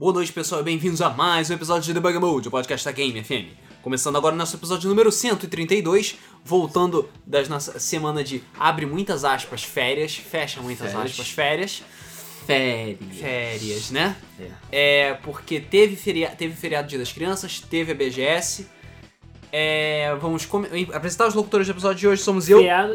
Boa noite, pessoal, e bem-vindos a mais um episódio de Debug Mode, o podcast da Game FM. Começando agora o nosso episódio número 132, voltando das nossa semana de abre muitas aspas férias, fecha muitas Férias. aspas férias, Férias. férias, né? É. É, porque teve, feria teve feriado Dia das Crianças, teve a BGS. É, vamos apresentar os locutores do episódio de hoje, somos eu. Feriado,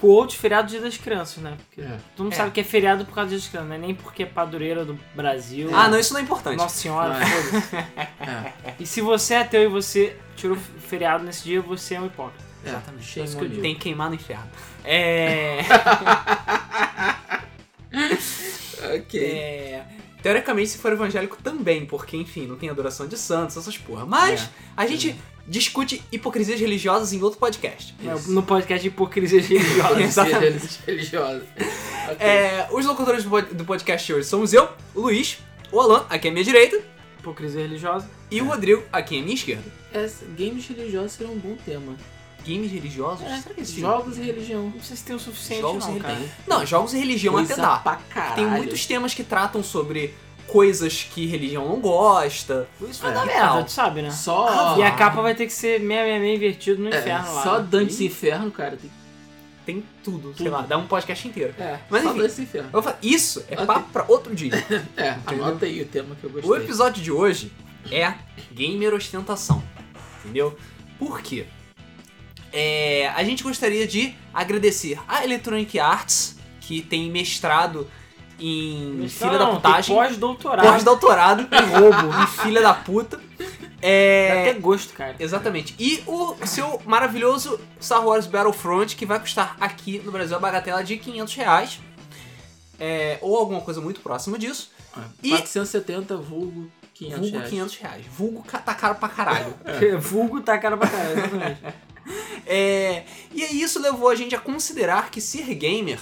quote, feriado Dia das Crianças, né? Porque É. todo mundo É. sabe que é feriado por causa do Dia das Crianças, não é nem porque é padroeira do Brasil. Ah, não, isso não é importante. Nossa senhora, é. foda-se. É. E se você é ateu e você tirou feriado nesse dia, você é um hipócrita. Exatamente. É isso que eu digo. Tem que queimar no inferno. É. Ok. É, Teoricamente, se for evangélico também, porque, enfim, não tem adoração de santos, essas porra. Mas É. a gente discute hipocrisias religiosas em outro podcast. Isso. No podcast de hipocrisia religiosa. Exatamente. Religiosa. Ok. É, os locutores do pod- do podcast hoje somos eu, o Luiz, o Alan, aqui à minha direita, hipocrisia religiosa. e o Rodrigo, aqui à minha esquerda. Games religiosos seria um bom tema. Games religiosos? É, Será que existe? Jogos e religião. Não sei se tem o suficiente, Jogos não, e cara. Não, jogos e religião Coisa até dá. pra caralho. Tem muitos temas que tratam sobre coisas que religião não gosta. Isso vai É. dar E merda, tu sabe, né? Só. E a capa vai ter que ser 666 invertido no É, inferno lá. Só? Dantes Ih, Inferno, cara. Tem... Tem tudo, sei Tudo. lá, dá um podcast inteiro. É, Mas só enfim. Dantes Inferno. Isso é Ok. papo pra outro dia. É, anota aí o tema que eu gostei. O episódio de hoje é gamer ostentação, entendeu? Por quê? É, a gente gostaria de agradecer a Electronic Arts, que tem mestrado em filha da putagem, Pós-doutorado. pós-doutorado em roubo, em filha da puta. Dá É, até gosto, cara. Exatamente. E o seu maravilhoso Star Wars Battlefront, que vai custar aqui no Brasil a bagatela de 500 reais. É, ou alguma coisa muito próxima disso. É, E- 470 vulgo 500 vulgo reais. 500 reais. Vulgo tá caro pra caralho. Vulgo tá cara pra caralho, exatamente. É, e isso levou a gente a considerar que ser gamer.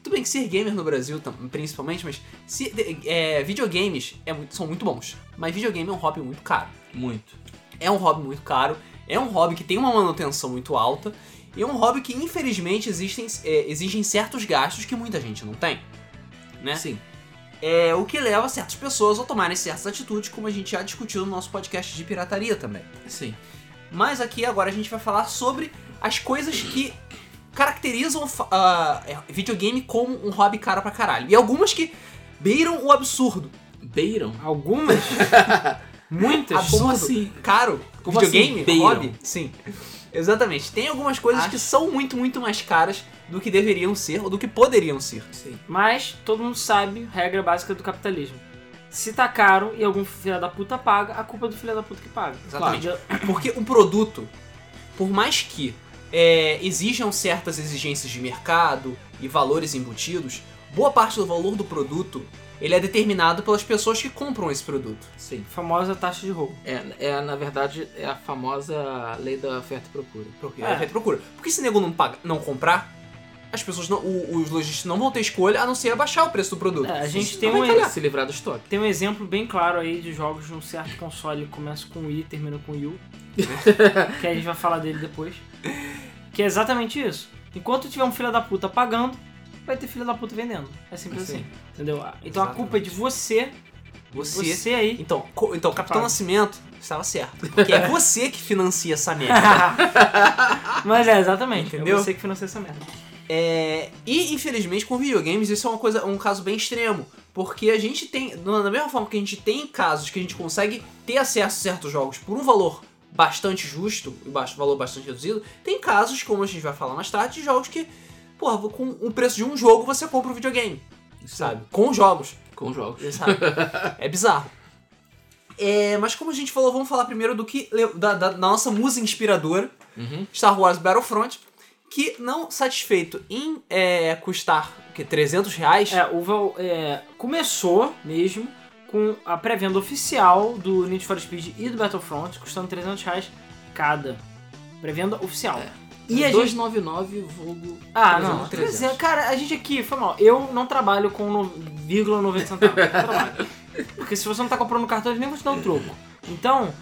Tudo bem que ser gamer no Brasil, principalmente, mas se- é, videogames é muito- são muito bons. Mas videogame é um hobby muito caro. Muito. É um hobby muito caro, é um hobby que tem uma manutenção muito alta, e é um hobby que infelizmente existem, é, exigem certos gastos que muita gente não tem. Né? Sim. É o que leva certas pessoas a tomarem certas atitudes, como a gente já discutiu no nosso podcast de pirataria também. Sim. Mas aqui agora a gente vai falar sobre as coisas que caracterizam é, videogame como um hobby caro pra caralho. E algumas que beiram o absurdo. Beiram? Algumas? Muitas? Como Absurdo. assim? Caro? Como videogame? assim, hobby? Sim. Exatamente. Tem algumas coisas que Acho- são muito, muito mais caras do que deveriam ser ou do que poderiam ser. Sim. Mas todo mundo sabe, regra básica do capitalismo. Se tá caro e algum filho da puta paga, a culpa é do filho da puta que paga. Exatamente. Claro. Porque o produto, por mais que é, exijam certas exigências de mercado e valores embutidos, boa parte do valor do produto ele é determinado pelas pessoas que compram esse produto. Sim. Famosa taxa de roubo. É, é, na verdade, é a famosa lei da oferta e procura. Porque É. é. feito procura. Porque se nego não, paga, não comprar, as pessoas não, o- os lojistas não vão ter escolha a não ser abaixar o preço do produto. É, a gente tem um. Se livrar do estoque. Tem um exemplo bem claro aí de jogos de um certo console que começa com I e termina com U. que a gente vai falar dele depois. Que é exatamente isso. Enquanto tiver um filho da puta pagando, vai ter filho da puta vendendo. É simples Sim. assim. Entendeu? Então a culpa é de você, Você. você aí. Então, então Capitão Paga. Nascimento estava certo. Porque é você que financia essa merda. Mas é, exatamente. Entendeu? É você que financia essa merda. É, e infelizmente com videogames isso é uma coisa, um caso bem extremo, porque a gente tem, da mesma forma que a gente tem casos que a gente consegue ter acesso a certos jogos por um valor bastante justo e baixo valor bastante reduzido, tem casos, como a gente vai falar mais tarde, de jogos que, porra, com o preço de um jogo você compra um videogame, sabe? Com jogos, Com jogos. sabe? é bizarro. É, mas como a gente falou, vamos falar primeiro do que da, da- da nossa musa inspiradora, Uhum. Star Wars Battlefront, que não satisfeito em é, custar o quê, 300 reais, É, o Val, é, começou mesmo com a pré-venda oficial do Need for Speed e do Battlefront, custando 300 reais cada. Pré-venda oficial. É. E a gente 299 vulgo. Ah, 300, não. 300. 300. Cara, a gente aqui, foi mal. Eu não trabalho com no, vírgula 90 centavos. Porque se você não tá comprando cartão, eles nem vão te dar um troco. Então,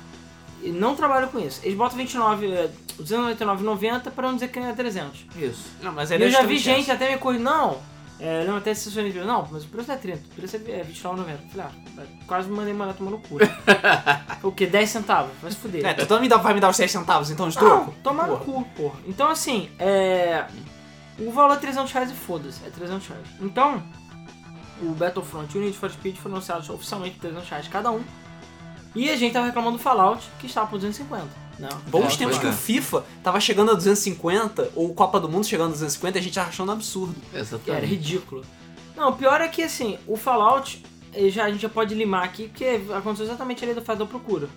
não trabalho com isso. Eles botam 29, é, 299,90 pra não dizer que é 300. Isso. Não, mas ele é eu já vi gente até me corrigir. Não, É, eu lembro até sessões de não, mas o preço é 30, o preço é é R$29,90. Falei, ah, quase me mandei mandar tomar no cu. O quê? 10 centavos? Vai se fuder. É, tu também dá- vai me dar os 10 centavos então de troco? Não, tomar no Porra. cu, porra. Então, assim, é. O valor é 300 reais e foda-se, é 300 reais. Então, o Battlefront e o Need for Speed foram anunciados oficialmente por 300 reais cada um. E a gente tava reclamando do Fallout, que estava por 250. Não. Bons É, tempos que é. o FIFA tava chegando a 250, ou o Copa do Mundo chegando a 250, a gente tava achando absurdo. Que era Exatamente. ridículo. Não, o pior é que assim, o Fallout, já, a gente já pode limar aqui, porque aconteceu exatamente ali do faz da procura.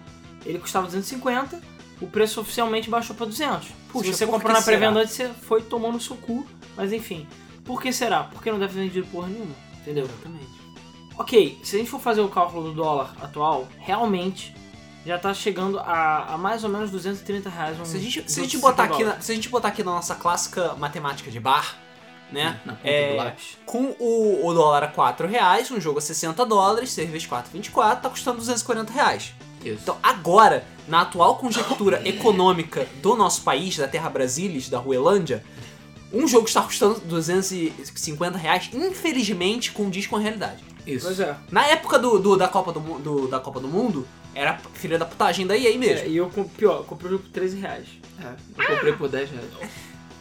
Ele custava 250, o preço oficialmente baixou pra 200. Puxa, Se você comprou na pré-venda você foi e tomou no seu cu. Mas enfim, por que será? Porque não deve ter vendido porra nenhuma, entendeu? Exatamente. Ok, se a gente for fazer o cálculo do dólar atual, realmente já tá chegando a, a mais ou menos 230 reais. Um, Se a gente, se a 260 gente botar aqui na, se a gente botar aqui na nossa clássica matemática de bar, né? Na ponta É, do lápis. Com o, o dólar a 4 reais, um jogo a 60 dólares, 6 vezes 4, 24, tá custando 240 reais. Isso. Então agora, na atual conjectura econômica do nosso país, da Terra Brasilis, da Ruelândia, um jogo está custando 250 reais, infelizmente condiz com a realidade. Isso. Pois é. Na época do, do- da, Copa do, do- da Copa do Mundo, era filha da putagem da EA mesmo. É, e eu, pior, eu comprei o jogo por 13 reais. É, eu comprei por 10 reais.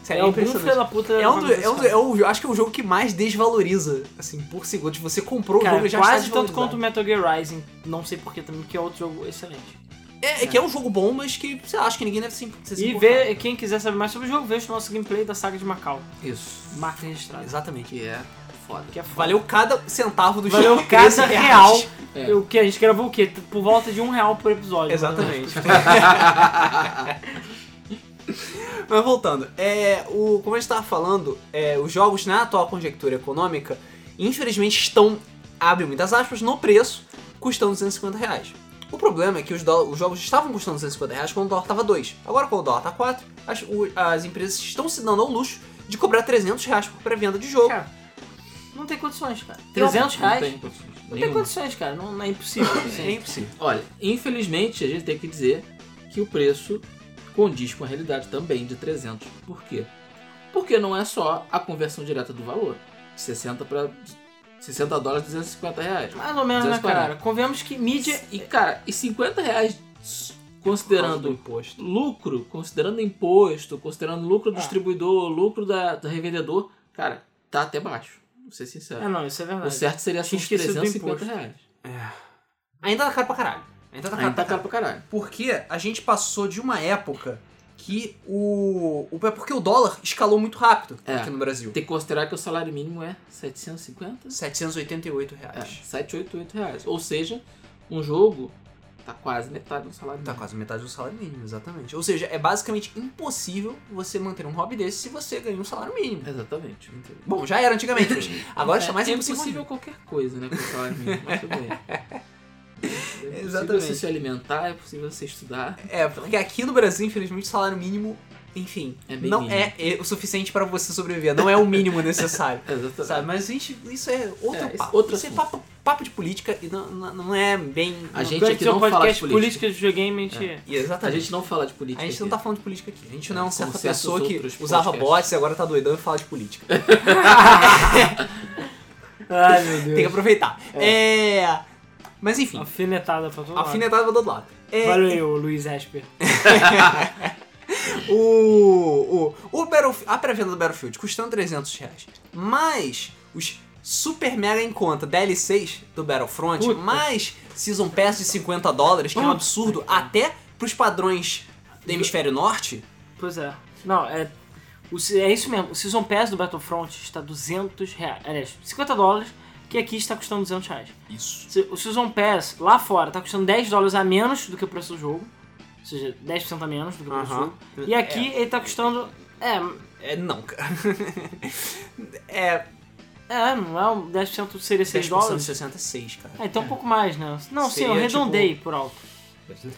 Sério, é é algum filho da puta. É um, do, é um, do- acontecer. é o- acho que é o jogo que mais desvaloriza, assim, por segundo. Tipo, você comprou o Cara, jogo e já quase tanto quanto o Metal Gear Rising. Não sei porquê também, que é outro jogo excelente. É, é que é um jogo bom, mas que você acha que ninguém deve se, se E ver, quem quiser saber mais sobre o jogo, veja o nosso gameplay da saga de Macau. Isso. Marca registrada. Exatamente. Que é foda. Que é foda. Valeu cada centavo do Valeu jogo. cada 13 reais. real. É. O que? A gente gravou o quê? Por volta de um real por episódio. Exatamente. Mas voltando, é, o, como a gente estava falando, é, os jogos na atual conjectura econômica, infelizmente estão, abre muitas aspas, no preço, custando 250 reais. O problema é que os, os jogos estavam custando 250 reais quando o dólar estava 2. Agora, quando o dólar está 4, as, o- as empresas estão se dando ao luxo de cobrar 300 reais por pré-venda de jogo. Cara, não tem condições, cara. 300 Não reais? tem condições. Não tem condições, cara. Não, não é impossível. é assim. impossível. Olha, infelizmente a gente tem que dizer que o preço condiz com a realidade também de 300. Por quê? Porque não é só a conversão direta do valor. 60 para 60 dólares, 250 reais. Mais ou menos, né, 240. cara? Convenhamos que mídia. E cara, e 50 reais do considerando imposto. lucro, considerando imposto, considerando lucro do Ah. distribuidor, lucro da, do revendedor, cara, tá até baixo. Ser sincero. É, não, isso é o verdade. certo seria Tinha uns esquecido do 350 imposto. reais. Ainda tá caro pra caralho. Ainda tá caro Ainda pra tá caro pra caralho. Porque a gente passou de uma época que o. o é porque o dólar escalou muito rápido É. aqui no Brasil. Tem que considerar que o salário mínimo é 750? 788 É, reais. 788 reais. Ou seja, um jogo tá quase metade do salário Tá mínimo. quase metade do salário mínimo, exatamente. Ou seja, é basicamente impossível você manter um hobby desse se você ganha um salário mínimo. Exatamente. Bom, já era antigamente, mas agora está mais é impossível. impossível qualquer coisa, né, com o salário mínimo, mas tudo bem. É possível Exatamente. você se alimentar, é possível você estudar. É, porque aqui no Brasil, infelizmente, o salário mínimo, enfim, É não mínimo. é, é o suficiente para você sobreviver. Não é o mínimo necessário. Sabe? Mas a gente, isso é outro É, esse- papo. outro isso é papo, papo de política e não, não não é bem. A não- gente aqui não fala de política. política de videogame, a gente. E A Exatamente. gente não fala de política. A gente não aqui. tá falando de política aqui. A gente não é É, uma certa pessoa que usava podcasts. bots e agora tá doidão e fala de política. Ai, meu Deus. Tem que aproveitar. É. Mas enfim, Alfinetada pra todo lado. alfinetada pra todo lado. É, Valeu, Luiz Esper. o, o, o Battlefield, a pré-venda do Battlefield custando 300 reais. Mas os super mega em conta DLCs do Battlefront, Puta. mais Season Pass de 50 dólares, que é um Puta. absurdo até pros padrões do hemisfério norte. Pois é. Não, é. É isso mesmo. O Season Pass do Battlefront está 200 reais. Aliás, 50 dólares, que aqui está custando 200 reais. Isso. O Season Pass lá fora está custando 10 dólares a menos do que o preço do jogo. Ou seja, 10% a menos do que o Aham. jogo. E aqui ele tá custando. É, É, não, cara. é, é, não é um 10% seria 6 10% de dólares? 66, cara. É, então um pouco mais, né? Não, sim, eu Seria, arredondei por alto.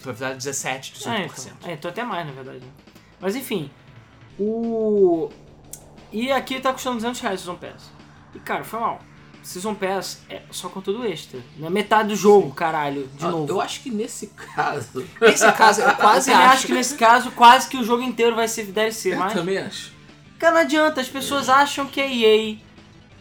Vai dar 17, 18%. É, então, é, então até mais, na verdade. né? Mas enfim, o... E aqui tá custando 200 reais o Season Pass. E cara, foi mal. Season Pass é só conteúdo extra. É metade do jogo, caralho, de Ah, novo. Eu acho que nesse caso. Nesse caso, eu Eu quase também acho. acho que nesse caso, quase que o jogo inteiro vai ser DLC, Eu mas... também acho. Cara, não adianta, as pessoas acham que a EA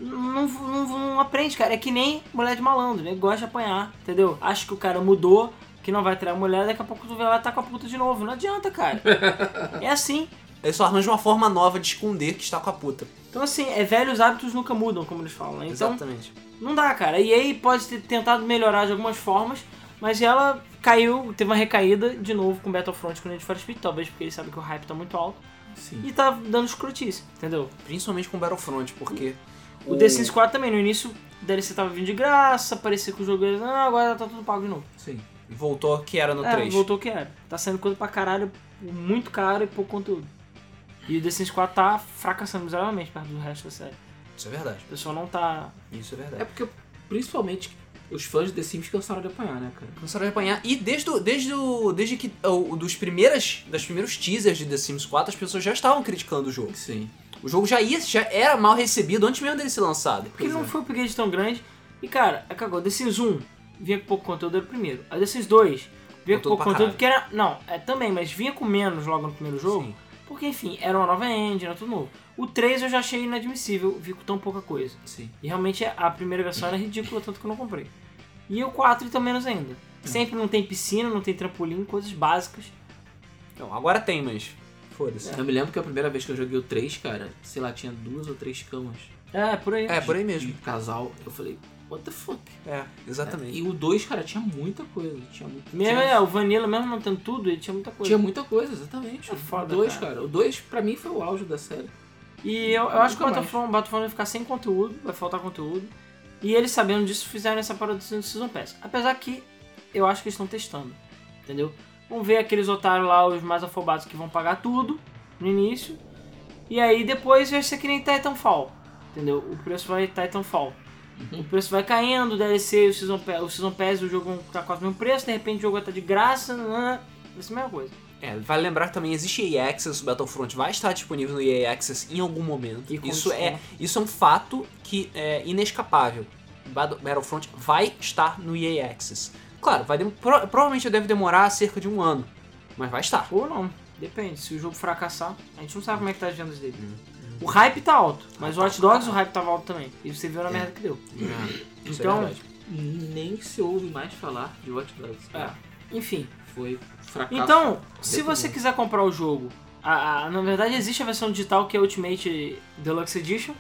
não, não, não aprende, cara. É que nem mulher de malandro, né? Gosta de apanhar, entendeu? Acha que o cara mudou, que não vai trair a mulher, daqui a pouco tu vê lá e tá com a puta de novo. Não adianta, cara. é assim. Ele só arranja uma forma nova de esconder que está com a puta. Então, assim, é velhos hábitos nunca mudam, como eles falam, né? Então, Exatamente. não dá, cara. E aí pode ter tentado melhorar de algumas formas, mas ela caiu, teve uma recaída de novo com Battlefront com Need for Speed, talvez porque ele sabe que o hype tá muito alto, Sim. e tá dando escrotice, entendeu? Principalmente com Battlefront, porque. O The Sims 4 também, no início o DLC tava vindo de graça, parecia que o jogo era. Ah, agora tá tudo pago de novo. Sim. Voltou que era no é, 3. voltou o que era. Tá saindo coisa pra caralho, muito caro e pouco conteúdo. E o The Sims 4 tá fracassando miseravelmente perto do resto da série. Isso é verdade. O pessoal não tá. Isso é É verdade. porque, principalmente, os fãs de The Sims cansaram de apanhar, né, cara? Começaram a apanhar. E desde, o- desde, o, desde que. O, dos primeiras, das primeiros teasers de The Sims 4, as pessoas já estavam criticando o jogo. Sim. O jogo já, ia, já era mal recebido antes mesmo dele ser lançado. Porque não foi um upgrade tão grande. E cara, é cagou. The Sims 1 vinha com pouco conteúdo, era o primeiro. A The Sims 2 vinha com pouco conteúdo, porque era. Não, é também, mas vinha com menos logo no primeiro jogo. Sim. Porque enfim, era uma nova engine, era tudo novo. O 3 eu já achei inadmissível, vi com tão pouca coisa. Sim. E realmente a primeira versão era ridícula, tanto que eu não comprei. E o 4 então menos ainda. Sempre não tem piscina, não tem trampolim, coisas básicas. Não, agora tem, mas. Foda-se. Eu me lembro que a primeira vez que eu joguei o 3, cara, sei lá, tinha duas ou três camas. É, por aí. É, por aí mesmo. casal. Eu falei, what the fuck? É, exatamente. E o 2, cara, tinha muita coisa. Tinha, muito, Mesmo, tinha, é, o Vanilla, mesmo não tendo tudo, ele tinha muita coisa. tinha muita coisa, exatamente. É foda, o 2, cara. cara. O 2, pra mim, foi o auge da série. E eu, eu acho que o Battlefront, Battlefront vai ficar sem conteúdo, vai faltar conteúdo. E eles sabendo disso fizeram essa parada do Season Pass. Apesar que eu acho que eles estão testando, entendeu? Vamos ver aqueles otários lá, os mais afobados que vão pagar tudo no início. E aí depois vai ser que nem Titanfall, entendeu? O preço vai Titanfall. O preço vai caindo, o DLC, o Season Pass, o Season Pass o jogo tá quase o mesmo preço, de repente o jogo vai estar de graça, nanana. vai ser a mesma coisa. É, vale lembrar que também existe EA Access, o Battlefront vai estar disponível no EA Access em algum momento. E Isso é, isso é um fato que é inescapável. Battle- Battlefront vai estar no EA Access. Claro, vai pro- provavelmente deve demorar cerca de um ano, mas vai estar. Ou não, depende. Se o jogo fracassar, a gente não sabe como é que tá as vendas dele. O hype tá alto, mas o Watch Dogs o hype tava alto também. E você viu na merda que deu. Isso Então, é verdade. Nem se ouve mais falar de Watch Dogs. É, enfim. Foi fracasso. Então, se você quiser comprar o jogo, a- a- na verdade existe a versão digital que é Ultimate Deluxe Edition,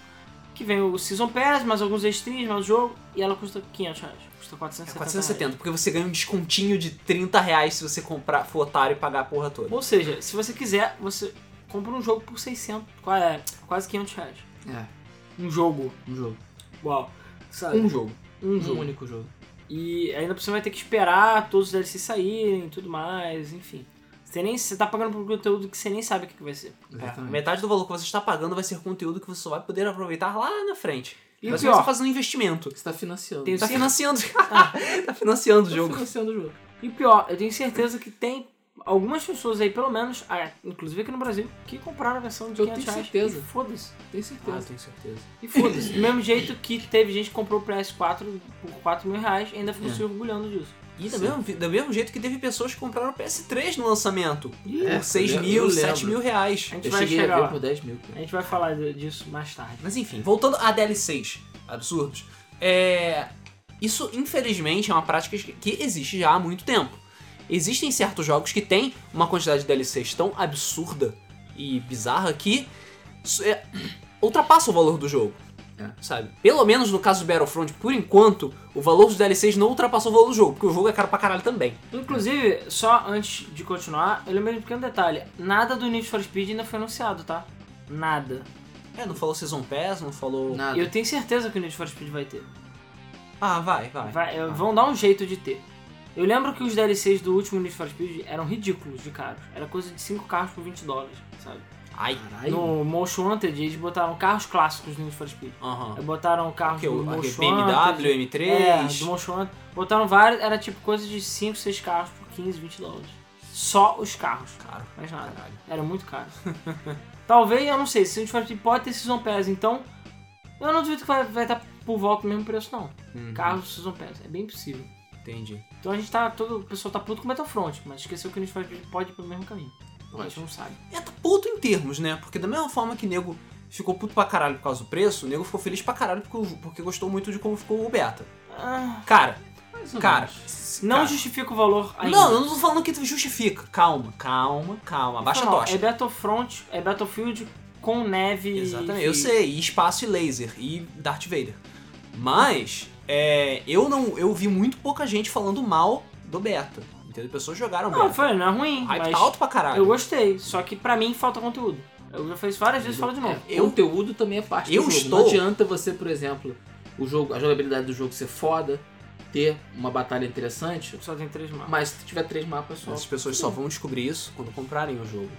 que vem o Season Pass, mais alguns extras, mais o jogo, e ela custa 500 reais. Custa É 470 470, porque você ganha um descontinho de 30 reais se você comprar, for otário e pagar a porra toda. Ou seja, se você quiser, você compra um jogo por 600, qua- é, quase 500 reais. É, Um jogo. um jogo. Uau. Sabe? Um jogo. Um Um jogo. único jogo. E ainda por cima vai ter que esperar todos os DLCs saírem e tudo mais, enfim. Você, nem, você tá pagando por conteúdo que você nem sabe o que, que vai ser. É, metade do valor que você está pagando vai ser conteúdo que você só vai poder aproveitar lá na frente. E você pior, está fazendo um investimento. Você tá financiando. Tem- Tá financiando. tá financiando o Tô jogo. financiando o jogo. e pior, eu tenho certeza que tem algumas pessoas aí, pelo menos, ah, inclusive aqui no Brasil, que compraram a versão de Eu 500 tenho reais. certeza. E foda-se. Tenho certeza. Ah, tenho certeza. E foda-se. Do mesmo jeito que teve gente que comprou o PS4 por 4 mil reais e ainda ficou É. se orgulhando disso. E do mesmo, do mesmo jeito que teve pessoas que compraram o PS3 no lançamento. É, por 6 eu- mil, eu 7 lembro. mil reais. A gente Eu vai a chegar ver lá. por 10 mil. A cara. gente vai falar disso mais tarde. Mas enfim, voltando a DLCs absurdos. É... Isso, infelizmente, é uma prática que existe já há muito tempo. Existem certos jogos que têm uma quantidade de DLCs tão absurda e bizarra que é- ultrapassa o valor do jogo. É. Sabe? Pelo menos no caso do Battlefront, por enquanto, o valor dos DLCs não ultrapassou o valor do jogo, porque o jogo é caro pra caralho também. Inclusive, só antes de continuar, eu lembrei de um pequeno detalhe. Nada do Need for Speed ainda foi anunciado, tá? Nada. É, não falou Season Pass, não falou. Nada. Eu tenho certeza que o Need for Speed vai ter. Ah, vai, vai. Vai- eh, vão dar um jeito de ter. Eu lembro que os DLCs do último Need for Speed eram ridículos de caros. Era coisa de 5 carros por 20 dólares, sabe? Ai. Caralho. No Motion Wanted, eles botaram carros clássicos do Need for Speed. Aí botaram carros Que, do Motion BMW, Wanted. M3. É, do Motion Wanted. Botaram vários, era tipo coisa de 5, 6 carros por 15, 20 dólares. Só os carros, Caro. mais nada. Caralho. Era muito caro. Talvez, eu não sei, se o Need for Speed pode ter Season Pass, então eu não duvido que vai, vai estar por volta do mesmo preço, não. Uhum, Carros Season Pass, é bem possível. Entendi. Então a gente tá todo. O pessoal tá puto com Battlefront, mas esqueceu que o Need for Speed pode ir pelo mesmo caminho. A gente não sabe. É, tá puto em termos, né? Porque da mesma forma que nego ficou puto pra caralho por causa do preço, o nego ficou feliz pra caralho porque, porque gostou muito de como ficou o beta. Ah, Cara, cara. não cara, justifica o valor ainda. Não, eu não tô falando que justifica. Calma, calma, calma. Abaixa a tocha. É Battlefront, é Battlefield com neve. Exatamente, e- eu sei, e espaço e laser, e Darth Vader. Mas, é, eu não. Eu vi muito pouca gente falando mal do beta. Entendeu? Pessoas jogaram Não, beta. foi, não é ruim, hype mas tá alto pra caralho. eu gostei. Só que pra mim falta conteúdo. Eu já fiz várias vezes e falo de novo. É, conteúdo também é parte eu do jogo. estou- Não adianta você, por exemplo, o jogo, a jogabilidade do jogo ser foda, ter uma batalha interessante, Só tem três mapas. mas se tiver três mapas só. As pessoas só vão descobrir isso quando comprarem o jogo.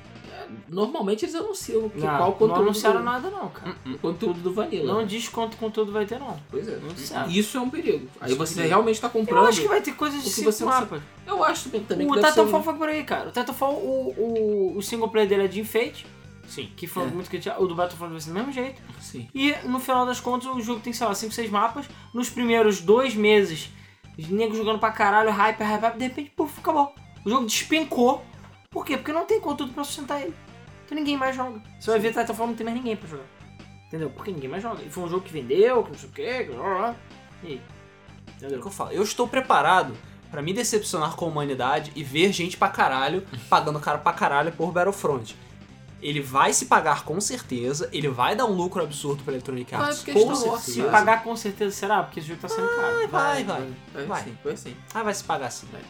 Normalmente eles anunciam que, Não, qual o não conteúdo anunciaram do, nada não, cara. o conteúdo do Vanilla. Não diz quanto conteúdo vai ter não. Pois é. Não. Isso é um perigo. Aí Isso é você perigo. realmente tá comprando. Eu acho que vai ter coisas de o que cinco você não mapas. Eu acho também, O que ser Titanfall foi por aí, cara. O Titanfall, o, o, o single player dele é de enfeite, Sim. que foi É. muito criticado. O do Battlefront vai ser do mesmo jeito. Sim. E no final das contas o jogo tem, sei lá, 5, 6 mapas. Nos primeiros dois meses, os negros jogando pra caralho, hype, hype, hype, de repente, puf, acabou. O jogo despencou. Por quê? Porque não tem conteúdo pra sustentar ele. Então ninguém mais joga. Você vai ver Titanfall, não tem mais ninguém pra jogar. Entendeu? Porque ninguém mais joga. E foi um jogo que vendeu, que não sei o quê, que blá, blá, blá. E aí? É o Entendeu? que eu falo. Eu estou preparado pra me decepcionar com a humanidade e ver gente pra caralho pagando cara pra caralho por Battlefront. Ele vai se pagar com certeza, ele vai dar um lucro absurdo pra Electronic Vai, Arts. porque com Wars, Se certeza. pagar com certeza será, porque esse jogo tá sendo caro. vai, vai. Vai, Vai. sim, vai sim. Ah, vai se pagar sim. Vai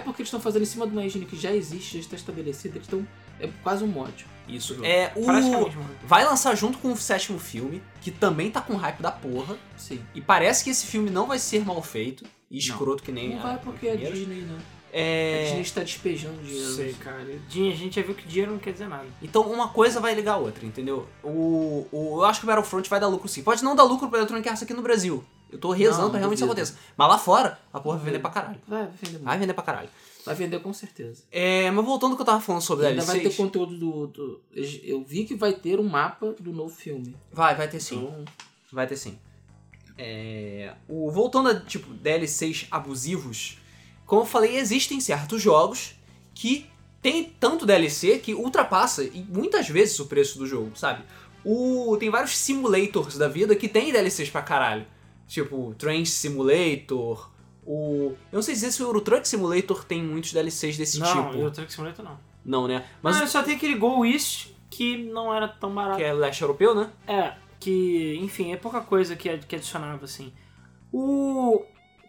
porque eles estão fazendo em cima de uma engine que já existe, já está estabelecida, eles estão. É quase um mod. Isso. Jogo. É o. Vai lançar junto com o sétimo filme, que também tá com hype da porra. Sim. E parece que esse filme não vai ser mal feito e escroto que nem Não a- vai porque é. Disney, né? A É... Disney está despejando dinheiro. Sei, cara. Dinhe- A gente já viu que dinheiro não quer dizer nada. Então uma coisa vai ligar a outra, entendeu? O, o, eu acho que o Battlefront vai dar lucro sim. Pode não dar lucro pra Electronic Arts aqui no Brasil. Eu tô rezando Não, pra realmente isso duvido. aconteça. Mas lá fora, a porra vai vender pra caralho. Vai vender muito. Vai vender pra caralho. Vai vender com certeza. É, mas voltando ao que eu tava falando sobre Ainda vai ter conteúdo do, do- Eu vi que vai ter um mapa do novo filme. Vai, vai ter sim. Então, Vai ter sim. É, o, voltando a, tipo, DLCs abusivos, como eu falei, existem certos jogos que tem tanto DLC que ultrapassa, e muitas vezes, o preço do jogo, sabe? O, tem vários simulators da vida que tem DLCs pra caralho. Tipo, Train Simulator, o... Eu não sei dizer se o Euro Truck Simulator tem muitos DLCs desse não, tipo. eu Truck Simulator não. Não, né? Mas Mas ah, só tem aquele Go East que não era tão barato. que é leste europeu, né? É, que, enfim, é pouca coisa que, que adicionava, assim. O.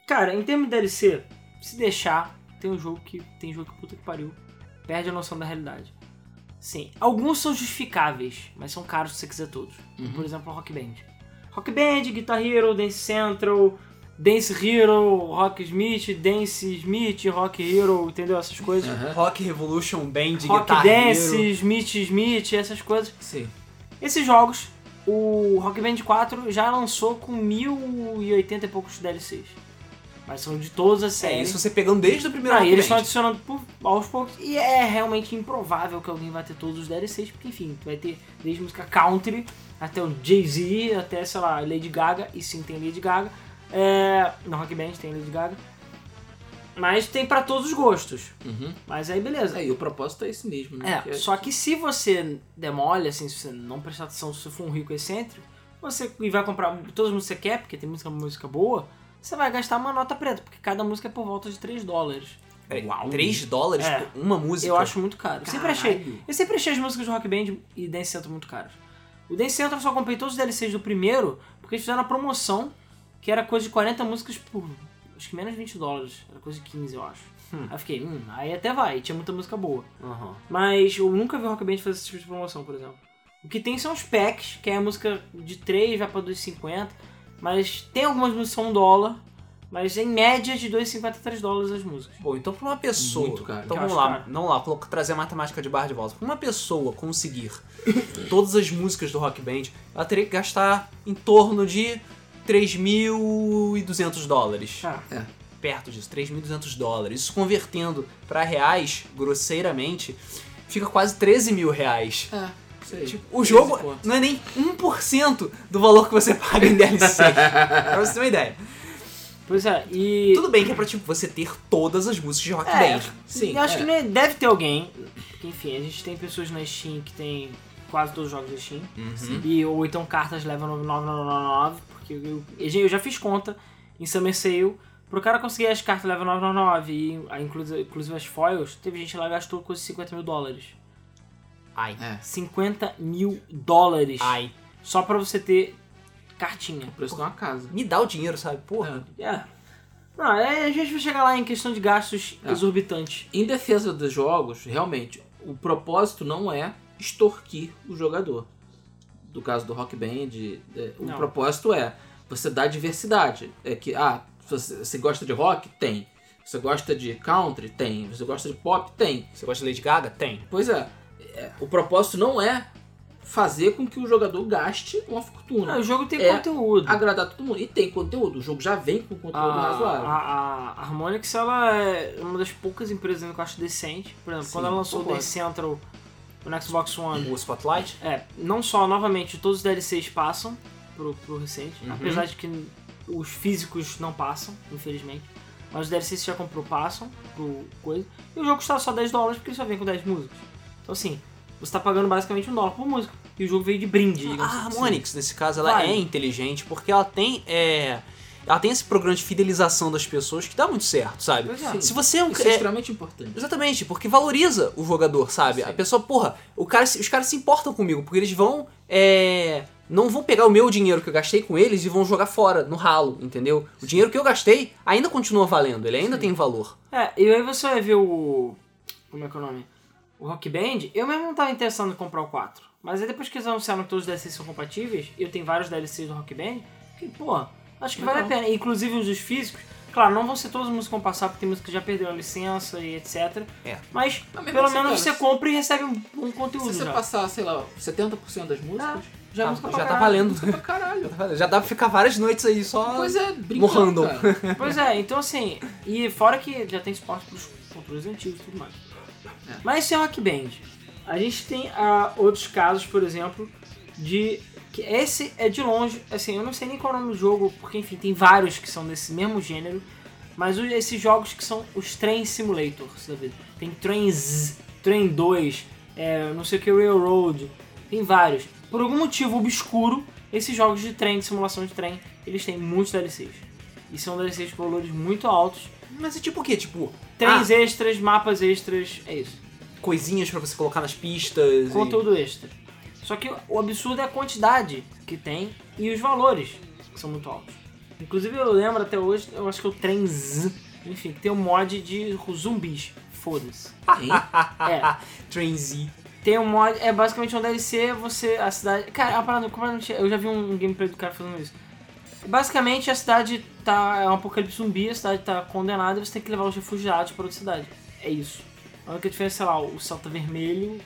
Cara, em termos de DLC, se deixar, tem um jogo que. Tem jogo que puta que pariu. Perde a noção da realidade. Sim, alguns são justificáveis, mas são caros se você quiser todos. Uhum. Por exemplo, Rock Band. Rock Band, Guitar Hero, Dance Central, Dance Hero, Rock Smith, Dance Smith, Rock Hero, entendeu? Essas coisas. Rock Revolution Band, Rock Guitar Dance, Hero. Smith Smith, essas coisas. Sim. Esses jogos, o Rock Band 4 já lançou com 1080 e poucos DLCs. Mas são de todas as É, séries. isso você pegando desde o primeiro Ah, e Rock eles estão adicionando por- aos poucos. E é realmente improvável que alguém vai ter todos os DLCs, porque enfim, tu vai ter desde música country até o Jay-Z, até, sei lá, Lady Gaga, e sim tem Lady Gaga. É, no Rock Band tem Lady Gaga. Mas tem pra todos os gostos. Uhum. Mas aí beleza. É, e o propósito é esse mesmo, né? É, só que se você demole, assim, se você não prestar atenção, se você for um rico excêntrico, você e vai comprar todas as músicas que você quer, porque tem música, música boa, você vai gastar uma nota preta, porque cada música é por volta de 3 dólares. Peraí, Uau. 3 dólares É. por uma música? Eu acho muito caro. Eu sempre achei, eu sempre achei as músicas do Rock Band e Dance Central muito caras. O Dance Central só comprei todos os DLCs do primeiro, porque eles fizeram a promoção, que era coisa de 40 músicas por, acho que menos de 20 dólares. Era coisa de 15, eu acho. Hum. Aí fiquei, hum, aí até vai, tinha muita música boa. Aham. Mas eu nunca vi o Rock Band fazer esse tipo de promoção, por exemplo. O que tem são os packs, que é a música de 3 vai pra 2,50. Mas tem algumas músicas que são 1 dólar. Mas em média de 2,50 a 3 dólares as músicas. Bom, então pra uma pessoa. Muito caro. Então vamos lá, caro. vamos lá, colocar- trazer a matemática de barra de volta. Pra uma pessoa conseguir todas as músicas do Rock Band, ela teria que gastar em torno de 3.200 dólares. Ah, É. Perto disso, 3.200 dólares. Isso convertendo pra reais, grosseiramente, fica quase 13 mil reais. É, sei. Tipo, o jogo 13 conto. não é nem 1% do valor que você paga em DLC. pra você ter uma ideia. Pois é, e. Tudo bem que é pra tipo, você ter todas as músicas de Rock É, Band. Sim, eu acho é. que deve ter alguém. Porque, enfim, a gente tem pessoas na Steam que tem quase todos os jogos da Steam. Uhum. E, ou então cartas level 9999, porque eu, eu já fiz conta em Summer Sale. Pro cara conseguir as cartas level 999 e a, inclusive, inclusive as foils, teve gente lá que gastou quase 50 mil dólares. Ai. É. 50 mil dólares Ai. só pra você ter cartinha. Preço de uma casa. Me dá o dinheiro, sabe? Porra. É. Não, é, a gente vai chegar lá em questão de gastos É. exorbitantes. Em defesa dos jogos, realmente, o propósito não é extorquir o jogador. Do caso do Rock Band, é, o Não. propósito é você dar diversidade. É que, ah, você, você gosta de rock? Tem. Você gosta de country? Tem. Você gosta de pop? Tem. Você gosta de Lady Gaga? Tem. Pois é, é, o propósito não é fazer com que o jogador gaste uma fortuna. Ah, o jogo tem É conteúdo. Agradar todo mundo. E tem conteúdo. O jogo já vem com conteúdo A, razoável. a, a Harmonix ela é uma das poucas empresas que eu acho decente. Por exemplo, Sim, quando ela lançou o. Day Central no Xbox One, O Spotlight? é, não só, novamente, todos os DLCs passam pro, pro recente, Uhum. apesar de que os físicos não passam, infelizmente. Mas os DLCs que já comprou passam pro coisa. E o jogo custa só 10 dólares porque ele só vem com 10 músicas. Então assim, você tá pagando basicamente um dólar por música. E o jogo veio de brinde, digamos A assim. Harmonix, nesse caso, ela Vale. é inteligente porque ela tem. É, ela tem esse programa de fidelização das pessoas que dá muito certo, sabe? É. Se você é um. Isso é é- extremamente importante. Exatamente, porque valoriza o jogador, sabe? Sim. A pessoa, porra, o cara, os caras se importam comigo, porque eles vão. É, não vão pegar o meu dinheiro que eu gastei com eles e vão jogar fora, no ralo, entendeu? O dinheiro que eu gastei ainda continua valendo, ele ainda tem valor. É, e aí você vai ver o. Como é que é o nome? O Rock Band. Eu mesmo não tava interessado em comprar o 4. Mas aí depois que eles anunciaram que todos os DLCs são compatíveis, e eu tenho vários DLCs do Rock Band, que, pô, acho que vale a Legal. pena. Inclusive os dos físicos. Claro, não vão ser todas as músicas que vão passar, porque tem música que já perderam a licença e etc. É. Mas, Mas mesmo pelo menos você se- compra e recebe um, um conteúdo Se você já. passar, sei lá, 70% das músicas, já é Tá- música pra já tá valendo. Música pra caralho. Já dá pra ficar várias noites aí só. Pois é, random. cara. Pois é, então assim, e fora que já tem suporte pros controles antigos e tudo mais. Mas isso é Rock Band. A gente tem ah, outros casos, por exemplo, de. que Esse é de longe, assim, eu não sei nem qual é o nome do jogo, porque enfim, tem vários que são desse mesmo gênero, mas o- esses jogos que são os Train Simulators da vida. Tem Trains, Train 2, é, não sei o que, Railroad, tem vários. Por algum motivo obscuro, esses jogos de trem, de simulação de trem, eles têm muitos DLCs. E são DLCs com valores muito altos. Mas é tipo o quê? Tipo, Trens ah, extras, mapas extras, é isso. coisinhas pra você colocar nas pistas. e- Conteúdo extra. Só que o absurdo é a quantidade que tem e os valores, que são muito altos. Inclusive eu lembro até hoje, eu acho que é o Trens, enfim, tem um mod de zumbis. Foda-se. Hein? É, Train Z. tem um mod, é basicamente um DLC, você, a cidade... Cara, é uma parada completamente... Eu já vi um gameplay do cara fazendo isso. Basicamente a cidade tá, é um apocalipse zumbi, a cidade tá condenada e você tem que levar os refugiados para outra cidade. É isso. A única diferença, sei lá, o céu tá vermelho,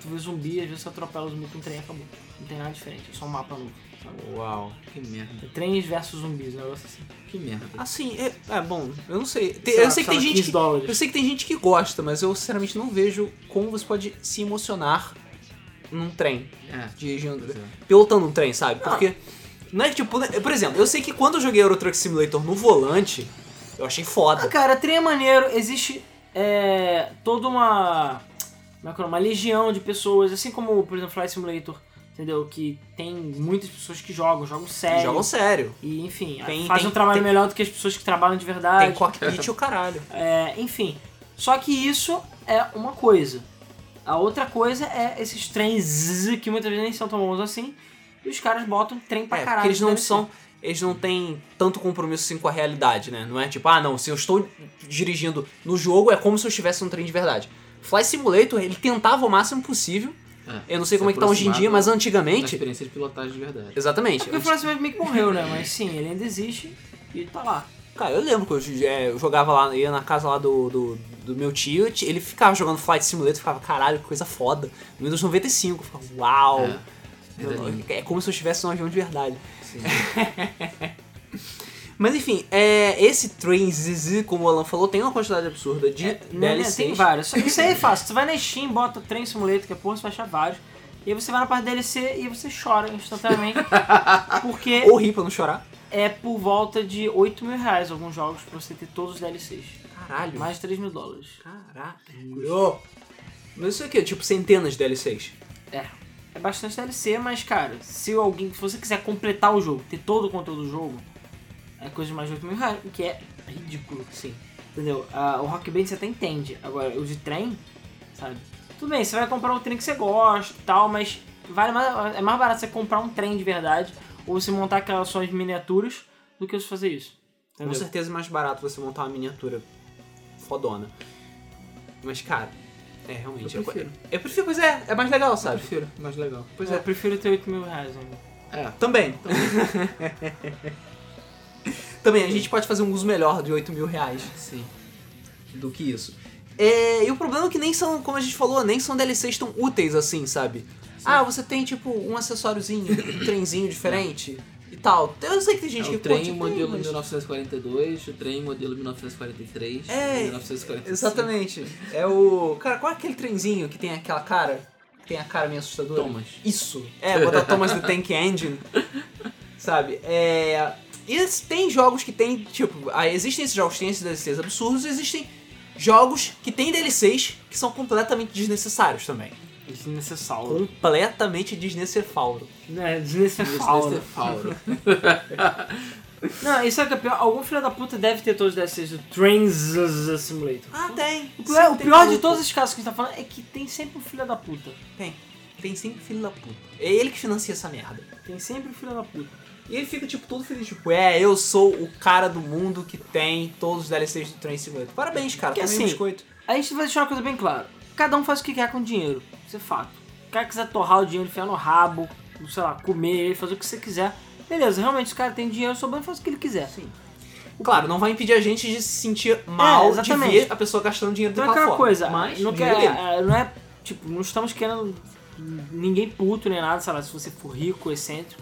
tu vê zumbi, às vezes você atropela o zumbi com um trem e acabou. Não tem nada diferente, é só um mapa novo. sabe? Uau. Que merda. É trens versus zumbis, um negócio assim. Que merda. Assim, é, é, bom, eu não sei. Tem- Sei eu lá, sei que tem gente 15 que, dólares. eu sei que tem gente que gosta, mas eu sinceramente não vejo como você pode se emocionar num trem, É. dirigindo, é. pilotando um trem, sabe? Porque não é que tipo, né, por exemplo, eu sei que quando eu joguei Euro Truck Simulator no volante, eu achei Ah, foda. cara, trem é maneiro, existe é, toda uma. Como é que é? Uma legião de pessoas, assim como, por exemplo, Flight Simulator, entendeu? Que tem muitas pessoas que jogam, jogam sério. Jogam sério. E, enfim, Tem- fazem tem- um trabalho tem- melhor do que as pessoas que trabalham de verdade. Tem cockpit e o caralho. É, enfim. Só que isso é uma coisa. A outra coisa é esses trens que muitas vezes nem são tão bons assim. E os caras botam trem pra É, caralho. porque eles não ser. são. Eles não têm tanto compromisso assim com a realidade, né? Não é tipo, ah não, se eu estou dirigindo no jogo é como se eu estivesse num trem de verdade. Fly Simulator, ele tentava o máximo possível. É. Eu não sei Se como é que tá hoje em dia, mas da antigamente. experiência de pilotagem de verdade. Exatamente. Porque o Flight Simulator meio que morreu, né? Mas sim, ele ainda existe e tá lá. Cara, eu lembro que eu, é, eu jogava lá, ia na casa lá do, do, do meu tio, ele ficava jogando Flight Simulator, ficava, caralho, que coisa foda. No Windows 95, eu ficava, uau. É. É como se eu estivesse num avião de verdade. Sim. Mas enfim, é, esse Train ZZ, como o Alan falou, tem uma quantidade absurda de Não, né, DLCs. tem vários. Só que Isso aí é fácil. Você vai na Steam, bota Train Simulator, que é porra, você vai achar vários. E aí você vai na parte DLC e você chora instantaneamente. porque Ou rir pra não chorar. é por volta de 8 mil reais alguns jogos pra você ter todos os DLCs. Caralho. Mais de 3 mil dólares. Caralho. Mas isso aqui é tipo centenas de DLCs. É. é bastante DLC, mas cara, se alguém, se você quiser completar o jogo, ter todo o conteúdo do jogo, é coisa de mais de 8 mil reais, o que é ridículo, Sim. entendeu? Ah, o Rock Band você até entende, agora o de trem, sabe? Tudo bem, você vai comprar um trem que você gosta e tal, mas vale mais, é mais barato você comprar um trem de verdade ou você montar aquelas suas miniaturas do que você fazer isso. Com Entendeu? certeza é mais barato você montar uma miniatura fodona. Mas, cara, é realmente. Eu prefiro. Eu prefiro, pois é, é mais legal, Eu sabe? prefiro, mais legal. Pois eu é. prefiro ter 8 mil reais ainda. É. Também. Também, a gente pode fazer um uso melhor de 8 mil reais Sim. do que isso. É, e o problema é que nem são, como a gente falou, nem são DLCs tão úteis assim, sabe? Ah, você tem tipo um acessóriozinho, um trenzinho diferente tal. Eu sei que tem gente É que o trem curte, modelo mas- 1942, o trem modelo 1943, É, 1945. Exatamente. É o. Cara, qual é aquele trenzinho que tem aquela cara? Que tem a cara meio assustadora? Thomas. Isso. É, botar Thomas the Tank Engine. Sabe? É. E tem jogos que tem, tipo, existem esses jogos que têm esses DLCs absurdos, e existem jogos que têm DLCs que são completamente desnecessários também. Desnecessário. Completamente desnecessário. É, desnecessário. Desnecessário. Não, isso é que é pior. Algum filho da puta deve ter todos os DLCs do Trains Simulator. Ah, tem. O pior, o pior de todos os casos que a gente tá falando é que tem sempre um filho da puta. Tem. Tem sempre filho da puta. É ele que financia essa merda. Tem sempre um filho da puta. E ele fica, tipo, todo feliz, tipo, é, eu sou o cara do mundo que tem todos os DLCs do Train Simulator. Parabéns, cara, Porque também assim, um biscoito. A gente vai deixar uma coisa bem clara. Cada um faz o que quer com dinheiro. Isso é fato. O cara quiser torrar o dinheiro, enfiar no rabo, sei lá, comer, fazer o que você quiser. Beleza, realmente, o cara tem dinheiro sobrando, faz o que ele quiser. Sim. Claro, não vai impedir a gente de se sentir mal de exatamente. ver a pessoa gastando dinheiro Então é aquela forma. coisa, Mas, não, quer, é, não é, tipo, não estamos querendo ninguém puto nem nada, sei lá, se você for rico, excêntrico,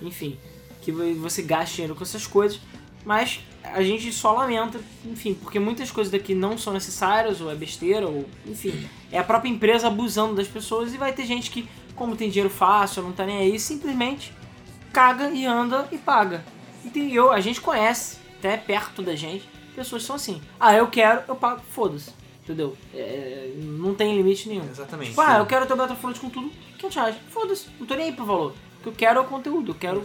enfim, que você gaste dinheiro com essas coisas, mas a gente só lamenta, enfim, porque muitas coisas daqui não são necessárias, ou é besteira, ou, enfim, é a própria empresa abusando das pessoas e vai ter gente que, como tem dinheiro fácil, não tá nem aí, simplesmente caga e anda e paga. Entendeu? A gente conhece, até perto da gente, pessoas que são assim. Ah, eu quero, eu pago, foda-se. Entendeu? É, não tem limite nenhum. Exatamente. Tipo, ah, eu quero ter o Battlefront com tudo, 500 reais. Foda-se, não tô nem aí pro valor. O que eu quero é o conteúdo, eu quero...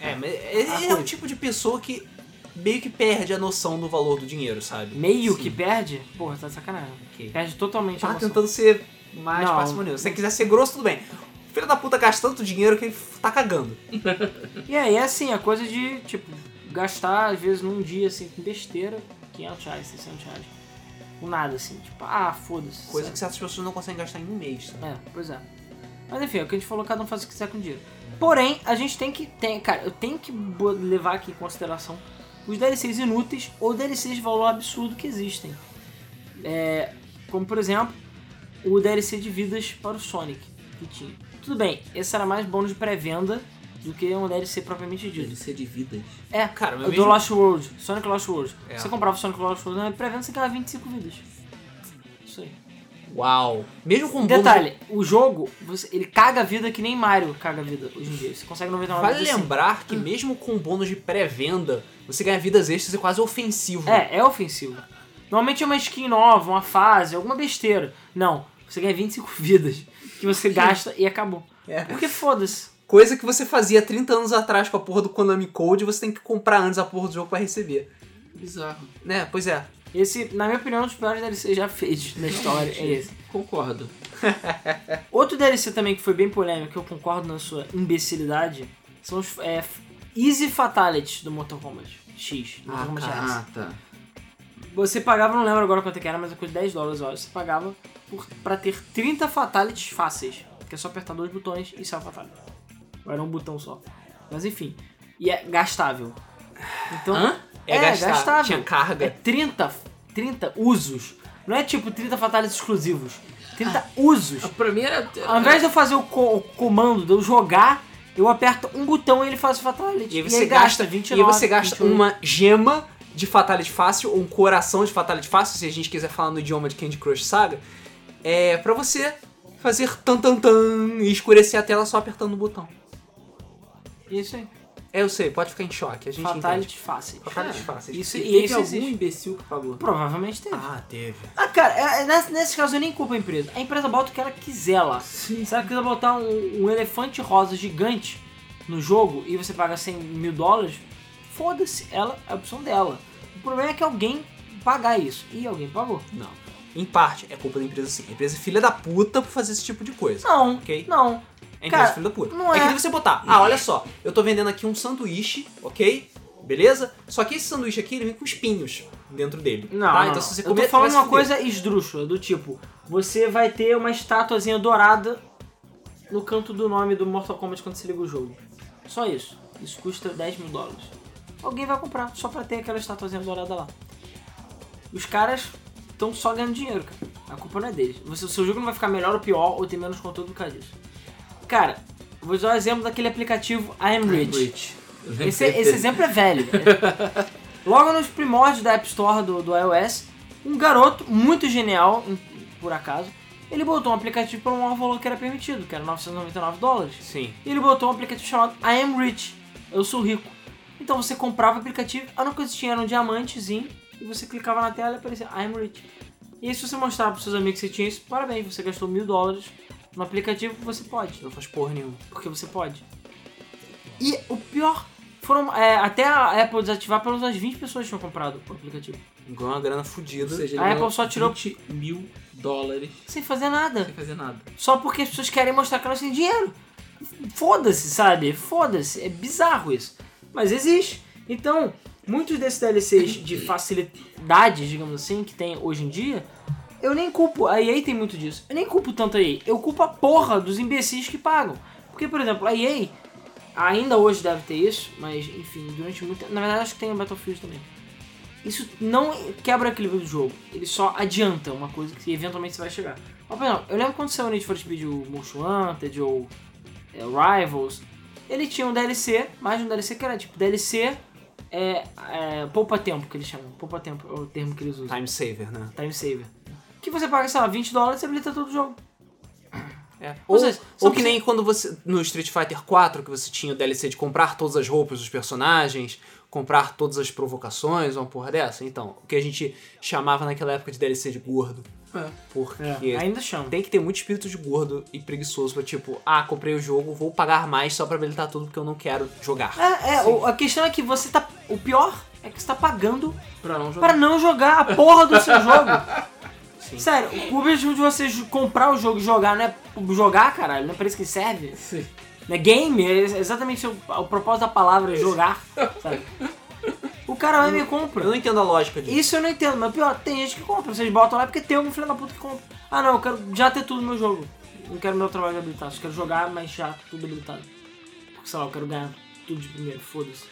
É, mas ele é o tipo de pessoa que meio que perde a noção do valor do dinheiro, sabe? Meio Sim. que perde, porra, tá de sacanagem. Ok. Perde totalmente a Tá noção. tentando ser mais Não. parcimonioso. Se você quiser ser grosso, tudo bem. Filho da puta gasta tanto dinheiro que ele tá cagando. E aí, é assim, a coisa de, tipo, gastar, às vezes, num dia, assim, com besteira, 500 reais, 600 reais. Com nada, assim, tipo, ah, foda-se. Coisa sabe? que certas pessoas não conseguem gastar em um mês. Sabe? É, pois é. Mas enfim, é o que a gente falou, cada um faz o que quiser com dinheiro. Porém, a gente tem que. Tem, cara, eu tenho que levar aqui em consideração os DLCs inúteis ou DLCs de valor absurdo que existem. É, como por exemplo, o DLC de vidas para o Sonic que tinha. Tudo bem, esse era mais bônus de pré-venda do que um DLC propriamente dito. DLC de vidas. É, Cara, o do mesmo- Lost World, Sonic Lost World. É. Você comprava o Sonic Lost World na pré-venda, você ganhava 25 vidas. Uau. Mesmo com Detalhe, o jogo, você- ele caga a vida que nem Mario caga a vida hoje em dia. Você consegue 99 Vale vidas assim. lembrar que mesmo com bônus de pré-venda, você ganha vidas extras é quase ofensivo. É, é ofensivo. Normalmente é uma skin nova, uma fase, alguma besteira. Não, você ganha 25 vidas que você gasta e acabou. É. Porque foda-se. Coisa que você fazia 30 anos atrás com a porra do Konami Code, você tem que comprar antes a porra do jogo pra receber. Bizarro. Né? Pois é. Esse, na minha opinião, é um dos piores DLC já feitos na história é esse. Concordo. Outro DLC também que foi bem polêmico, que eu concordo na sua imbecilidade, são os é, Easy Fatalities do Mortal Kombat X. do Ah, Mortal Kombat. Ah, tá. Você pagava, não lembro agora quanto é que era, mas é coisa de 10 dólares, olha. Você pagava por, pra ter 30 fatalities fáceis. Que é só apertar dois botões e sai o fatality. Ou era um botão só. Mas enfim. E é gastável. Então. Hã? É, É, gastável. Tinha carga. É 30, 30 usos. Não é tipo 30 fatalities exclusivos. 30 usos. Pra mim era. Ao invés de eu fazer o, co- o comando, de eu jogar, eu aperto um botão e ele faz o fatality. E aí você ele gasta, 29, e você gasta 28. uma gema de Fatality Fácil, ou um coração de Fatality Fácil, se a gente quiser falar no idioma de Candy Crush Saga, é pra você fazer tan tan tan e escurecer a tela só apertando o botão. Isso aí. É, eu sei, pode ficar em choque. A gente Fatality fáceis. Fatality fáceis. Isso, E e teve isso algum existe. imbecil que pagou. Provavelmente teve. Ah, teve. Ah, cara, é- é- nesse, nesse caso eu nem culpo a empresa. A empresa bota o que ela quiser lá. Sim. Se ela quiser botar um, um elefante rosa gigante no jogo e você paga 100 mil dólares, foda-se, ela é a opção dela. O problema é que alguém pagar isso. E alguém pagou. Não. Em parte, é culpa da empresa sim. A empresa é filha da puta por fazer esse tipo de coisa. Não, Ok. não. É empresa filha da puta. não é é. que nem você botar, ah, olha só, eu tô vendendo aqui um sanduíche, ok? Beleza? Só que esse sanduíche aqui, ele vem com espinhos dentro dele. Não, tá? não, Então se você eu comer, tô falando uma coisa esdrúxula, do tipo, você vai ter uma estatuazinha dourada no canto do nome do Mortal Kombat quando você liga o jogo. Só isso. Isso custa 10 mil dólares. Alguém vai comprar, só pra ter aquela estatuazinha dourada lá. Os caras estão só ganhando dinheiro, cara. A culpa não é deles. Você, o seu jogo não vai ficar melhor ou pior ou ter menos conteúdo por causa disso. Cara, vou usar o exemplo daquele aplicativo I Am Rich. Rich. Esse, esse exemplo é velho. Logo nos primórdios da App Store do, do iOS, um garoto muito genial, por acaso, ele botou um aplicativo por um maior valor que era permitido, que era 999 dólares. Sim. E ele botou um aplicativo chamado I Am Rich, eu sou rico. Então você comprava o aplicativo, a única coisa que tinha era um diamantezinho, e você clicava na tela e aparecia I Am Rich. E aí se você mostrava pros seus amigos que você tinha isso, parabéns, você gastou mil dólares no aplicativo, você pode. Não faz porra nenhuma. Porque você pode. E o pior, foram é, até a Apple desativar, pelo menos umas 20 pessoas tinham comprado o aplicativo. Ganhou uma grana fodida. seja, A Apple só tirou- 20 mil dólares Sem fazer nada. sem fazer nada. Só porque as pessoas querem mostrar que elas têm dinheiro. Foda-se, sabe? Foda-se. É bizarro isso. Mas existe. Então, muitos desses DLCs de facilidades, digamos assim, que tem hoje em dia, eu nem culpo. A EA tem muito disso. Eu nem culpo tanto a EA. Eu culpo a porra dos imbecis que pagam. Porque, por exemplo, a EA ainda hoje deve ter isso, mas enfim, durante muito tempo. Na verdade, acho que tem a Battlefield também. Isso não quebra o equilíbrio do jogo. Ele só adianta uma coisa que eventualmente você vai chegar. Mas, por exemplo, eu lembro quando saiu o Need for Speed o Most Wanted ou é, Rivals, ele tinha um DLC, mais um DLC que era tipo DLC é, é, poupa tempo que eles chamam. Poupa tempo é o termo que eles usam. Time saver, né? Time saver. Que você paga, sei lá, 20 dólares e habilita todo o jogo. É. Ou Ou, seja, ou que nem quando você. No Street Fighter 4, que você tinha o DLC de comprar todas as roupas dos personagens, comprar todas as provocações, uma porra dessa. Então, o que a gente chamava naquela época de DLC de gordo. É. Porque É, ainda chama. tem que ter muito espírito de gordo e preguiçoso pra tipo, ah, comprei o jogo, vou pagar mais só pra habilitar tudo porque eu não quero jogar. É, é, o- a questão é que você tá. O pior é que você tá pagando Pra não jogar. para não jogar a porra do seu jogo. Sim. Sério, o objetivo de você comprar o jogo e jogar não é jogar, caralho, não é pra isso que serve. Sim. Não é game, é exatamente o, o propósito da palavra, é jogar, sabe? O cara vai e me compra. Eu não entendo a lógica disso. Isso eu não entendo, mas pior, tem gente que compra. Vocês botam lá porque tem algum filho da puta que compra. Ah não, eu quero já ter tudo no meu jogo. Não quero meu trabalho habilitado, só quero jogar, mas já tudo habilitado. Porque sei lá, eu quero ganhar tudo de primeiro, foda-se.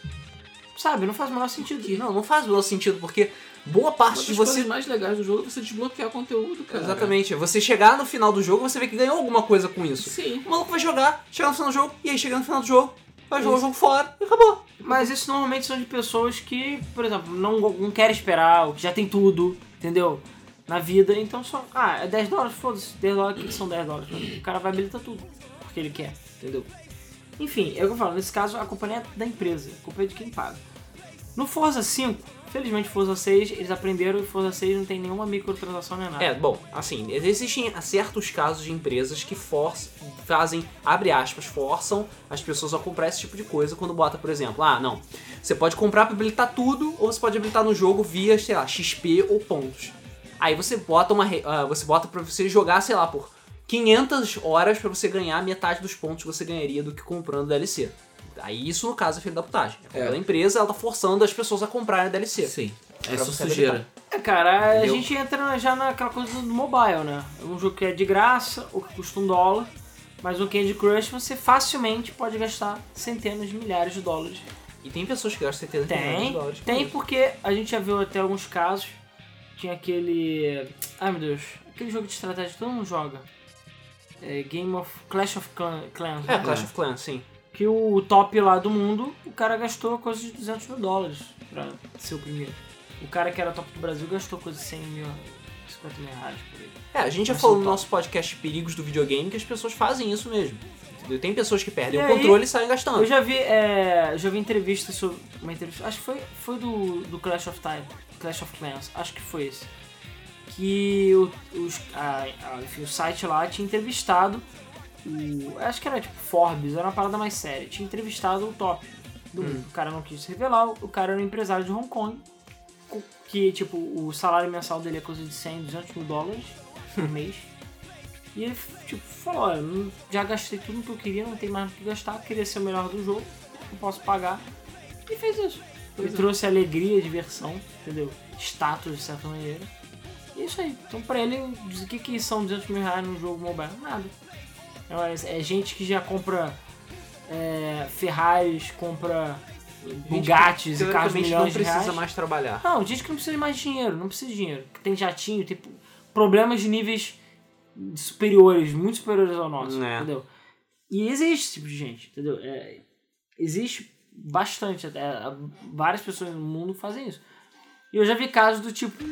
Sabe, não faz o menor sentido. Não, não faz o menor sentido, porque boa Uma parte das de você. mais legais do jogo é você desbloquear conteúdo, cara. Exatamente. Você chegar no final do jogo, você vê que ganhou alguma coisa com isso. Sim. O maluco vai jogar, chegar no final do jogo, e aí chega no final do jogo, vai jogar o jogo fora e acabou. Mas isso normalmente são de pessoas que, por exemplo, não, não querem esperar, ou que já tem tudo, entendeu? Na vida, então só. Ah, é 10 dólares? Foda-se, 10 dólares, o que são 10 dólares? O cara vai habilitar tudo, porque ele quer, entendeu? Enfim, é o que eu falo, nesse caso a não é da empresa, a culpa é de quem paga. No Forza 5, felizmente Forza 6, eles aprenderam e Forza 6 não tem nenhuma microtransação nem nada. É, bom, assim, existem certos casos de empresas que forçam, fazem, abre aspas, forçam as pessoas a comprar esse tipo de coisa quando bota, por exemplo, ah, não, você pode comprar pra habilitar tudo ou você pode habilitar no jogo via, sei lá, XP ou pontos. Aí você bota uma, ah, você bota pra você jogar, sei lá, por 500 horas pra você ganhar metade dos pontos que você ganharia do que comprando DLC. Aí isso, no caso, é filho da putagem. É. É. da empresa, ela tá forçando as pessoas a comprarem DLC. Sim. Essa você sujeira. É, cara, a Entendeu? gente entra já naquela coisa do mobile, né? É um jogo que é de graça, ou que custa um dólar, mas no Candy Crush você facilmente pode gastar centenas de milhares de dólares. E tem pessoas que gastam 70 milhões de Tem, dólares. com tem isso. porque a gente já viu até alguns casos. Tinha aquele. Ai meu Deus, aquele jogo de estratégia que todo mundo joga. É, Game of. Clash of Clan- Clans. É, né? Clash of Clans, sim. Que o top lá do mundo, o cara gastou coisa de 200 mil dólares pra ser o primeiro. O cara que era top do Brasil gastou coisa de 100 mil 50 mil reais por aí. É, a gente já falou no nosso podcast Perigos do Videogame que as pessoas fazem isso mesmo. Entendeu? Tem pessoas que perdem E o aí, controle e saem gastando. Eu já vi, é, já vi entrevista sobre. Uma entrevista. Acho que foi, foi do, do Clash of Time. Clash of Clans, acho que foi esse. Que o, os, a- a- enfim, o site lá tinha entrevistado o. Acho que era tipo Forbes, era uma parada mais séria. Tinha entrevistado o top do mundo. O cara não quis se revelar, o cara era um empresário de Hong Kong. Que, tipo, o salário mensal dele é coisa de 100, 200 mil dólares por mês. E ele, tipo, falou, olha, já gastei tudo que eu queria, não tem mais o que gastar, queria ser o melhor do jogo, não posso pagar. E fez isso. Ele é. trouxe alegria, diversão, entendeu? Status, de certa maneira. E é isso aí. Então pra ele, o que que são 200 mil reais num jogo mobile? Nada. É, é gente que já compra é, Ferraris, compra Bugattis e carros de não milhões de precisa reais. mais trabalhar. Não, gente que não precisa de mais dinheiro, não precisa de dinheiro. Que tem jatinho, tem problemas de níveis superiores, muito superiores ao nosso, É. entendeu? E existe esse tipo de gente, entendeu? É, existe bastante, até várias pessoas no mundo fazem isso. E eu já vi casos do tipo,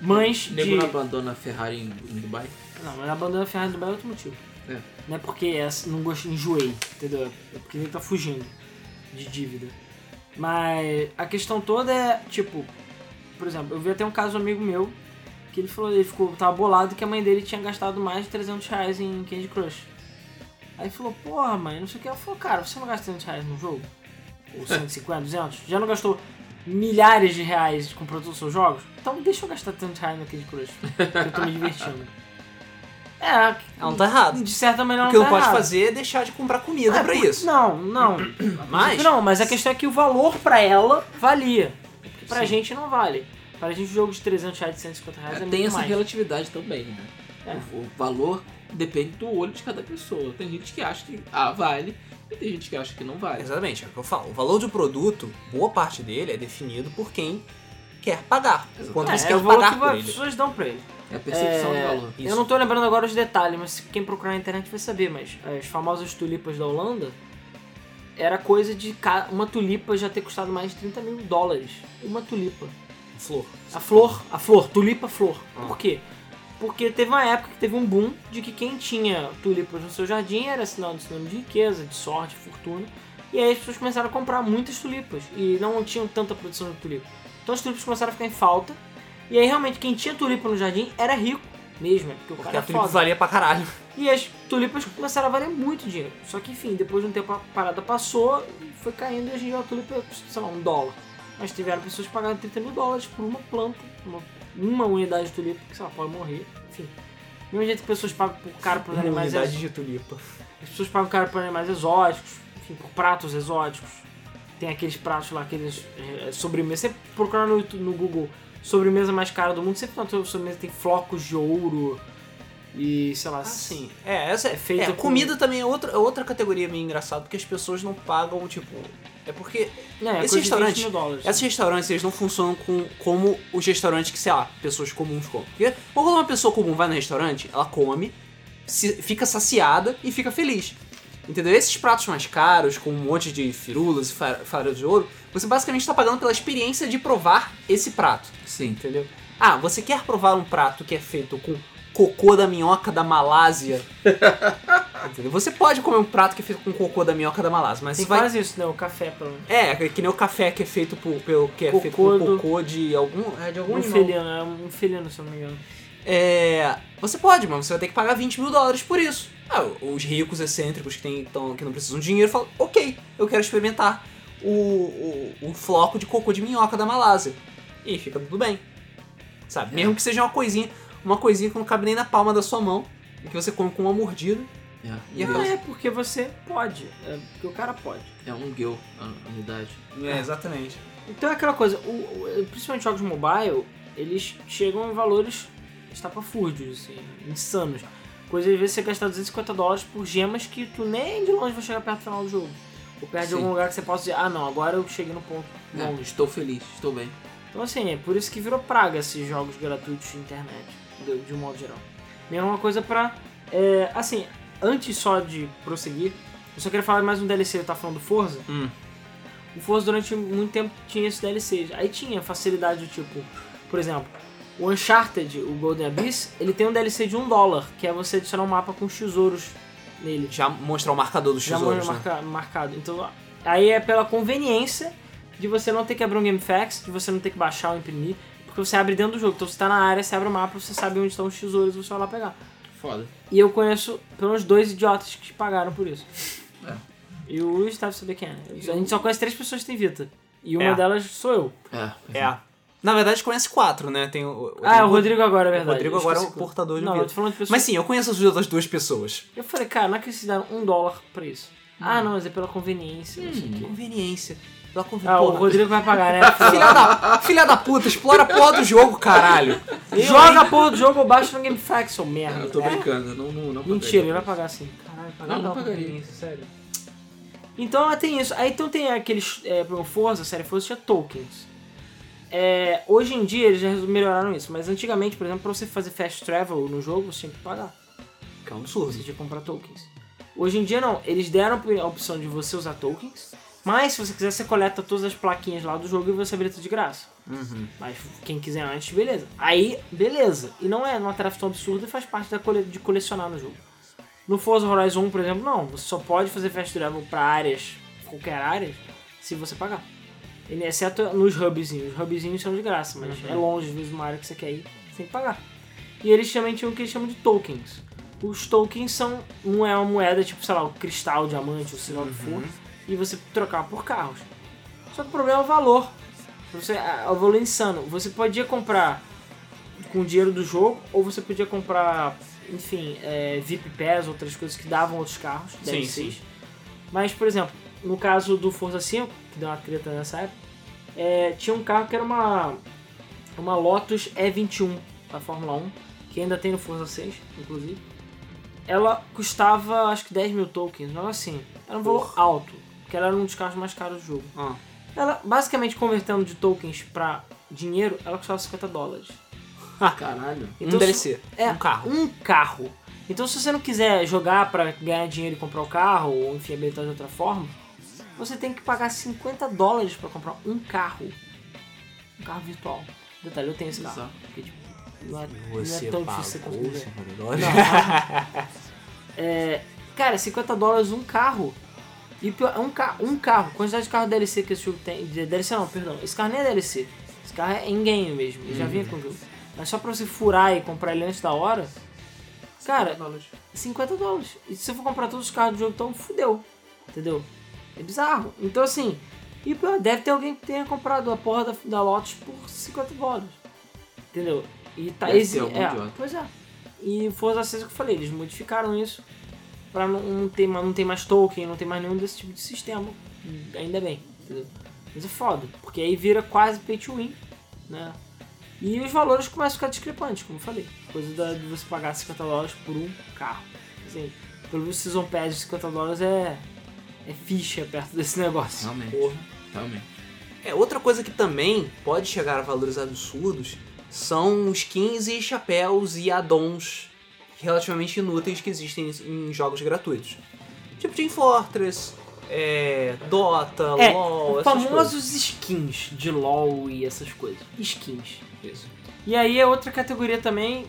mães Nego de... não abandona a Ferrari em, em Dubai. Não, mas abandona a Ferrari do Dubai é outro motivo. É. Não é porque é, não gosto, enjoei, entendeu? É porque ele tá fugindo de dívida. Mas a questão toda é, tipo, por exemplo, eu vi até um caso um amigo meu que ele falou, ele ficou, tava bolado que a mãe dele tinha gastado mais de 300 reais em Candy Crush. Aí ele falou, porra mãe, não sei o que. Ela falou, cara, você não gasta 300 reais no jogo? Ou 150, 200? Já não gastou milhares de reais comprando todos os seus jogos? Então deixa eu gastar 300 reais no Candy Crush, que eu tô me divertindo. É, Não tá errado. de certa maneira O que não não tá pode errado. fazer é deixar de comprar comida É, pra por- isso. Não, não. Mas, Não, mas a questão é que o valor pra ela valia. Pra Sim. gente não vale. Pra gente, um jogo de 300 reais, de 150 reais é, tem muito essa mais. relatividade também, né? É. O, o valor depende do olho de cada pessoa. Tem gente que acha que ah, vale e tem gente que acha que não vale. exatamente, é o que eu falo. O valor do produto, boa parte dele é definido por quem quer pagar. Exatamente. Quanto É, você é quer o valor pagar que as pessoas dão pra ele. É a percepção É, do valor. Isso. Eu não tô lembrando agora os detalhes, mas quem procurar na internet vai saber. Mas as famosas tulipas da Holanda era coisa de uma tulipa já ter custado mais de 30 mil dólares. Uma tulipa. Flor. A flor, a flor, tulipa flor. Ah. Por quê? Porque teve uma época que teve um boom de que quem tinha tulipas no seu jardim era sinal de sinônimo de riqueza, de sorte, fortuna. E aí as pessoas começaram a comprar muitas tulipas e não tinham tanta produção de tulipa. Então as tulipas começaram a ficar em falta. E aí realmente quem tinha tulipa no jardim era rico mesmo, porque o Porque cara a é tulipa foda. valia pra caralho. E as tulipas começaram a valer muito dinheiro. Só que enfim, depois de um tempo a parada passou, foi caindo e hoje em dia a tulipa sei lá, um dólar. Mas tiveram pessoas que pagaram 30 mil dólares por uma planta, uma, uma unidade de tulipa, que sei lá, pode morrer. Enfim. Do mesmo jeito que pessoas pagam por caro por Uma animais exóticos. de tulipa. As pessoas pagam caro por animais exóticos, enfim, por pratos exóticos. Tem aqueles pratos lá, aqueles é, sobremesa. Você procurar no, no Google sobremesa mais cara do mundo, sempre na tua sobremesa tem flocos de ouro e sei lá. Ah, sim. É, essa é, É feita é, com- comida também é outra, é outra categoria meio engraçada, porque as pessoas não pagam, tipo. É porque É, Esse coisa de 20 restaurante- mil dólares. esses restaurantes eles não funcionam com, como os restaurantes que, sei lá, pessoas comuns comem. Porque quando uma pessoa comum vai no restaurante, ela come, se- fica saciada e fica feliz. Entendeu? Esses pratos mais caros, com um monte de firulas e fa- faros de ouro, você basicamente está pagando pela experiência de provar esse prato. Sim. Entendeu? Ah, você quer provar um prato que é feito com cocô da minhoca da Malásia? entendeu? Você pode comer um prato que é feito com cocô da minhoca da Malásia, mas Tem você vai. quase isso, né? O café, pelo menos. É, que nem o café que é feito por, pelo que é Cocô feito com do- cocô de algum, é, de algum Um animal. felino, é um felino, se eu não me engano. É, você pode, mas você vai ter que pagar 20 mil dólares por isso. Ah, os ricos excêntricos que, tem, tão, que não precisam de dinheiro falam, ok, eu quero experimentar o, o, o floco de cocô de minhoca da Malásia. E fica tudo bem. Sabe? É. Mesmo que seja uma coisinha, uma coisinha que não cabe nem na palma da sua mão, e que você come com uma mordida. É, E um Não gueu. é porque você pode, é porque o cara pode. é um gueu a a unidade. É, exatamente. Então é aquela coisa, o, o- principalmente jogos mobile, eles chegam em valores estapafúrdios, assim, insanos. Coisa às vezes você gastar 250 dólares por gemas que tu nem de longe vai chegar perto do final do jogo. Ou perto de Sim. algum lugar que você possa dizer, ah não, agora eu cheguei no ponto É, estou feliz, estou bem. Então assim, é por isso que virou praga esses jogos gratuitos de internet, de, de um modo geral. Mesma coisa pra. é, assim, antes só de prosseguir, eu só queria falar mais um DLC, eu tava falando do Forza. Hum. O Forza durante muito tempo tinha esses DLCs. Aí tinha facilidade do tipo, por exemplo, O Uncharted, o Golden Abyss, ele tem um DLC de um dólar, que é você adicionar um mapa com os tesouros nele. Já mostrar o marcador dos Já tesouros, né? marca- marcado. Então, aí é pela conveniência de você não ter que abrir um GameFAQs, de você não ter que baixar ou imprimir, porque você abre dentro do jogo. Então você tá na área, você abre o mapa, você sabe onde estão os tesouros e você vai lá pegar. Foda. E eu conheço pelo menos dois idiotas que pagaram por isso. É. E o Luiz deve saber quem é. A gente só conhece três pessoas que têm Vita. E uma É. delas sou eu. É. É. Na verdade, conhece quatro, né? Tem o, Ah, o Rodrigo agora, é O verdade. Rodrigo Eu agora é o portador de Não, eu tô falando de pessoas... Mas sim, eu conheço as outras duas pessoas. Eu falei, cara, não é que eles deram um dólar pra isso. Ah, não, mas é pela conveniência, não o quê. Conveniência. Pela conven- Ah, o. Rodrigo vai pagar, né? Filha da, filha da puta, explora a porra do jogo, caralho. Joga a porra do jogo ou baixa no GameFAQs, seu Ah, merda. eu tô brincando, não, não, não Mentira, ele vai pagar sim. Caralho, pagar Não, não por pagaria. conveniência, sério. Então tem isso. Aí então tem aqueles. É, por exemplo, Forza, série Forza tinha tokens. É, hoje em dia eles já melhoraram isso, mas antigamente, por exemplo, pra você fazer fast travel no jogo, você tinha que pagar. Que é um Você absurdo. tinha que comprar tokens. Hoje em dia não, eles deram a opção de você usar tokens, mas se você quiser, você coleta todas as plaquinhas lá do jogo e você habilita de graça. Uhum. Mas quem quiser antes, beleza. Aí, beleza. E não é uma tarefa tão absurda e faz parte da cole- de colecionar no jogo. No Forza Horizon 1, por exemplo, não. Você só pode fazer fast travel pra áreas, qualquer área, se você pagar. Exceto nos hubzinhos. Os hubzinhos são de graça, mas é longe, às vezes, uma área que você quer ir, você tem que pagar. E eles também tinham o que eles chamam de tokens. Os tokens são, um é uma moeda, tipo, sei lá, o cristal, o diamante, ou sei lá o que for, e você trocar por carros. Só que o problema é o valor. Você, é o valor insano. Você podia comprar com o dinheiro do jogo, ou você podia comprar, enfim, é, VIP Pass, outras coisas que davam outros carros, Sim, DLCs. sim. Mas, por exemplo, no caso do Forza 5, que deu uma treta nessa época, é, tinha um carro que era uma, uma Lotus E21 da Fórmula 1, que ainda tem no Forza 6, inclusive. Ela custava, acho que 10 mil tokens, não assim. Era um valor alto, porque ela era um dos carros mais caros do jogo. Ah. Ela, basicamente, convertendo de tokens pra dinheiro, ela custava 50 dólares. Caralho. Um se- DLC. É, Um carro. Um carro. Então, se você não quiser jogar pra ganhar dinheiro e comprar o carro, ou enfim, habilitar de outra forma, você tem que pagar 50 dólares pra comprar um carro. Um carro virtual. Detalhe, eu tenho esse carro. Porque, tipo, não é, não Você é tão difícil você pagou conseguir. 50 dólares? É, cara, 50 dólares um carro. E pior, é um, ca um carro. Quantidade de carro DLC que esse jogo tem. DLC não, perdão. Esse carro nem é DLC. Esse carro é in-game mesmo. Ele já vinha com o jogo. Mas só pra você furar e comprar ele antes da hora. Cara, 50 dólares. E se você for comprar todos os carros do jogo, então fudeu. Entendeu? É bizarro. Então assim. E pior, deve ter alguém que tenha comprado a porra da, da Lotus por 50 dólares. Entendeu? E tá Deve algum é, idiota. Pois é. E Forza 6 é o que eu falei, eles modificaram isso pra não, não ter, não ter mais token, não ter mais nenhum desse tipo de sistema. Ainda bem, entendeu? Mas é foda, porque aí vira quase pay to win, né? E os valores começam a ficar discrepantes, como eu falei. Coisa da- de você pagar 50 dólares por um carro. Assim, pelo Season Pass de 50 dólares é, é ficha perto desse negócio. Realmente. Porra. Realmente. É, outra coisa que também pode chegar a valores absurdos são skins e chapéus e addons relativamente inúteis que existem em jogos gratuitos. Tipo Team Fortress, é, Dota, É, LoL, essas coisas. famosos skins de LoL e essas coisas. Skins. Isso. E aí é outra categoria também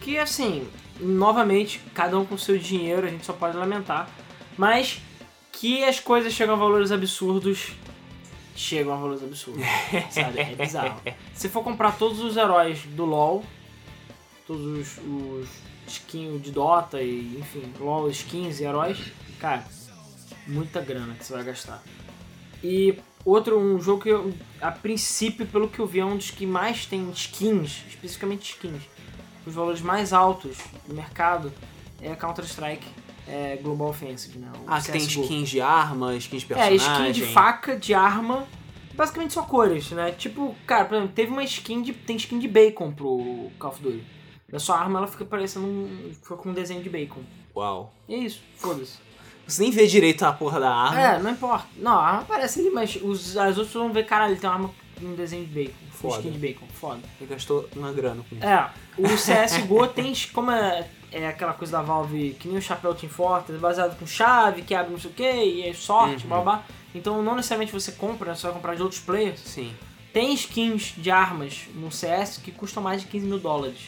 que, assim, novamente, cada um com seu dinheiro, a gente só pode lamentar, mas que as coisas chegam a valores absurdos, chegam a valores absurdos, sabe? É bizarro. Se for comprar todos os heróis do LoL, todos os, os skins de Dota e, enfim, LoL, skins e heróis, cara, muita grana que você vai gastar. E outro, um jogo que eu, a princípio, pelo que eu vi, é um dos que mais tem skins, especificamente skins. Os valores mais altos do mercado é Counter-Strike é Global Offensive, né? O Ah, que tem CSGO. skins de arma, skins de É, personagem. skin de faca, de arma, basicamente só cores, né? Tipo, cara, por exemplo, teve uma skin de. Tem skin de bacon pro Call of Duty. Da sua arma ela fica parecendo um. Fica com um desenho de bacon. Uau. E é isso, foda-se. Você nem vê direito a porra da arma. É, não importa. Não, a arma aparece ali, mas os, as outras vão ver, caralho, tem uma arma com um desenho de bacon. com Foda. Skin de bacon, foda. Ele gastou uma grana com isso. É, o CSGO tem, como é, é aquela coisa da Valve, que nem o chapéu Team Fortress, baseado com chave, que abre não sei o que, e é sorte, Uhum. blá. Então não necessariamente você compra, né, você vai comprar de outros players. Sim. Tem skins de armas no CS que custam mais de 15 mil dólares.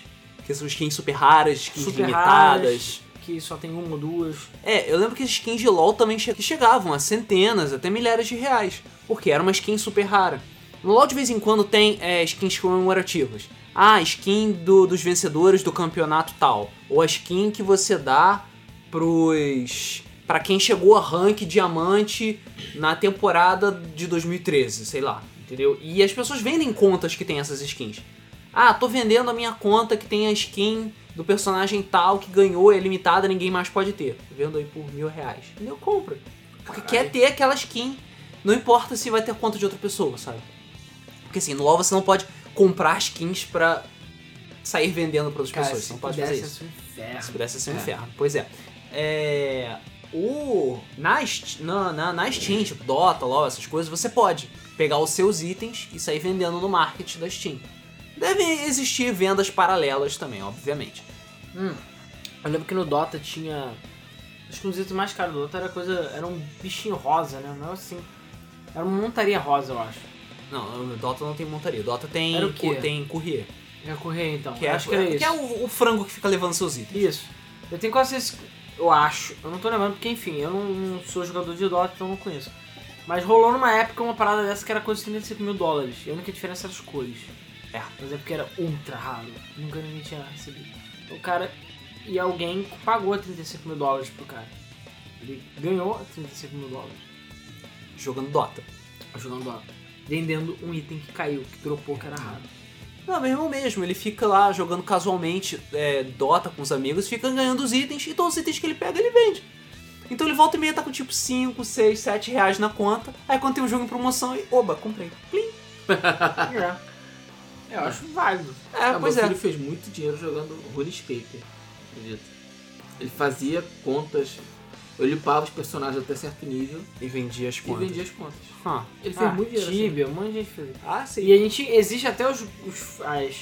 Que são skins super raras, skins Super limitadas. raras, que só tem uma ou duas. É, eu lembro que as skins de LoL também chegavam a centenas, até milhares de reais. Porque era uma skin super rara. No LoL de vez em quando tem é, skins comemorativas. Ah, skin do- dos vencedores do campeonato tal. Ou a skin que você dá pros. Pra quem chegou a rank diamante na temporada de 2013, sei lá, entendeu? E as pessoas vendem contas que tem essas skins. Ah, tô vendendo a minha conta que tem a skin do personagem tal que ganhou, é limitada, ninguém mais pode ter. Vendo aí por mil reais. Entendeu? Compra. Porque quer ter aquela skin. Não importa se vai ter conta de outra pessoa, sabe? Porque assim, no LoL você não pode comprar skins pra sair vendendo para outras Cara, pessoas. Você não pode fazer isso. um inferno. Se pudesse ser um É. inferno. Pois é. É. O. Na, na, na Steam, tipo Dota, LOL, essas coisas, você pode pegar os seus itens e sair vendendo no market da Steam. Devem existir vendas paralelas também, obviamente. Hum, eu lembro que no Dota tinha. Acho que um dos itens mais caros do Dota era coisa. Era um bichinho rosa, né? Não assim. Era uma montaria rosa, eu acho. Não, o Dota não tem montaria. O Dota tem, Era o quê? tem courier. Já correr então. Que é, acho que era que isso. é o, o frango que fica levando seus itens. Isso. Eu tenho quase esse. Eu acho. Eu não tô lembrando porque, enfim, eu não, não sou jogador de Dota, então eu não conheço. Mas rolou numa época uma parada dessa que era coisa de 35 mil dólares. E a única diferença era as cores. É. Mas é porque era ultra raro. Nunca ninguém tinha recebido. O cara. E alguém pagou 35 mil dólares pro cara. Ele ganhou 35 mil dólares Jogando Dota. jogando Dota. Vendendo um item que caiu, que dropou, que era raro. Não, meu irmão mesmo, ele fica lá jogando casualmente é, Dota com os amigos, fica ganhando os itens e todos os itens que ele pega ele vende. Então ele volta e meia tá com tipo 5, 6, 7 reais na conta. Aí quando tem um jogo em promoção, ele, oba, comprei. Plim. É. Eu acho válido. É, Ah, pois meu é. filho fez muito dinheiro jogando RuneScape, acredita? Ele fazia contas, eu limpava os personagens até certo nível E vendia as e contas. vendia as contas. Ah, Ele fez Ah, muito dinheiro assim. Tibia, um monte de gente fez. ah sim. E a gente, existe até os, os- as,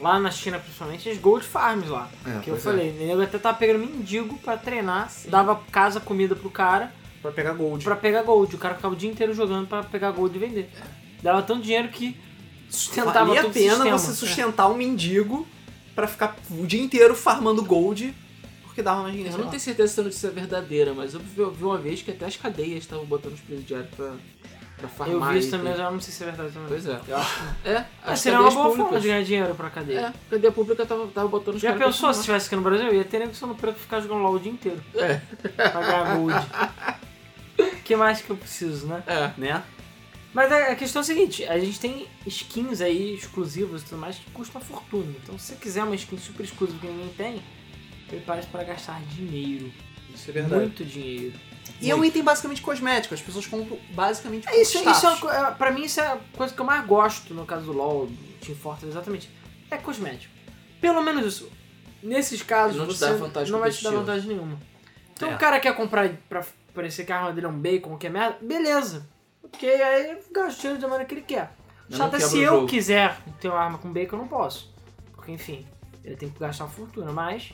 lá na China principalmente, as Gold Farms lá. É, que eu é. falei, o nego até tava pegando mendigo pra treinar, dava casa, comida pro cara Pra pegar gold. pra pegar gold. O cara ficava o dia inteiro jogando pra pegar gold e vender. Dava tanto dinheiro que sustentava Valia a todo o pena sistema. você sustentar um mendigo pra ficar o dia inteiro farmando gold, porque dava mais dinheiro. Eu não lá. tenho certeza se a notícia é verdadeira, mas eu vi, eu vi uma vez que até as cadeias estavam botando os presidiários pra, pra farmar. Eu vi isso também, mas eu não sei se é verdade também. Pois é. Eu acho É, é, seria uma boa forma públicas. de ganhar dinheiro pra cadeia. É, a cadeia pública tava, tava botando os Já pensou se tivesse aqui no Brasil? Ia ter nego só no preto ficar jogando LOL o dia inteiro. É. Pra ganhar gold. O que mais que eu preciso, né? É, né? Mas a a questão é a seguinte, a gente tem skins aí exclusivas e tudo mais que custam uma fortuna. Então se você quiser uma skin super exclusiva que ninguém tem, prepare-se para gastar dinheiro. Isso é Muito dinheiro. E é um item basicamente cosmético, as pessoas compram basicamente É isso, isso é, status. co- é, pra mim isso é a coisa que eu mais gosto no caso do LoL, do Team Fortress, exatamente. É cosmético. Pelo menos isso. Nesses casos Não te você dá vantagem não vai te dar vantagem nenhuma. Então É. o cara quer comprar pra parecer que a arma dele é um bacon, que é merda, beleza. Porque aí ele gasta o dinheiro da maneira que ele quer. Mas Chato não é quebra se eu jogo. quiser ter uma arma com bacon, eu não posso. Porque, enfim, ele tem que gastar uma fortuna, mas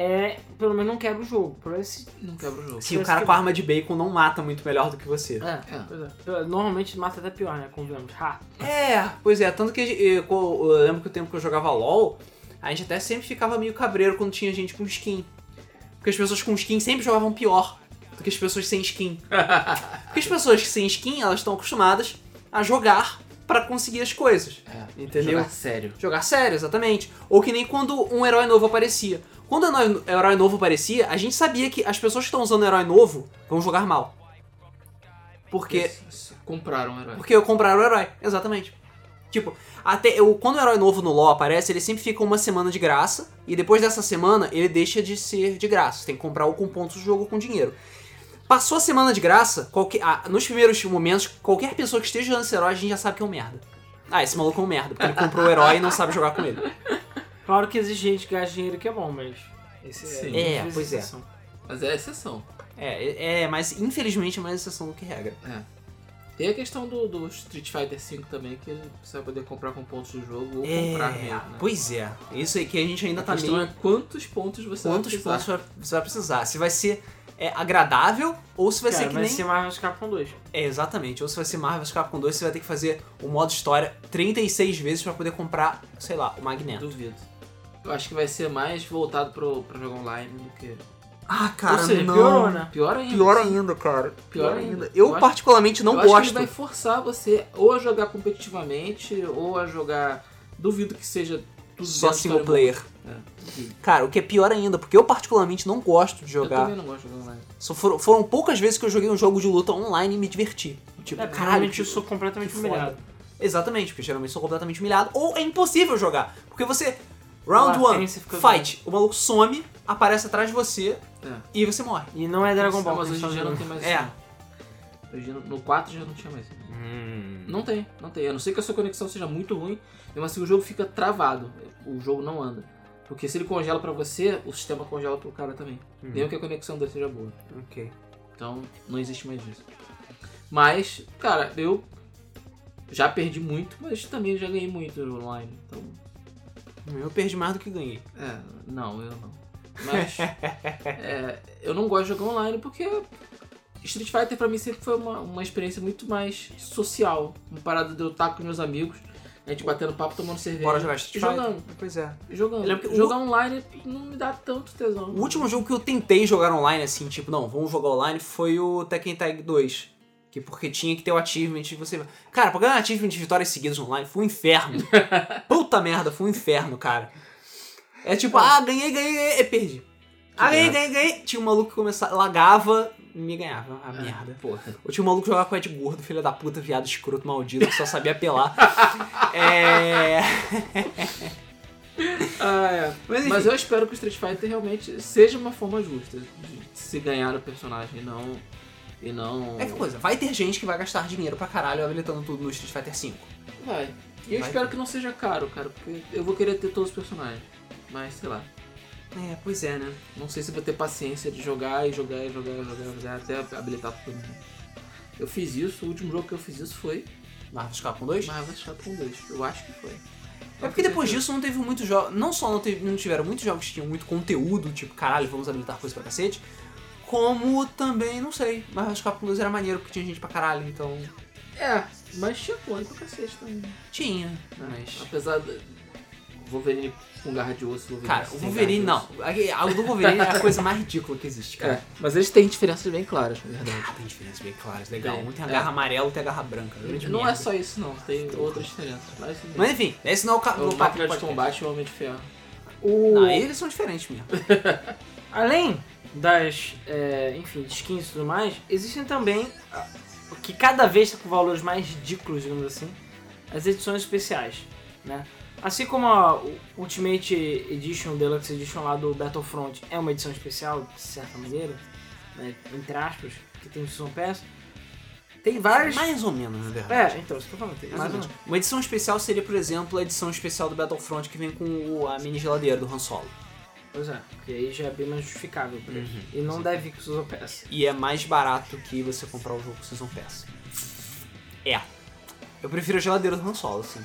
é, pelo menos não quebra o jogo. Se... Não quebra o jogo. Se o cara com arma de bacon não mata muito melhor do que você. É, É. pois é. Normalmente mata até pior, né? Convenhamos. Ha. É, pois é, tanto que eu, eu lembro que o tempo que eu jogava LOL, a gente até sempre ficava meio cabreiro quando tinha gente com skin. Porque as pessoas com skin sempre jogavam pior do que as pessoas sem skin. Porque as pessoas sem skin, elas estão acostumadas a jogar pra conseguir as coisas. É, Entendeu? Jogar sério. Jogar sério, exatamente. Ou que nem quando um herói novo aparecia. Quando um herói- novo aparecia, a gente sabia que as pessoas que estão usando o herói novo vão jogar mal. Porque Eles Compraram um herói. porque eu compraram o herói, exatamente. Tipo, até eu, quando o herói novo no LoL aparece, ele sempre fica uma semana de graça, e depois dessa semana ele deixa de ser de graça. Você tem que comprar ou com pontos do jogo ou com dinheiro. Passou a semana de graça, qualquer, ah, nos primeiros momentos, qualquer pessoa que esteja usando esse herói, a gente já sabe que é um merda. Ah, esse maluco é um merda, porque ele comprou o herói e não sabe jogar com ele. Claro que existe gente que gasta dinheiro que é bom, mas. Esse Sim. É, vezes pois é. exceção. Mas é exceção. É, é, é, mas infelizmente é mais exceção do que regra. É. Tem a questão do, do Street Fighter V também, que você vai poder comprar com pontos do jogo ou comprar mesmo, É, né? pois é. Isso aí que a gente ainda a tá questão meio... é quantos pontos você Quantos vai precisar. pontos vai- você vai precisar? Se vai ser é agradável, ou se vai Cara, ser que vai nem. ser Marvel vs Capcom 2. É, exatamente. Ou se vai ser Marvel vs Capcom 2, você vai ter que fazer o modo história 36 vezes pra poder comprar, sei lá, o Magneto. Duvido. Eu acho que vai ser mais voltado pro, pra jogar online do que. Ah, Ou seja, piorou, né? Pior ainda. Pior ainda, cara. Pior ainda. Eu, Eu acho- particularmente, não eu acho que gosto. ele vai forçar você ou a jogar competitivamente ou a jogar. Duvido que seja tudo Só single player. É. Cara, o que é pior ainda, porque eu particularmente não gosto de Eu jogar. também não gosto de jogar online. Só foram, foram poucas vezes que eu joguei um jogo de luta online e me diverti. Tipo, É, caralho, eu sou completamente humilhado. Exatamente, porque geralmente sou completamente humilhado. Ou é impossível jogar. Porque você. Round A 1, latência fica fight. O maluco some, aparece atrás de você É. e você morre. E não é Dragon Ball, mas hoje em dia não tem mais É. isso. não. Hoje, no 4 já não tinha mais isso. Não tem, não tem. A não ser que a sua conexão seja muito ruim, mesmo assim o jogo fica travado. O jogo não anda. Porque se ele congela pra você, o sistema congela pro cara também. Uhum. Mesmo que a conexão dele seja boa. Ok. Então não existe mais isso. Mas, cara, eu já perdi muito, mas também já ganhei muito no online. Então, Eu perdi mais do que ganhei. é, não, eu não. Mas é, eu não gosto de jogar online porque Street Fighter pra mim sempre foi uma, uma experiência muito mais social. Uma parada de eu estar com meus amigos, a gente batendo papo, tomando cerveja. Bora jogar Street Fighter? jogando. Pois é. Jogando. Que Jogar online não me dá tanto tesão. O último jogo que eu tentei jogar online, assim, tipo, não, vamos jogar online, foi o Tekken Tag 2. Que porque tinha que ter o achievement e você. Cara, pra ganhar achievement de vitórias seguidas online foi um inferno. Puta merda, foi um inferno, cara. É tipo, ah, ganhei, ganhei, ganhei, e perdi. Ah, ganhei, ganhei, ganhei. Tinha um maluco que começava, lagava e me ganhava. A merda. Porra. Ou tinha um maluco que jogava com Ed gordo, filho da puta, viado escroto, maldito, que só sabia apelar. é. Ah, é. Mas. Mas eu espero que o Street Fighter realmente seja uma forma justa de se ganhar o personagem não. E não. É que coisa, vai ter gente que vai gastar dinheiro pra caralho habilitando tudo no Street Fighter V. Vai. E eu Vai espero que não seja caro, cara, porque eu vou querer ter todos os personagens. Mas sei lá. É, pois é, né? Não sei se vou ter paciência de jogar e jogar e jogar e jogar, jogar até habilitar mundo. Eu fiz isso, o último jogo que eu fiz isso foi Marvel Capcom 2? Marvel Capcom 2. Eu acho que foi. É porque depois disso não teve muitos jogos. Não só não, teve, não tiveram muitos jogos que tinham muito conteúdo, tipo, caralho, vamos habilitar coisa pra cacete. Como também, não sei, vs Capcom 2 era maneiro porque tinha gente pra caralho, então. É, mas tinha clone pra cacete também. Tinha, mas. Apesar do Wolverine com garra de osso, Wolverine Cara, o sem Wolverine garra não. de osso. A a do Wolverine é a coisa mais ridícula que existe, cara. É, mas eles têm diferenças bem claras, na verdade. Ah, tem diferenças bem claras, legal. Tem, Um tem a é. garra amarela, outro tem a garra branca. grande Não é merda. só isso não, tem outras diferenças. Mas, Mas enfim, esse não é o, ca... o o papo máquina do de podcast. combate e o Homem de Ferro. O... Não, eles são diferentes mesmo. Além das, é, enfim, skins e tudo mais, existem também, ah, que cada vez está com valores mais ridículos, digamos assim, as edições especiais, né? Assim como a Ultimate Edition, Deluxe Edition lá do Battlefront é uma edição especial, de certa maneira, né, entre aspas, que tem Season Pass, tem várias... Mais ou menos, na verdade. É, então, isso que eu tô falando, tem Mais mais ou menos. Uma edição especial seria, por exemplo, a edição especial do Battlefront que vem com a mini geladeira do Han Solo. Pois é, porque aí já é bem mais justificável pra. Uhum, E não deve vir com Season Pass. E é mais barato que você comprar o jogo com Season Pass. É. Eu prefiro a geladeira do Han Solo, assim.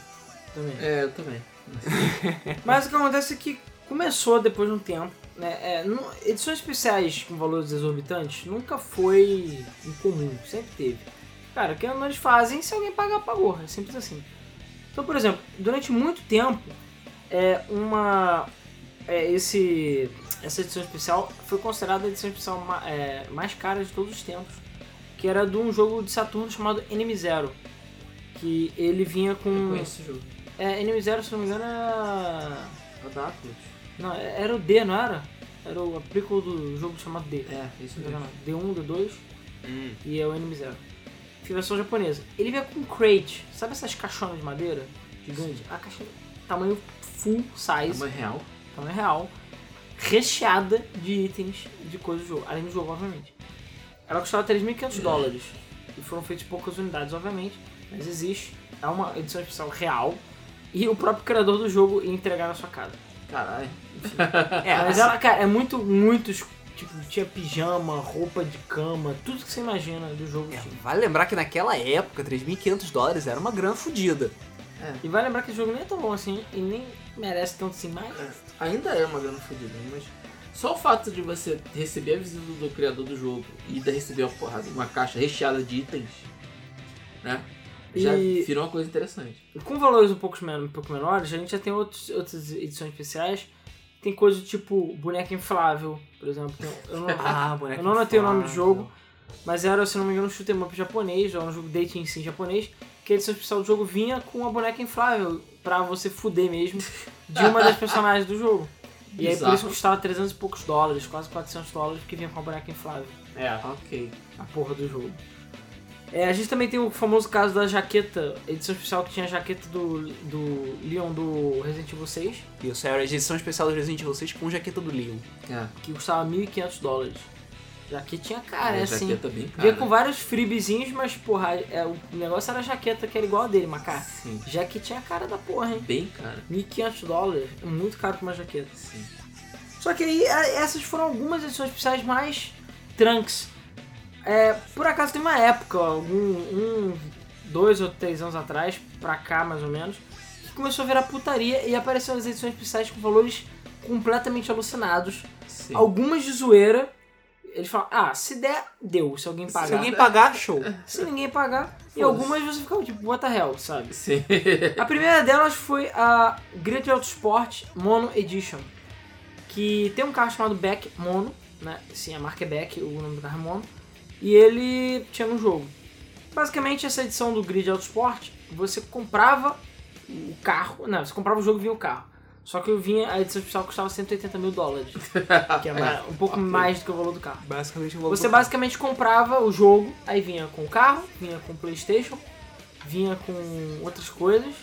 Também. É, eu também. Mas o que acontece é que começou depois de um tempo, né? é, edições especiais com valores exorbitantes nunca foi incomum, sempre teve. Cara, o que eles fazem, se alguém pagar, pagou. É simples assim. Então, por exemplo, durante muito tempo, é uma. É, esse, essa edição especial foi considerada a edição especial ma- é, mais cara de todos os tempos. Que era de um jogo de Saturno chamado Enemy Zero. Que ele vinha Eu com. conheço esse jogo. É, Enemy Zero, se não me engano, era. É Atlus. Não, era o D, não era? Era o prequel do jogo chamado D. É, isso mesmo. engano. D1, D2 e é o Enemy Zero. Versão japonesa. Ele veio com crate. Sabe essas caixonas de madeira? Gigante. A caixa tamanho full É size, uma real. Tamanho real, recheada de itens de coisas do jogo. Além do jogo, obviamente. Ela custava 3.500 dólares. E foram feitas poucas unidades, obviamente. Mas existe. É uma edição especial real. E o próprio criador do jogo ia entregar na sua casa. Caralho. É, Mas ela, cara, é muito, muitos. Tipo, tinha pijama, roupa de cama, tudo que você imagina do jogo é, vale lembrar que naquela época, 3.500 dólares era uma grana fodida. E vai lembrar que o jogo nem é tão bom assim e nem merece tanto assim mais. Ainda é uma grana fodida, mas Só o fato de você receber a visita do criador do jogo e ainda receber uma porrada, uma caixa recheada de itens, né? Já E- vira uma coisa interessante. Com valores um pouco, um pouco menores, a gente já tem outros, outras edições especiais. Tem coisa tipo boneca inflável, por exemplo. Eu não, Ah, boneco. eu não anotei o nome do jogo, mas era, se não me engano, um shoot'em up japonês, ou um jogo dating sim japonês, que a edição especial do jogo vinha com uma boneca inflável, pra você fuder mesmo, de uma das personagens do jogo. E aí por isso custava 300 e poucos dólares, quase 400 dólares, porque vinha com a boneca inflável. É, Ok. a porra do jogo. É, a gente também tem o famoso caso da jaqueta, edição especial que tinha a jaqueta do, do Leon do Resident Evil 6, Isso, era a edição especial do Resident Evil 6 com jaqueta do Leon. É. que custava 1.500 dólares. Jaquetinha cara, é a assim. jaqueta bem cara. Vinha com vários freebezinhos, mas porra, é, o negócio era a jaqueta que era igual a dele, Macar. Sim. Jaquetinha cara da porra, hein? Bem cara. 1.500 dólares, é muito caro pra uma jaqueta. Sim. Só que aí a- essas foram algumas edições especiais mais trunks. É, por acaso tem uma época, algum, um, dois ou três anos atrás, pra cá mais ou menos, que começou a virar putaria e apareceram as edições especiais com valores completamente alucinados. Sim. Algumas de zoeira. Eles falam, ah, se der, deu. Se alguém pagar. Se alguém pagar, show. Se ninguém pagar. E algumas você fica tipo, what the hell, sabe? Sim. A primeira delas foi a Great Auto Sport Mono Edition, que tem um carro chamado Beck Mono, né? Sim, a marca é Beck, o nome do carro é Mono, e ele tinha no jogo. Basicamente, essa edição do Grid Auto Sport, você comprava o carro, não, você comprava o jogo e vinha o carro. Só que eu vinha, a edição especial custava 180 mil dólares, que é mais- um pouco ok. mais do que o valor do carro. Basicamente, o valor Você basicamente comprava o jogo, aí vinha com o carro, vinha com o Playstation, vinha com outras coisas,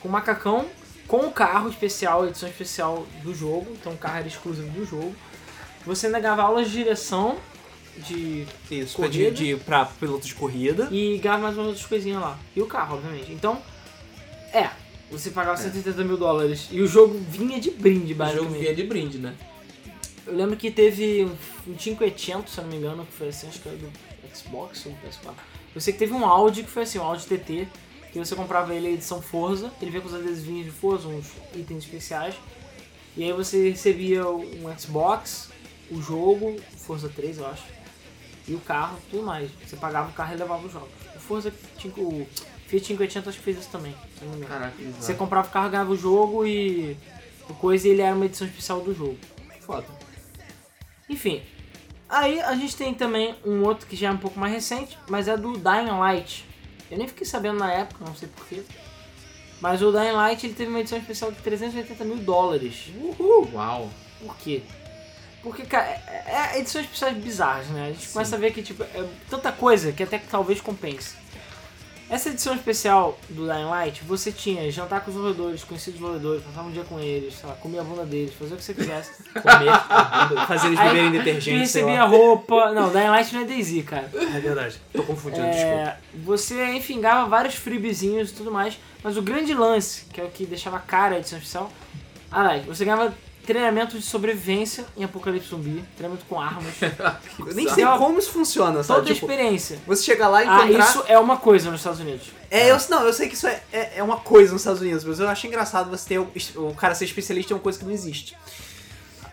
com o macacão, com o carro especial, edição especial do jogo, então o carro era exclusivo do jogo. Você ainda ganhava aulas de direção de Isso, pra, de, corrida. de, pra piloto de corrida. e ganhava mais umas outras coisinhas lá. E o carro, obviamente. Então, é, você pagava 180 mil dólares e o jogo vinha de brinde, O jogo basicamente. vinha de brinde, né? Eu lembro que teve um, um 500, se eu não me engano, que foi assim, acho que era do Xbox ou do PS4. Eu sei que teve um Audi que foi assim, um Audi TT, que você comprava ele a edição Forza, ele vinha com os adesivinhos de Forza, uns itens especiais. E aí você recebia um Xbox, o jogo, Forza 3 eu acho, e o carro, tudo mais. Você pagava o carro e levava os jogos. O Forza, tinha- o Fiat 500 acho que fez isso também. Caraca, exato. Você comprava o carro, ganhava o jogo e o coisa e ele era uma edição especial do jogo. Foda. Enfim, aí a gente tem também um outro que já é um pouco mais recente, mas é do Dying Light. Eu nem fiquei sabendo na época, não sei porquê. Mas o Dying Light ele teve uma edição especial de 380 mil dólares. Uhul. Uau. Por quê? Porque, cara, é, é edições especiais bizarras, né? A gente Sim. começa a ver que, tipo, é tanta coisa que até que talvez compense. Essa edição especial do Dying Light, você tinha jantar com os desenvolvedores, conhecer os desenvolvedores, passar um dia com eles, sei lá, comer a bunda deles, fazer o que você quisesse. Comer, fazer eles beberem detergente, recebia roupa. Não, Dying Light não é Daisy, cara. É verdade. Tô confundindo, desculpa. É, você, enfim, ganhava vários freebezinhos e tudo mais. Mas o grande lance, que é o que deixava cara a edição especial, ah, você ganhava treinamento de sobrevivência em Apocalipse Zumbi, treinamento com armas, Eu nem sei como isso funciona, sabe? toda a Tipo, experiência. você chega lá e Ah, encontrar... isso é uma coisa nos Estados Unidos. É, eu, não, eu sei que isso é, é, é uma coisa nos Estados Unidos, mas eu acho engraçado você ter o, o cara ser especialista em uma coisa que não existe.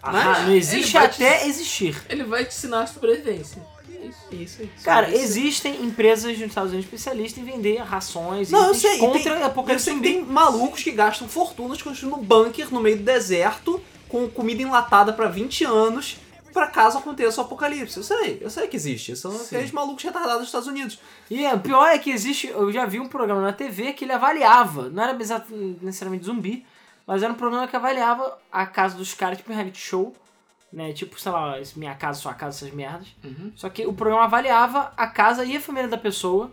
Ah, não existe vai te- até existir. Ele vai te ensinar a sobrevivência. É isso. Isso, isso. Cara, isso. existem empresas nos Estados Unidos especialistas em vender rações Não, eu sei. e contra tem, eu Apocalipse sei que Zumbi. tem malucos que gastam fortunas construindo um bunker no meio do deserto com comida enlatada pra 20 anos pra caso aconteça o apocalipse. Eu sei, eu sei que existe. São Sim. aqueles malucos retardados dos Estados Unidos. E é, o pior é que existe, eu já vi um programa na TV que ele avaliava, não era necessariamente zumbi, mas era um programa que avaliava a casa dos caras, tipo um reality show, né? Tipo, sei lá, minha casa, sua casa, essas merdas. Uhum. Só que o programa avaliava a casa e a família da pessoa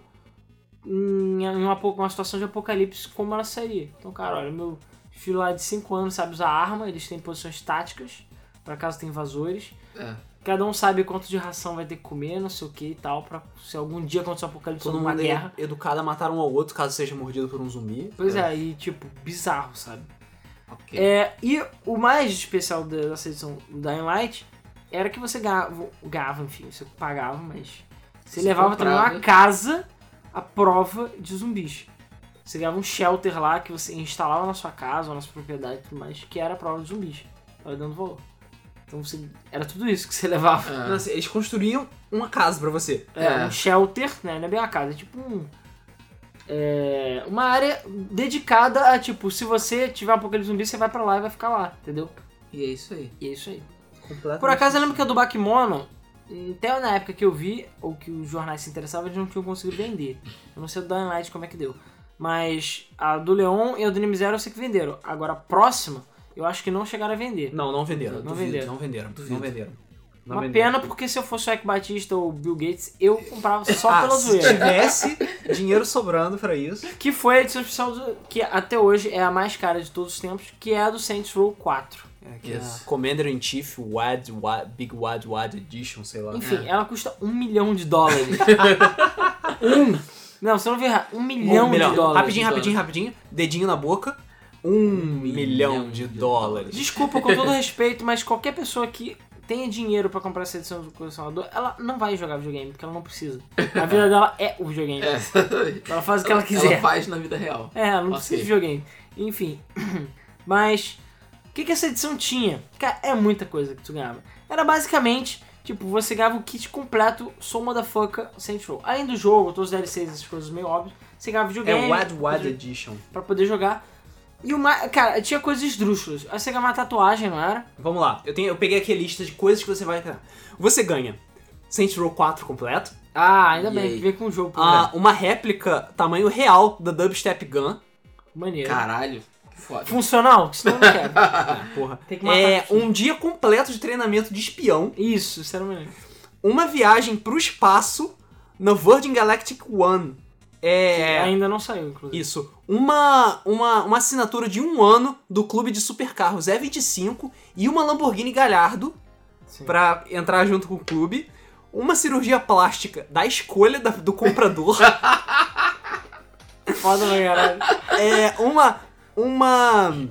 em uma, uma situação de apocalipse, como ela seria. Então, cara, olha, meu filho lá de 5 anos sabe usar arma, eles têm posições táticas, para caso tem invasores. É. Cada um sabe quanto de ração vai ter que comer, não sei o que e tal, pra se algum dia acontecer um apocalipse ou Todo uma mundo guerra. é educado a matar um ao outro caso seja mordido por um zumbi. Pois é, e tipo, bizarro, sabe? Ok. É, e o mais especial da- dessa edição do Dying Light era que você ganhava, ganhava enfim, você pagava, mas você, Você levava também comprava. uma casa à prova de zumbis. Você ganhava um shelter lá que você instalava na sua casa ou na sua propriedade e tudo mais, que era a prova de zumbis. Tava dando valor. Então você, era tudo isso que você levava. Ah, Não, assim, eles construíam uma casa pra você. É, É. um shelter, né? Não é bem uma casa, é tipo um. É, uma área dedicada a, tipo, se você tiver um apocalipse zumbi, você vai pra lá e vai ficar lá, entendeu? E é isso aí. E é isso aí. Completamente. Por acaso eu lembro que a do Bakemono, até na época que eu vi, ou que os jornais se interessavam, eles não tinham conseguido vender. Eu não sei o Dying Light como é que deu. Mas a do Leon e a do Nime Zero eu sei que venderam. Agora a próxima, eu acho que não chegaram a vender. Não, não venderam. Não Duvido, venderam. Não venderam. Duvido. Não venderam. Não Uma venderam. pena porque se eu fosse o Ike Batista ou o Bill Gates, eu comprava só ah, pela se zoeira. tivesse dinheiro sobrando pra isso. Que foi a edição especial do, que até hoje é a mais cara de todos os tempos, que é a do Saints Row 4. É, que Yes. é Commander in Chief Wad, Wad, Big Wad Wad Edition, sei lá. Enfim, ela custa um milhão de dólares. um! Não, você não viu errado. Um milhão, Um milhão. de dólares. Rapidinho, rapidinho, rapidinho. Dedinho na boca. Um milhão de dólares. Desculpa, com todo respeito, mas qualquer pessoa que tenha dinheiro pra comprar essa edição do colecionador, ela não vai jogar videogame, porque ela não precisa. A vida dela é o videogame. É. Ela faz o que ela quiser. Ela faz na vida real. É, ela não Ok. precisa de videogame. Enfim. Mas, o que, que essa edição tinha? Cara, é muita coisa que tu ganhava. Era basicamente, tipo, você ganhava o kit completo Soul Motherfucker Saints Row. Além do jogo, todos os DLCs, essas coisas meio óbvias, você ganhava É videogame. Wad Wad pra- Edition. Pra poder jogar. E o mais. Cara, tinha coisas esdrúxulas. Aí você ganhava uma tatuagem, não era? Vamos lá. Eu, tenho, eu peguei aqui a lista de coisas que você vai ganhar. Você ganha Saints Row 4 completo. Ah, ainda E bem, aí? que veio com o jogo. Ah, uma réplica tamanho real da Dubstep Gun. Maneiro. Caralho. Foda. Funcional? Senão eu não quero. Ah, porra. Tem que matar É um dia completo de treinamento de espião. Isso, isso era maneiro. Uma viagem pro espaço na Virgin Galactic One. É. Ainda não saiu, inclusive. Isso. Uma, uma, uma assinatura de um ano do clube de supercarros E25 e uma Lamborghini Gallardo Sim. pra entrar junto com o clube. Uma cirurgia plástica da escolha da- do comprador. Foda pra caralho. é uma. Uma.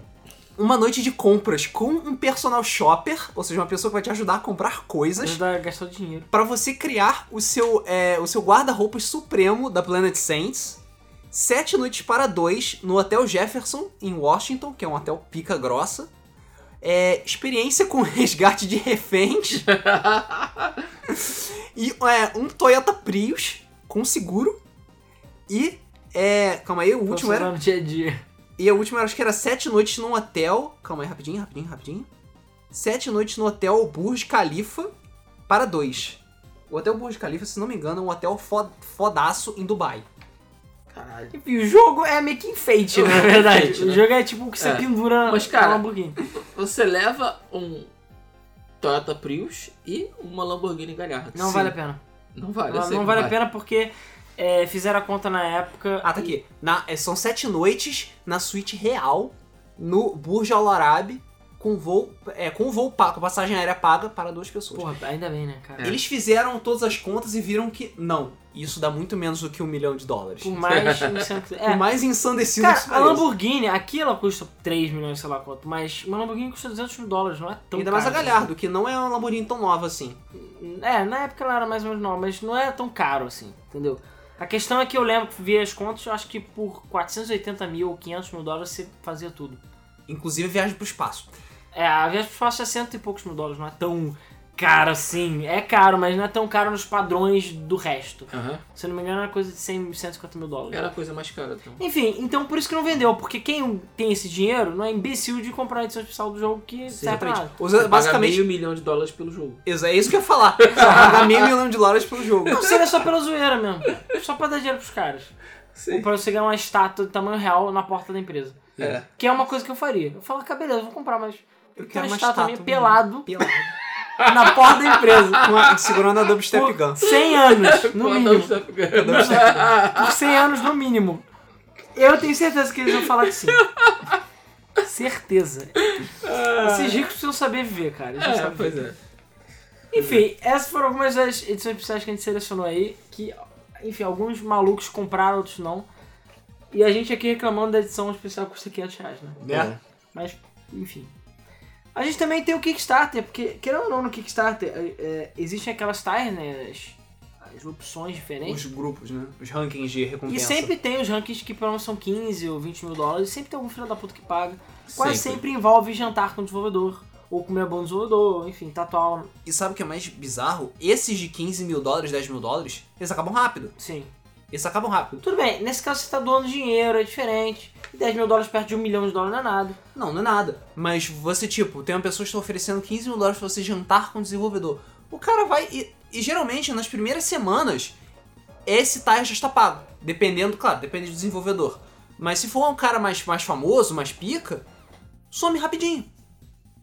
Uma noite de compras com um personal shopper, ou seja, uma pessoa que vai te ajudar a comprar coisas. Ajudar a gastar dinheiro. Pra você criar o seu, é, o seu guarda-roupas supremo da Planet Saints. Sete noites para dois no Hotel Jefferson, em Washington, que é um hotel pica grossa. É, experiência com resgate de reféns. e é, um Toyota Prius com seguro. E. É, calma aí, o último era. Dia a dia. E a última, acho que era sete noites num hotel. Calma aí, rapidinho, rapidinho, rapidinho. Sete noites no hotel Burj Khalifa para dois. O hotel Burj Khalifa, se não me engano, é um hotel fo- fodaço em Dubai. Caralho. Enfim, o jogo é meio que enfeite, né, na verdade. Enfeite, O né? jogo é tipo o que você É. pendura Mas, cara, na Lamborghini. Você leva um Toyota Prius e uma Lamborghini Gallardo. Não Sim. vale a pena. Não vale. Não, não que vale a pena porque é, fizeram a conta na época. Ah, tá aqui. Na, é, são sete noites na suíte real, no Burj Al Arab, com voo, é, com voo pago, com passagem aérea paga para duas pessoas. Porra, ainda bem, né, cara? É. Eles fizeram todas as contas e viram que, não, isso dá muito menos do que um milhão de dólares. Por mais que Por é. mais ensandecido Cara, que a. Lamborghini, aqui ela custa 3 milhões, sei lá quanto, mas uma Lamborghini custa 200 mil dólares, não é tão Ainda mais a caro. Galhardo, que não é uma Lamborghini tão nova assim. É, na época ela era mais ou menos nova, mas não é tão caro assim, entendeu? A questão é que eu lembro vi as contas, eu acho que por 480 mil ou 500 mil dólares você fazia tudo. Inclusive viagem pro espaço. É, a viagem pro espaço é cento e poucos mil dólares, não é tão caro assim. É caro, mas não é tão caro nos padrões do resto. Aham. Se eu não me engano, era coisa de 100, 150 mil dólares. Era a coisa mais cara, então. Enfim, então por isso que não vendeu, porque quem tem esse dinheiro não é imbecil de comprar a edição especial do jogo que serve pra nada. Você basicamente, paga meio milhão de dólares pelo jogo. Exa- é isso que eu ia falar. Pagar meio milhão de dólares pelo jogo. Não, seria só pela zoeira mesmo. Só pra dar dinheiro pros caras. Ou pra você ganhar uma estátua de tamanho real na porta da empresa. É. Que é uma coisa que eu faria. Eu falo, ah, beleza, eu vou comprar, mas. Eu quero uma estátua estátua minha. pelado Pelado. Na porta da empresa. Com a- segurando a Dubstep Por Gun. 100 anos, no mínimo. Por 100 anos, no mínimo. Eu tenho certeza que eles vão falar que sim. Certeza. Esses ricos precisam saber viver, cara. Eles É, sabem pois viver. é. Enfim, essas foram algumas das edições especiais que a gente selecionou aí. Que, enfim, alguns malucos compraram, outros não. E a gente aqui reclamando da edição especial que custa 500 reais, né? Né? Mas, enfim. A gente também tem o Kickstarter, porque, querendo ou não, no Kickstarter, é, é, existem aquelas tais, né? As, as opções diferentes. Os grupos, né? Os rankings de E recompensa. sempre tem os rankings que pelo menos são 15 ou 20 mil dólares, e sempre tem algum filho da puta que paga. Quase Sempre. sempre envolve jantar com o desenvolvedor, ou comer do desenvolvedor, enfim, tatuar, E sabe o que é mais bizarro? Esses de 15 mil dólares, 10 mil dólares, eles acabam rápido. sim. Eles acabam rápido. Tudo bem, nesse caso você tá doando dinheiro, é diferente. E 10 mil dólares perto de um milhão de dólares não é nada. Não, não é nada. Mas você, tipo, tem uma pessoa que está oferecendo 15 mil dólares pra você jantar com o desenvolvedor. O cara vai. E, e geralmente, nas primeiras semanas, esse taxa já está pago. Dependendo, claro, depende do desenvolvedor. Mas se for um cara mais, mais famoso, mais pica, some rapidinho.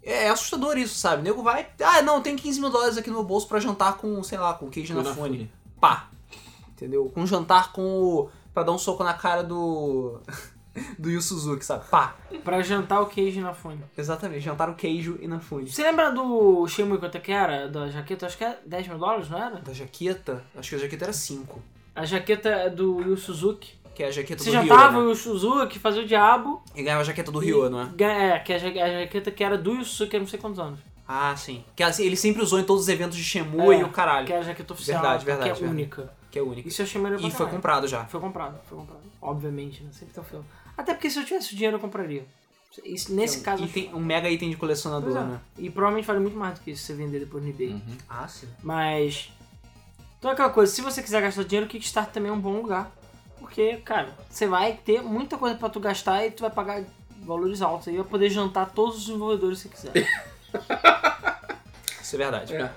É, é assustador isso, sabe? O nego vai. Ah, não, tem 15 mil dólares aqui no meu bolso pra jantar com, sei lá, com queijo na fone. Pá. Entendeu? Com um jantar com o. pra dar um soco na cara do. do Yu Suzuki, sabe? Pá. Pra jantar o queijo na fone. Exatamente, jantar o queijo e na fune. Você lembra do Shenmue quanto é que era? Da jaqueta? Acho que é 10 mil dólares, não era? Da jaqueta, acho que a jaqueta era 5. A jaqueta é do Yu Suzuki. Que é a jaqueta Você do Ryo, jantava o né? Yu Suzuki, fazia o diabo. E ganhava a jaqueta do Ryo, não é? É, que é a ja- a jaqueta que era do Yu Suzuki há não sei quantos anos. Ah, sim. Que assim, ele sempre usou em todos os eventos de Shenmue É, e o caralho. Que é a jaqueta oficial, Verdade, que verdade, é verdade. única. Que é único. Isso eu achei maneiro E foi comprado já. Foi comprado, foi comprado. Obviamente, né? Sempre um filme. Até porque se eu tivesse o dinheiro eu compraria. Isso- nesse caso. Item- um mega item de colecionador, é. né? E provavelmente vale muito mais do que isso se você vender depois no eBay. Uhum. Ah, sim. Mas. Então é aquela coisa, se você quiser gastar dinheiro, o Kickstarter também é um bom lugar. Porque, cara, você vai ter muita coisa pra tu gastar e tu vai pagar valores altos. E vai poder jantar todos os desenvolvedores que você quiser. Isso é verdade. É.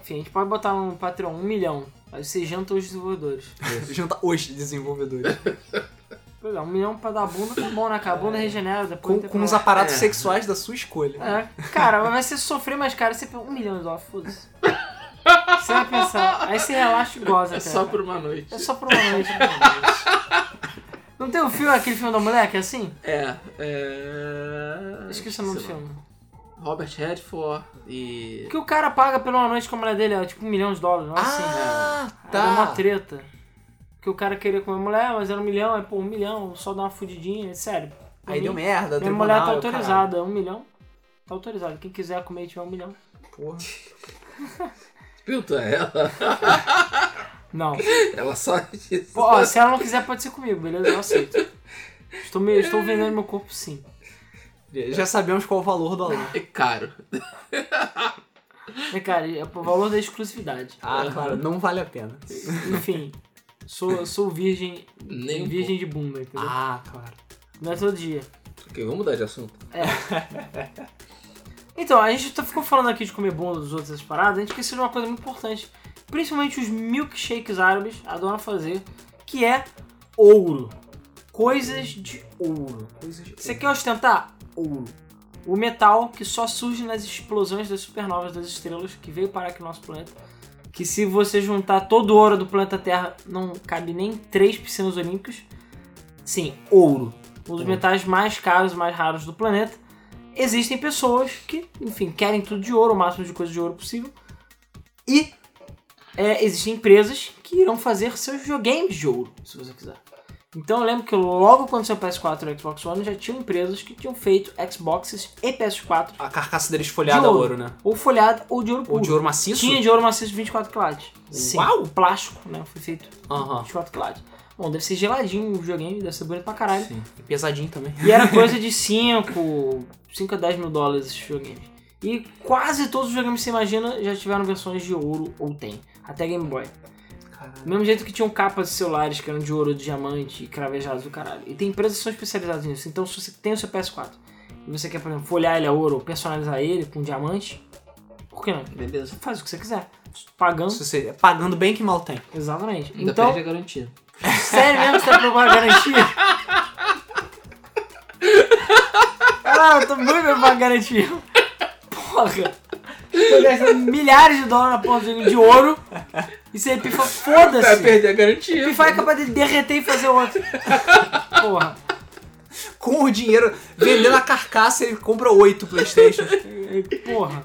Enfim, a gente pode botar no Patreon um milhão. Aí você janta os desenvolvedores. Junta os desenvolvedores. Pois é, um milhão pra dar bunda tá bom, né? cara? A bunda regenera depois. com com os aparatos É. sexuais da sua escolha. É, cara, mas vai ser sofrer mais caro, você pega um milhão de dólares, foda-se. Você vai pensar, aí você relaxa e goza, É cara. só por uma noite. É só por uma noite. Não tem o filme, aquele filme da mulher que é assim? É. é... Esqueci o nome do filme. Robert Redford e. Que o cara paga pela uma noite com a mulher dele, é tipo um milhão de dólares, não é assim? Ah, Era uma tá. treta. Que o cara queria comer a mulher, mas era um milhão, aí pô, um milhão, só dá uma fudidinha, sério. Por Aí mim, deu merda, Minha mulher tá autorizada, um milhão. Tá autorizado. Quem quiser comer e tiver um milhão. Porra. Pilta ela. Não. Ela só disse. Pô, ó, se ela não quiser, pode ser comigo, beleza? Eu aceito. Estou, me, estou vendendo meu corpo sim. Já sabemos qual o valor do aluno. É caro. Mas, cara, é o valor da exclusividade. Ah, claro, não vale a pena. Enfim, sou, sou virgem, Nem um virgem de bunda, entendeu? Ah, claro. Não é todo dia. Ok, vamos mudar de assunto. Então, a gente tá- ficou falando aqui de comer bunda dos outros essas paradas, a gente esqueceu de uma coisa muito importante. Principalmente os milkshakes árabes adoram fazer, que é ouro. Coisas de ouro. Coisas... Você quer ostentar? Ouro. O metal que só surge nas explosões das supernovas das estrelas que veio parar aqui no nosso planeta. Que se você juntar todo o ouro do planeta Terra, não cabe nem três piscinas olímpicos. Sim, ouro. Um dos metais mais caros e mais raros do planeta. Existem pessoas que, enfim, querem tudo de ouro, o máximo de coisa de ouro possível. E é, existem empresas que irão fazer seus videogames de ouro, se você quiser. Então eu lembro que logo quando saiu o PS4 e o Xbox One já tinham empresas que tinham feito Xboxes e PS4 A carcaça dele esfolhada de a ouro, ouro, né? ou folhada ou de ouro puro. Ou de ouro maciço? Tinha de ouro maciço de 24 quilates. Sim, Uau! o plástico, né, foi feito Aham. 24 quilates. Bom, deve ser geladinho o videogame, deve ser bonito pra caralho. Sim. E pesadinho também. E era coisa de 5, 5 a 10 mil dólares esses videogames. E quase todos os videogames que você imagina já tiveram versões de ouro ou tem. Até Game Boy. Do mesmo jeito que tinham capas de celulares que eram de ouro, de diamante e cravejados do caralho. E tem empresas que são especializadas nisso. Então se você tem o seu PS4 e você quer, por exemplo, folhear ele a ouro ou personalizar ele com diamante, por que não? Beleza. Você faz o que você quiser. Pagando. Se você, pagando bem que mal tem. Exatamente. Ainda então, perde a garantia. sério mesmo que você tá procurando garantia? Ah, eu tô muito bem pra garantia. Porra. Tô gastando milhares de dólares na porra do jogo de ouro. E você pifa, Vai foda-se. perder a garantia. Pifa é capaz de derreter e fazer outro. Porra. Com o dinheiro, vendendo a carcaça, ele compra oito Playstation. Porra.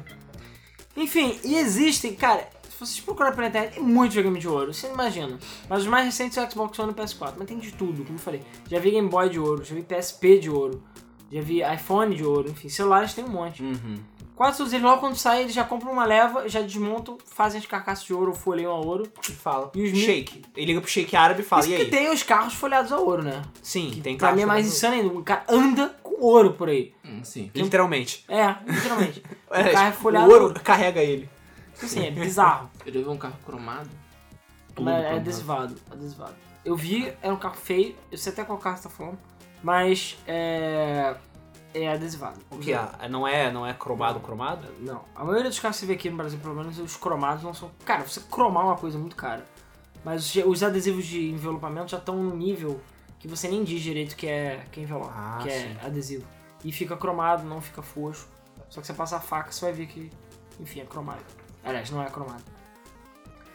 Enfim, e existem, cara, se vocês procurarem pela internet, tem muito videogame de ouro, você não imagina. Mas os mais recentes são o Xbox One e o PS4, mas tem de tudo, como eu falei. Já vi Game Boy de ouro, já vi PSP de ouro, já vi iPhone de ouro, enfim, celulares tem um monte. Uhum. Quase todos eles, logo quando saem, eles já compram uma leva, já desmontam, fazem as carcaças de ouro ou folheiam a ouro. E fala. E os mil- shake. Ele liga pro shake árabe e fala, Isso e que aí? tem os carros folhados a ouro, né? Sim, tem Pra carro mim é mais insano ainda, o cara anda com ouro por aí. Hum, sim. Literalmente. É, literalmente. É, carro é tipo, folhado o ouro ouro. carrega ele. Tipo assim, é bizarro. Eu vi um carro cromado. Tudo Mas é cromado. adesivado, adesivado. Eu vi, era um carro feio, eu sei até qual carro você tá falando, mas é. É adesivado. O que é? Não é, não é cromado, cromado? Não. A maioria dos carros que você vê aqui no Brasil, pelo menos, os cromados não são. Cara, você cromar é uma coisa muito cara. Mas os- os adesivos de envelopamento já estão no nível que você nem diz direito que é, que é envelope, Ah, que sim. é adesivo. E fica cromado, não fica fosco. Só que você passa a faca, você vai ver que, enfim, é cromado. Aliás, não é cromado.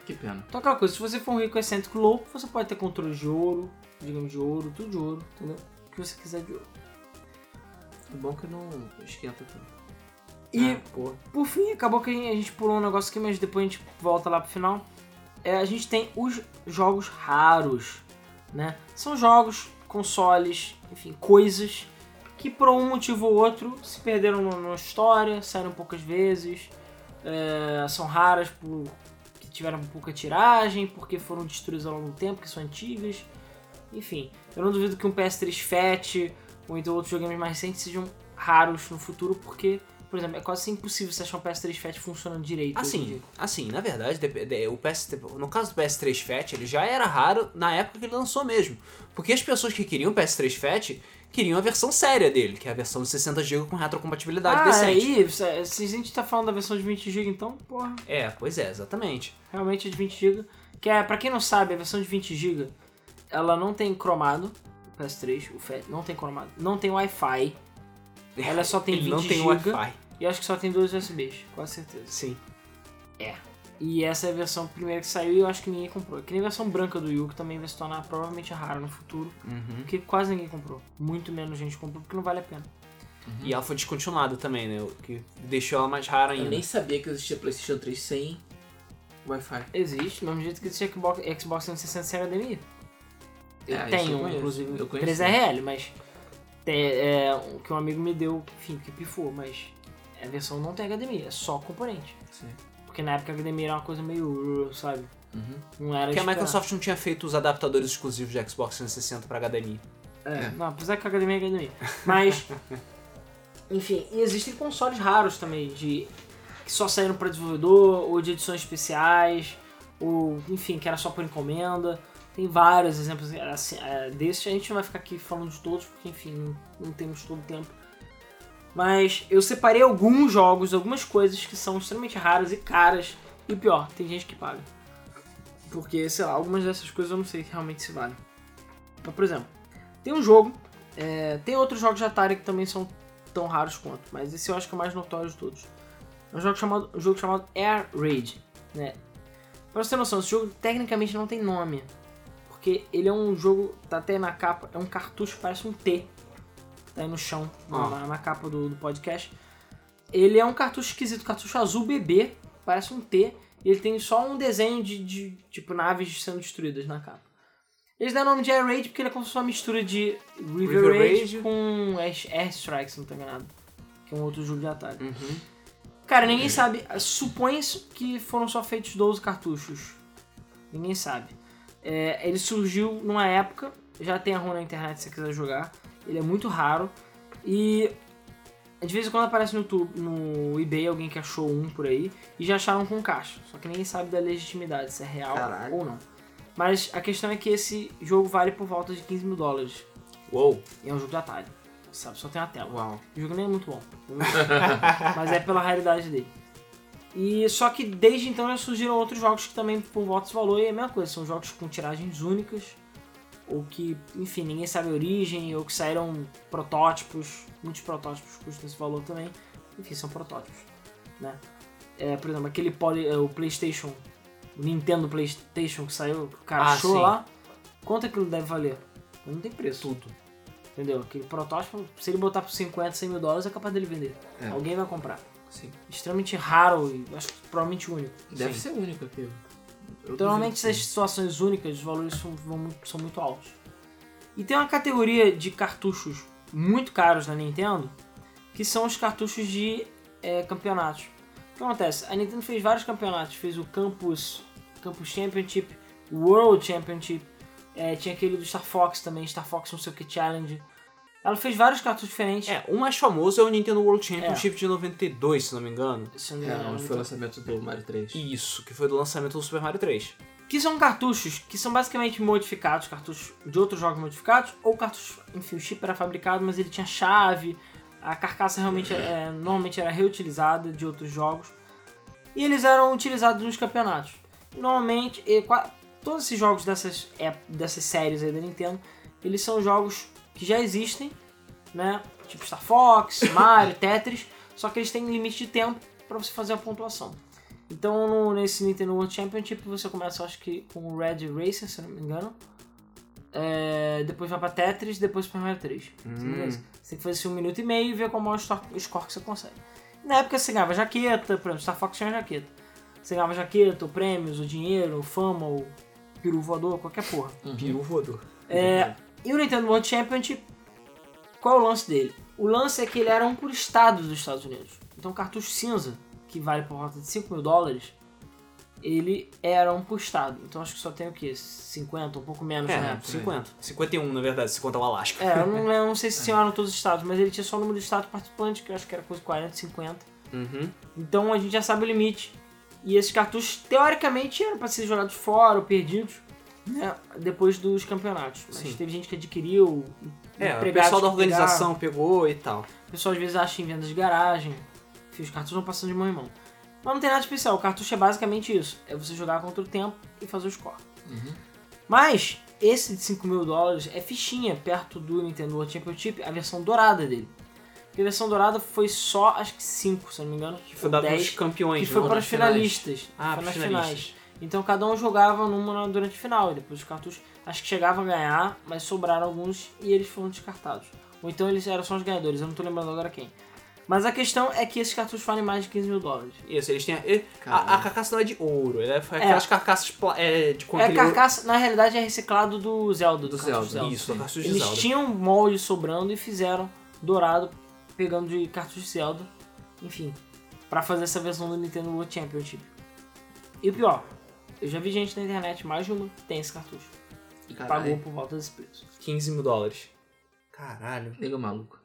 Que pena. Então aquela coisa, se você for um rico excêntrico louco, você pode ter controle de ouro, digamos de ouro, tudo de ouro, entendeu? O que você quiser de ouro. É bom que não esquenta tudo. E Ah, por fim, acabou que a gente pulou um negócio aqui, mas depois a gente volta lá pro final. É, a gente tem os jogos raros, né? São jogos, consoles, enfim, coisas que por um motivo ou outro se perderam na na história, saíram poucas vezes, é, são raras por que tiveram pouca tiragem, porque foram destruídas ao longo do tempo, que são antigas. Enfim, eu não duvido que um PS3 Fat ou então outros videogames mais recentes sejam raros no futuro, porque, por exemplo, é quase impossível você achar um PS3 Fat funcionando direito. Assim, assim, na verdade, o PS, no caso do PS3 Fat, ele já era raro na época que ele lançou mesmo. Porque as pessoas que queriam o PS3 Fat queriam a versão séria dele, que é a versão de 60GB com retrocompatibilidade Ah, decente. aí, se se a gente tá falando da versão de 20GB, então, porra, É, pois é, exatamente. realmente é de 20GB. Que é, pra quem não sabe, a versão de 20GB, ela não tem cromado, PS3, o Fat, não tem cromado, não tem Wi-Fi, ela só tem ele 20 não tem Wi-Fi. e acho que só tem dois USBs, quase certeza. Sim. E essa é a versão primeira que saiu e eu acho que ninguém comprou. Que nem a versão branca do Yu, que também vai se tornar provavelmente rara no futuro, Uhum. porque quase ninguém comprou. Muito menos gente comprou, porque não vale a pena. E ela foi descontinuada também, né? O que deixou ela mais rara Eu ainda. nem sabia que existia PlayStation 3 sem Wi-Fi. Existe, do mesmo jeito que existe Xbox, Xbox 360 sem HDMI. Eu É, isso tenho, eu conheço, inclusive, eu conheço. 3RL, mas é, é, o que um amigo me deu, enfim, que pifou, mas a versão não tem HDMI, é só componente. Sim. Porque na época a HDMI era uma coisa meio, sabe? Uhum. Não era Porque a. Microsoft não tinha feito os adaptadores exclusivos de Xbox 360 para HDMI. É, É. não, apesar que a HDMI é HDMI. Mas, enfim, e existem consoles raros também, de que só saíram para desenvolvedor, ou de edições especiais, ou, enfim, que era só por encomenda. Tem vários exemplos assim, é, desses, a gente não vai ficar aqui falando de todos, porque, enfim, não, não temos todo o tempo. Mas eu separei alguns jogos, algumas coisas que são extremamente raras e caras, e pior, tem gente que paga. Porque, sei lá, algumas dessas coisas eu não sei realmente se valem. Então, por exemplo, tem um jogo, é, tem outros jogos de Atari que também são tão raros quanto, mas esse eu acho que é o mais notório de todos. É um jogo chamado, um jogo chamado Air Raid, né? Pra você ter noção, esse jogo tecnicamente não tem nome, porque ele é um jogo, tá até na capa, é um cartucho parece um T, tá aí no chão, na- Ah. na, na capa do, do podcast. Ele é um cartucho esquisito, cartucho azul bebê, parece um T, e ele tem só um desenho de, de tipo naves sendo destruídas na capa. Eles deram o nome de Air Raid porque ele é como se fosse uma mistura de River, River Raid, Raid. com Air, Strike, se não tô enganado. Que é um outro jogo de Atari. Uhum. Cara, ninguém sabe. Supõe-se que foram só feitos 12 cartuchos. Ninguém sabe. É, ele surgiu numa época, já tem a ROM na internet se você quiser jogar. Ele é muito raro. E de vez em quando aparece no, YouTube, no eBay alguém que achou um por aí e já acharam com caixa. Só que ninguém sabe da legitimidade, se é real Caralho. ou não. Mas a questão é que esse jogo vale por volta de 15 mil dólares. Uou. E é um jogo de Atari. Sabe, só tem a tela. Uau. O jogo nem é muito bom. mas é pela raridade dele. E só que desde então já surgiram outros jogos que também por desse valor e é a mesma coisa. São jogos com tiragens únicas. Ou que, enfim, ninguém sabe a origem. Ou que saíram protótipos. Muitos protótipos custam esse valor também. Enfim, são protótipos. Né? É, por exemplo, aquele poly, é, o Playstation. O Nintendo Playstation que saiu. O cara Ah, achou sim. lá. Quanto aquilo deve valer? Não tem preço. Tudo. Entendeu? Aquele protótipo, se ele botar por 50, 100 mil dólares, é capaz dele vender. É. Alguém vai comprar. Sim. Extremamente raro e acho que provavelmente único. Deve Sim. ser único aqui. Eu Então, normalmente essas situações únicas, os valores são, vão muito- são muito altos. E tem uma categoria de cartuchos muito caros na Nintendo, que são os cartuchos de é, campeonatos. O que acontece? A Nintendo fez vários campeonatos, fez o Campus, Campus Championship, World Championship, é, tinha aquele do Star Fox também, Star Fox não sei o que Challenge. Ela fez vários cartuchos diferentes. É, o mais famoso é o Nintendo World Championship de 92, se não me engano. Se não me É, engano, onde foi o lançamento do Mario 3. Isso, que foi do lançamento do Super Mario 3. Que são cartuchos que são basicamente modificados, cartuchos de outros jogos modificados, ou cartuchos, enfim, o chip era fabricado, mas ele tinha chave, a carcaça realmente é, normalmente era reutilizada de outros jogos. E eles eram utilizados nos campeonatos. Normalmente, e todos esses jogos dessas, é, dessas séries aí da Nintendo, eles são jogos que já existem, né? Tipo Star Fox, Mario, Tetris, só que eles têm limite de tempo para você fazer a pontuação. Então, no- nesse Nintendo World Championship, você começa, acho que, com o Red Racer, se não me engano. É, depois vai pra Tetris, depois pra Mario 3. Beleza? Você tem que fazer assim, um minuto e meio e ver qual é o maior score que você consegue. Na época você ganhava jaqueta, por exemplo, Star Fox tinha jaqueta. Você ganhava jaqueta, ou prêmios, ou dinheiro, ou fama, ou peru voador, qualquer porra. Peru voador. É, e o Nintendo World Championship, qual é o lance dele? O lance é que ele era um por estado dos Estados Unidos. Então cartucho cinza, que vale por volta de 5 mil dólares, ele era um por estado. Então acho que só tem o quê? 50, um pouco menos É, época. 50. 51, na verdade, se conta o Alasca. É, eu não, eu não sei se tinham todos os estados, mas ele tinha só o número de estados participantes, que eu acho que era coisa de 40, 50. Uhum. Então a gente já sabe o limite. E esses cartuchos, teoricamente, eram para ser jogados fora ou perdidos né, depois dos campeonatos. Mas Sim. teve gente que adquiriu. É, o pessoal da pegaram. organização pegou e tal. O pessoal às vezes acha em vendas de garagem. Enfim, os cartuchos vão passando de mão em mão. Mas não tem nada especial. O cartucho é basicamente isso. É você jogar contra o tempo e fazer o score. Mas esse de 5 mil dólares é fichinha perto do Nintendo World Championship, a versão dourada dele. Porque a versão dourada foi só, acho que 5, se não me engano. Que foi dado 10, pros campeões, que foi não? para Nas os finalistas. Ah, pros nas finalistas. Então cada um jogava numa durante o final. E depois os cartuchos, acho que chegavam a ganhar, mas sobraram alguns e eles foram descartados. Ou então eles eram só os ganhadores, eu não tô lembrando agora quem. Mas a questão é que esses cartuchos valem mais de 15 mil dólares. Isso, eles têm. A, e- a, a carcaça não é de ouro, ela é aquelas carcaças pla- é, de É aquele ouro- carcaça, na realidade é reciclado do Zelda, do, Do cartucho Zelda, Isso, a cartucho de Eles Zelda. tinham molde sobrando e fizeram dourado, pegando de cartucho de Zelda, enfim, pra fazer essa versão do Nintendo World Championship. E o pior, eu já vi gente na internet, mais de uma, que tem esse cartucho. E Caralho. pagou por volta desse preço. 15 mil dólares. Caralho. Nego maluco.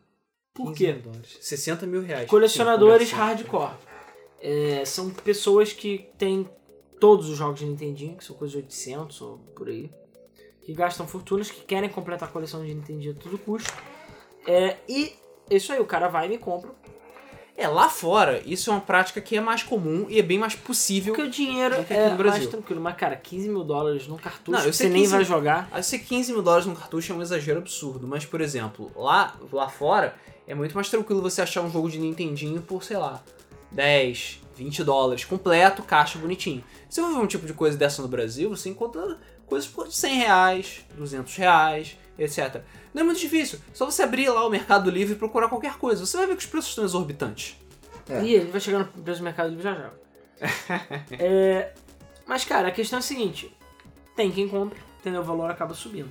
Por 15 quê? mil dólares. 60 mil reais. Colecionadores Sim, hardcore. É, são pessoas que têm todos os jogos de Nintendinho, que são coisas de 800 ou por aí. Que gastam fortunas, que querem completar a coleção de Nintendinho a todo custo. É, e é isso aí, o cara vai e me compra. É, lá fora, isso é uma prática que é mais comum e é bem mais possível. Porque o dinheiro do que é no Brasil. mais tranquilo. Mas, cara, 15 mil dólares num cartucho Não, eu que sei você nem 15 vai jogar. Aí ser 15 mil dólares num cartucho é um exagero absurdo, mas, por exemplo, lá, lá fora é muito mais tranquilo você achar um jogo de Nintendinho por, sei lá, 10, 20 dólares, completo, caixa bonitinho. Se você for ver um tipo de coisa dessa no Brasil, você encontra coisas por 100 reais, 200 reais, etc. Não é muito difícil, só você abrir lá o Mercado Livre e procurar qualquer coisa, você vai ver que os preços estão exorbitantes. É. E ele vai chegar no preço do Mercado Livre já já. É, mas, cara, a questão é a seguinte: tem quem compre, entendeu? O valor acaba subindo.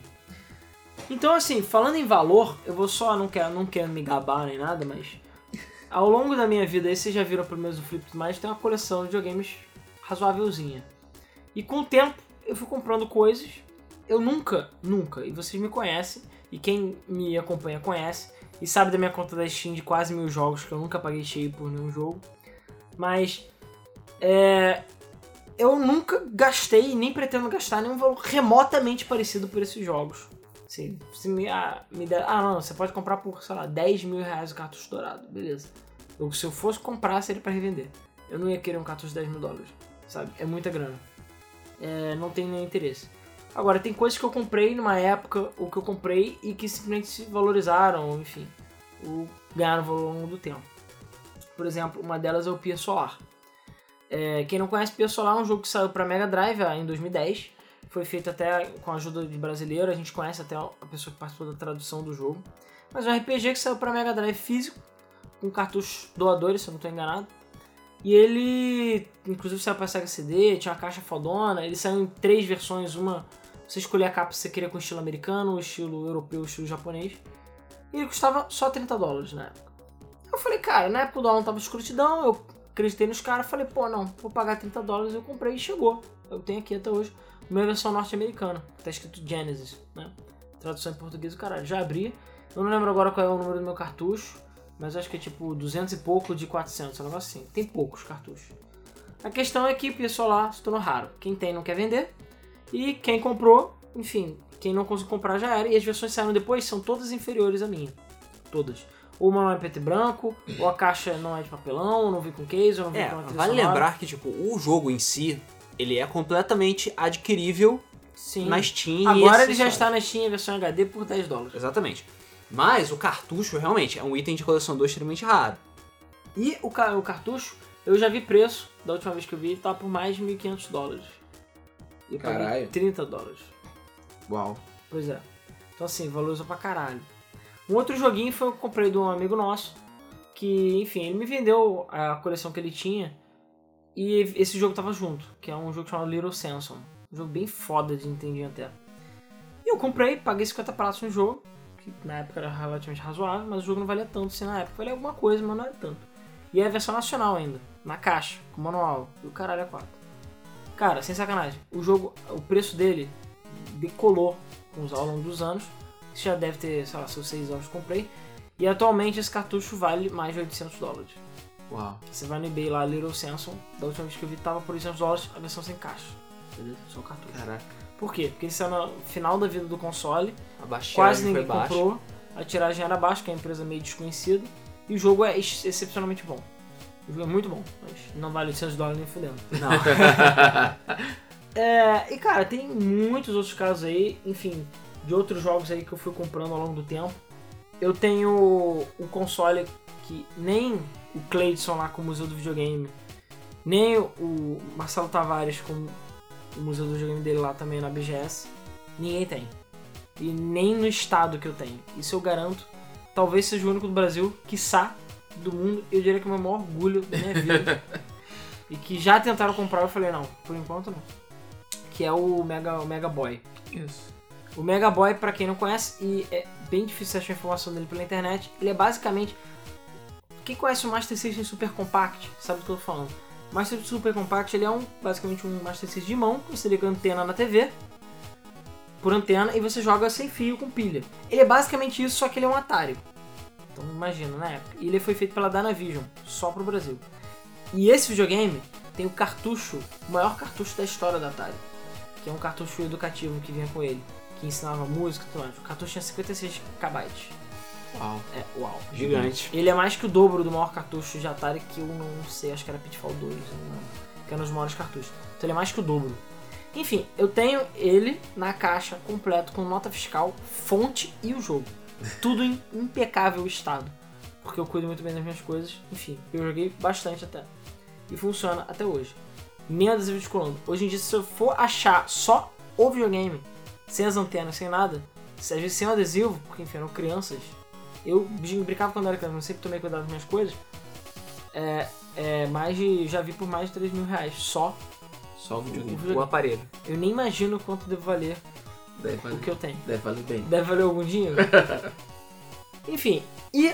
Então, assim, falando em valor, eu vou só, não quero, não quero me gabar nem nada, mas ao longo da minha vida, aí vocês já viram pelo menos o Flip mais, tem uma coleção de videogames razoávelzinha. E com o tempo, eu fui comprando coisas. Eu nunca, nunca, e vocês me conhecem, e quem me acompanha conhece, e sabe da minha conta da Steam de quase mil jogos, que eu nunca paguei cheio por nenhum jogo. Mas é, eu nunca gastei, nem pretendo gastar nenhum valor remotamente parecido por esses jogos. Assim, se me, ah, me der, ah, não, você pode comprar por, sei lá, 10 mil reais o cartucho dourado, beleza. Eu, se eu fosse comprar, seria pra revender. Eu não ia querer um cartucho de 10 mil dólares, sabe? É muita grana. É, não tem nenhum interesse. Agora, tem coisas que eu comprei numa época, ou que eu comprei e que simplesmente se valorizaram, enfim, ou ganharam valor ao longo do tempo. Por exemplo, uma delas é o Pia Solar. É, quem não conhece Pia Solar é um jogo que saiu para Mega Drive em 2010. Foi feito até com a ajuda de brasileiro, a gente conhece até a pessoa que participou da tradução do jogo. Mas é um RPG que saiu para Mega Drive físico, com cartuchos doadores, se eu não estou enganado. E ele, inclusive, saiu para Sega CD, tinha uma caixa fodona. Ele saiu em três versões: uma, você escolher a capa que você queria com estilo americano, estilo europeu, estilo japonês. E ele custava só 30 dólares na época. Eu falei, cara, na época o dólar tava escrutidão, eu acreditei nos caras, falei, pô, não, vou pagar 30 dólares, eu comprei e chegou. Eu tenho aqui até hoje minha versão norte-americana, tá escrito Genesis, né? Tradução em português, o caralho. Já abri Eu não lembro agora qual é o número do meu cartucho, mas acho que é tipo 200 e pouco de 400, um negócio assim. Tem poucos cartuchos. A questão é que o pessoal lá se tornou raro. Quem tem não quer vender. E quem comprou, enfim, quem não conseguiu comprar já era. E as versões que saíram depois são todas inferiores à minha. Todas. Ou uma não é preto e branco, ou a caixa não é de papelão, ou não vem com case, ou não vem É, com uma vale sonora. lembrar que, tipo, o jogo em si, ele é completamente adquirível Sim. na Steam. Agora ele já está na Steam em versão HD por 10 dólares. Exatamente. Mas o cartucho, realmente, é um item de colecionador extremamente raro. E o, ca- o cartucho, eu já vi preço, da última vez que eu vi, tá por mais de 1.500 dólares. E eu paguei Caralho. 30 dólares. Uau. Pois é. Então assim, valoriza pra caralho. Um outro joguinho foi eu comprei de um amigo nosso, que, enfim, ele me vendeu a coleção que ele tinha, e esse jogo tava junto, que é um jogo chamado Little Samson. Um jogo bem foda de Nintendinho até. E eu comprei, paguei 50 pratos no jogo, que na época era relativamente razoável, mas o jogo não valia tanto assim na época. Valia alguma coisa, mas não era tanto. E é a versão nacional ainda, na caixa, com manual. E o caralho é 4. Cara, sem sacanagem, o jogo, o preço dele decolou com os ao longo dos anos. Isso já deve ter, sei lá, seus 6 anos que comprei. E atualmente esse cartucho vale mais de 800 dólares. Uau. Você vai no eBay lá, Little Samson, da última vez que eu vi tava por 800 dólares, a versão sem caixa. Beleza? Só o cartucho. Caraca. Por quê? Porque ele saiu no final da vida do console, Quase ninguém comprou, a tiragem era baixa, que é uma empresa meio desconhecida, e o jogo é ex- excepcionalmente bom. O jogo é muito bom, mas não vale 800 dólares nem fudendo. Não. É, e cara, tem muitos outros casos aí, enfim, de outros jogos aí que eu fui comprando ao longo do tempo. Eu tenho um console que nem o Cleidson lá com o Museu do Videogame, nem o Marcelo Tavares com o Museu do Videogame dele lá também na BGS, ninguém tem. E nem no estado que eu tenho. Isso eu garanto. Talvez seja o único do Brasil, quiçá, do mundo. Eu diria que é o meu maior orgulho da minha vida. e que já tentaram comprar, eu falei, não, por enquanto não que é o Mega, o Mega Boy. Isso. O Mega Boy, pra quem não conhece, e é bem difícil achar informação dele pela internet, ele é basicamente. Quem conhece o Master System Super Compact sabe do que eu tô falando. O Master System Super Compact ele é um, basicamente um Master System de mão, você liga a antena na TV, por antena, e você joga sem fio com pilha. Ele é basicamente isso, só que ele é um Atari. Então imagina, na época. E ele foi feito pela Dynavision, só pro Brasil. E esse videogame tem o cartucho, o maior cartucho da história da Atari que é um cartucho educativo que vinha com ele, que ensinava música e tudo mais. O cartucho tinha 56 KB. Uau. É, uau. Gigante. Ele é mais que o dobro do maior cartucho de Atari, que eu não sei, acho que era Pitfall 2, eu não lembro, que era um dos maiores cartuchos. Então ele é mais que o dobro. Enfim, eu tenho ele na caixa completo com nota fiscal, fonte e o jogo. Tudo em impecável estado. Porque eu cuido muito bem das minhas coisas. Enfim, eu joguei bastante até. E funciona até hoje. Nem adesivo de colando. Hoje em dia, se eu for achar só o videogame, sem as antenas, sem nada, se, às vezes sem o adesivo, porque enfim, eram crianças, eu brincava quando era criança, mas sempre tomei cuidado das minhas coisas. É, é, mais de, já vi por mais de 3 mil reais só Só o o videogame. videogame. O aparelho. Eu nem imagino quanto deve valer Deve o valer, que eu tenho. deve valer bem. Deve valer algum dinheiro? enfim, e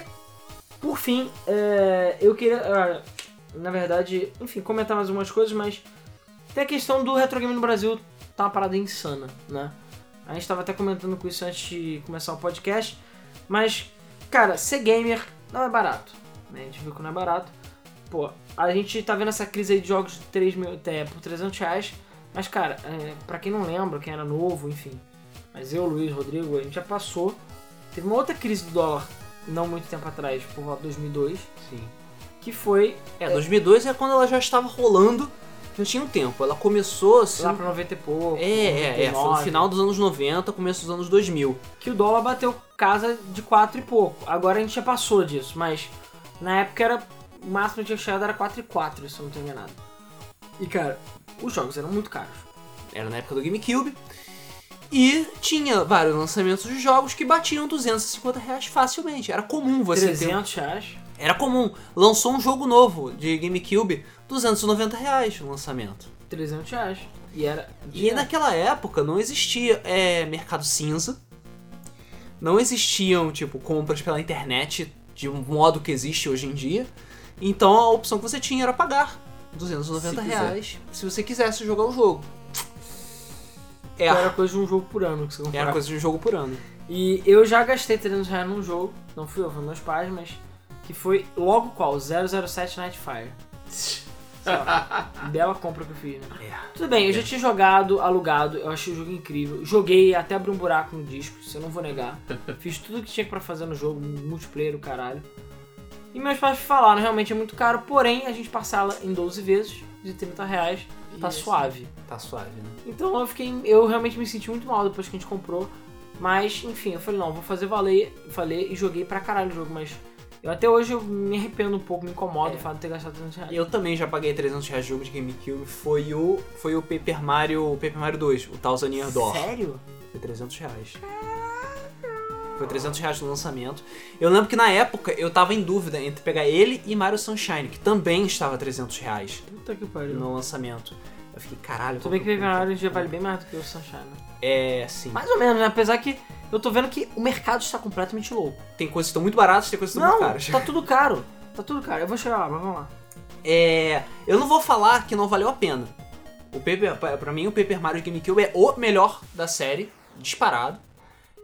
por fim, é, eu queria, ah, na verdade, enfim, comentar mais algumas coisas, mas tem a questão do retro game no Brasil, tá uma parada insana, né? A gente tava até comentando com isso antes de começar o podcast, mas, cara, ser gamer não é barato, né? A gente viu que não é barato. Pô, a gente tá vendo essa crise aí de jogos de 3 mil, é, por 300 reais, mas, cara, é, pra quem não lembra, quem era novo, enfim, mas eu, Luiz, Rodrigo, a gente já passou. Teve uma outra crise do dólar não muito tempo atrás, por volta de 2002, Sim. que foi É, 2002 é quando ela já estava rolando, já tinha um tempo. Ela começou assim. lá pra 90 e pouco. É, é, é. Foi no 99, final dos anos 90, começo dos anos 2000. Que o dólar bateu casa de 4 e pouco. Agora a gente já passou disso, mas na época era. O máximo que tinha chegado era 4 e 4, se eu não tô enganado. E cara, os jogos eram muito caros. Era na época do GameCube. E tinha vários lançamentos de jogos que batiam 250 reais facilmente. Era comum você ter. 300 reais. Era comum. Lançou um jogo novo de GameCube, 290 reais no lançamento. 300 reais. E era. E naquela época não existia é, mercado cinza. Não existiam, tipo, compras pela internet de um modo que existe hoje em dia. Então a opção que você tinha era pagar 290 Se quiser. reais se você quisesse jogar o jogo. É, Era coisa de um jogo por ano que você comprava. era coisa de um jogo por ano. E eu já gastei 300 reais num jogo, não fui eu, foi meus pais, mas que foi logo qual? 007 Nightfire. Bela compra que eu fiz, né? É. Tudo bem, eu já tinha jogado, alugado, eu achei o jogo incrível. Joguei até abrir um buraco no disco, isso eu não vou negar. Fiz tudo que tinha pra fazer no jogo, multiplayer, o caralho. E meus pais falaram, realmente é muito caro, porém a gente parcela em 12 vezes de 30 reais, tá Isso. suave. Tá suave, né? Então eu fiquei. Eu realmente me senti muito mal depois que a gente comprou. Mas, enfim, eu falei, não, vou fazer valer, valer e joguei pra caralho o jogo, mas eu até hoje eu me arrependo um pouco, me incomoda É. o fato de ter gastado 300 reais. Eu também já paguei 300 reais de jogo de GameCube. Foi o, foi o Paper Mario, o Paper Mario 2, o Thousand Year Door. Sério? Foi 300 reais. Foi 300 reais no lançamento. Eu lembro que na época eu tava em dúvida entre pegar ele e Mario Sunshine, que também estava 300 reais Puta que pariu. no lançamento. Eu fiquei, caralho. Tudo bem que qual o Mario já vale bem mais do que o Sunshine, né? É, sim. Mais ou menos, né? Apesar que eu tô vendo que o mercado está completamente louco. Tem coisas que estão muito baratas, tem coisas que estão Não, muito caras. tá tudo caro. Tá tudo caro. Eu vou chegar lá, mas vamos lá. É, eu não vou falar que não valeu a pena. O Paper, pra mim, o Paper Mario GameCube é o melhor da série, disparado.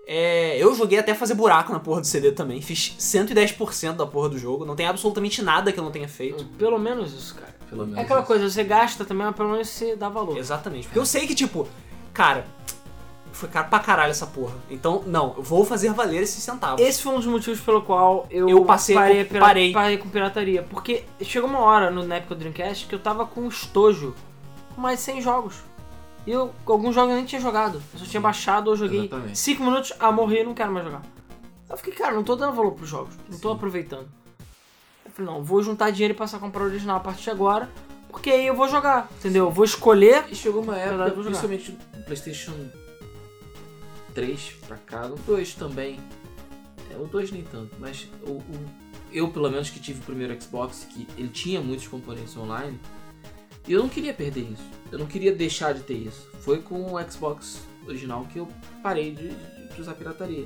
É, eu joguei até fazer buraco na porra do CD também. Fiz 110% da porra do jogo. Não tem absolutamente nada que eu não tenha feito. Pelo menos isso, cara. Pelo menos É aquela isso. coisa, você gasta também, mas pelo menos você dá valor. Exatamente. Porque eu sei que, tipo, cara, foi caro pra caralho essa porra. Então, não, eu vou fazer valer esses centavos. Esse foi um dos motivos pelo qual eu, Eu passei parei, com- parei. parei com pirataria. Porque chegou uma hora no, na época do Dreamcast que eu tava com estojo com mais de 100 jogos. E eu, alguns jogos eu nem tinha jogado. Eu só tinha baixado ou joguei Exatamente. 5 minutos, ah, morri, não quero mais jogar. Eu fiquei, cara, não tô dando valor pros jogos. Não tô aproveitando. Eu falei, não, vou juntar dinheiro e passar a comprar o original a partir de agora. Porque aí eu vou jogar, entendeu? Eu vou escolher. E chegou uma época, Verdade, principalmente no PlayStation 3 pra cá, o 2 também. É, o 2 nem tanto, mas o, o- eu, pelo menos, que tive o primeiro Xbox, que ele tinha muitos componentes online, e eu não queria perder isso. Eu não queria deixar de ter isso. Foi com o Xbox original que eu parei de, de usar pirataria.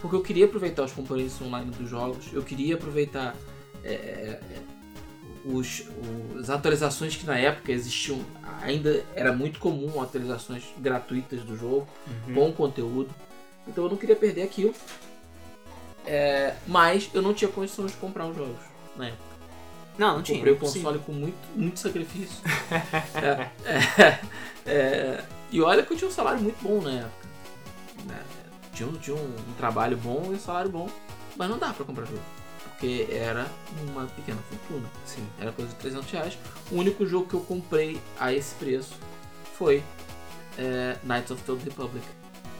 Porque eu queria aproveitar os componentes online dos jogos, eu queria aproveitar é, é, os, o- as atualizações que na época existiam, ainda era muito comum atualizações gratuitas do jogo, Uhum. com conteúdo. Então eu não queria perder aquilo. É, mas eu não tinha condições de comprar os jogos na época. Não, não tinha. Comprei o console com muito, muito sacrifício. É, é, é, e olha que eu tinha um salário muito bom na época. né? Tinha, um- tinha um, um trabalho bom e um salário bom, mas não dá pra comprar jogo. Porque era uma pequena fortuna. Sim. Era coisa de 300 reais. O único jogo que eu comprei a esse preço foi é, Knights of the Old Republic.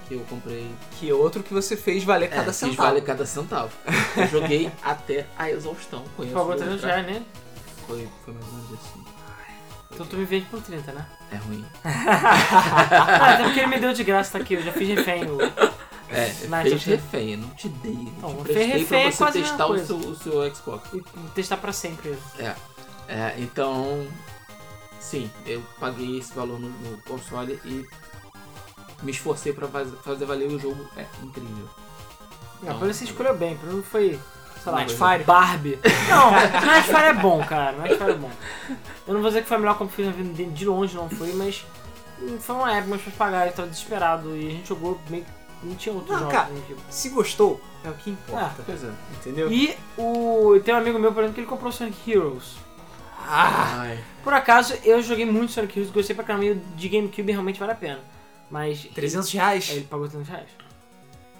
Que eu comprei. Que é outro que você fez valer cada é, fiz centavo. vale cada centavo. Eu joguei até a exaustão. Conheço Pagou o 300 jogo, reais nele. Foi, foi mais ou menos assim. Então tu me vende por 30, né? É ruim. Ah, até porque ele me deu de graça, tá aqui. Eu já fiz refém. O... É, Knights fez refém, eu não te dei. Eu Não, te fez prestei refém é pra você quase a mesma testar o seu, o seu Xbox. E testar pra sempre. É, então, sim, eu paguei esse valor no, no console e me esforcei pra faz- fazer valer o jogo. É incrível. Não, por isso você escolheu bem. Mim foi, sei lá, Nightfire? Barbie. Não, Nightfire é bom, cara. Nightfire é bom. Eu não vou dizer que foi a melhor compra que eu fiz na vida de longe não foi, mas foi uma época, meus pais pagaram, eu tava desesperado e a gente jogou meio que não tinha outros Não, jogos. cara. né, tipo. Se gostou, é o que importa. Pois é. Entendeu? E o, tem um amigo meu, por exemplo, que ele comprou Sonic Heroes. Ah, Ai, Por acaso, eu joguei muito Sonic Heroes, gostei pra caramba de GameCube realmente vale a pena. Mas 300 reais. Ele pagou 300 reais.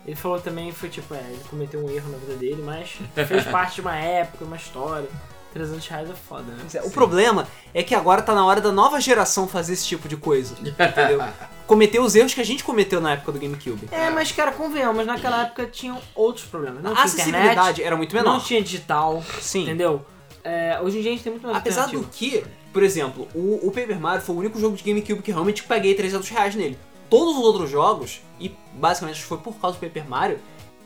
Ele falou também, foi tipo, é, ele cometeu um erro na vida dele, mas fez parte de uma época, uma história. 300 reais é foda, né? O problema é que agora tá na hora da nova geração fazer esse tipo de coisa. Entendeu? Cometer os erros que a gente cometeu na época do GameCube. É, mas cara, convenhamos, naquela época tinham outros problemas. Não a tinha acessibilidade internet, era muito menor. não tinha digital, Sim. entendeu? É, hoje em dia a gente tem muito mais Apesar do que, por exemplo, o, o Paper Mario foi o único jogo de GameCube que realmente paguei 300 reais nele. Todos os outros jogos, e basicamente foi por causa do Paper Mario,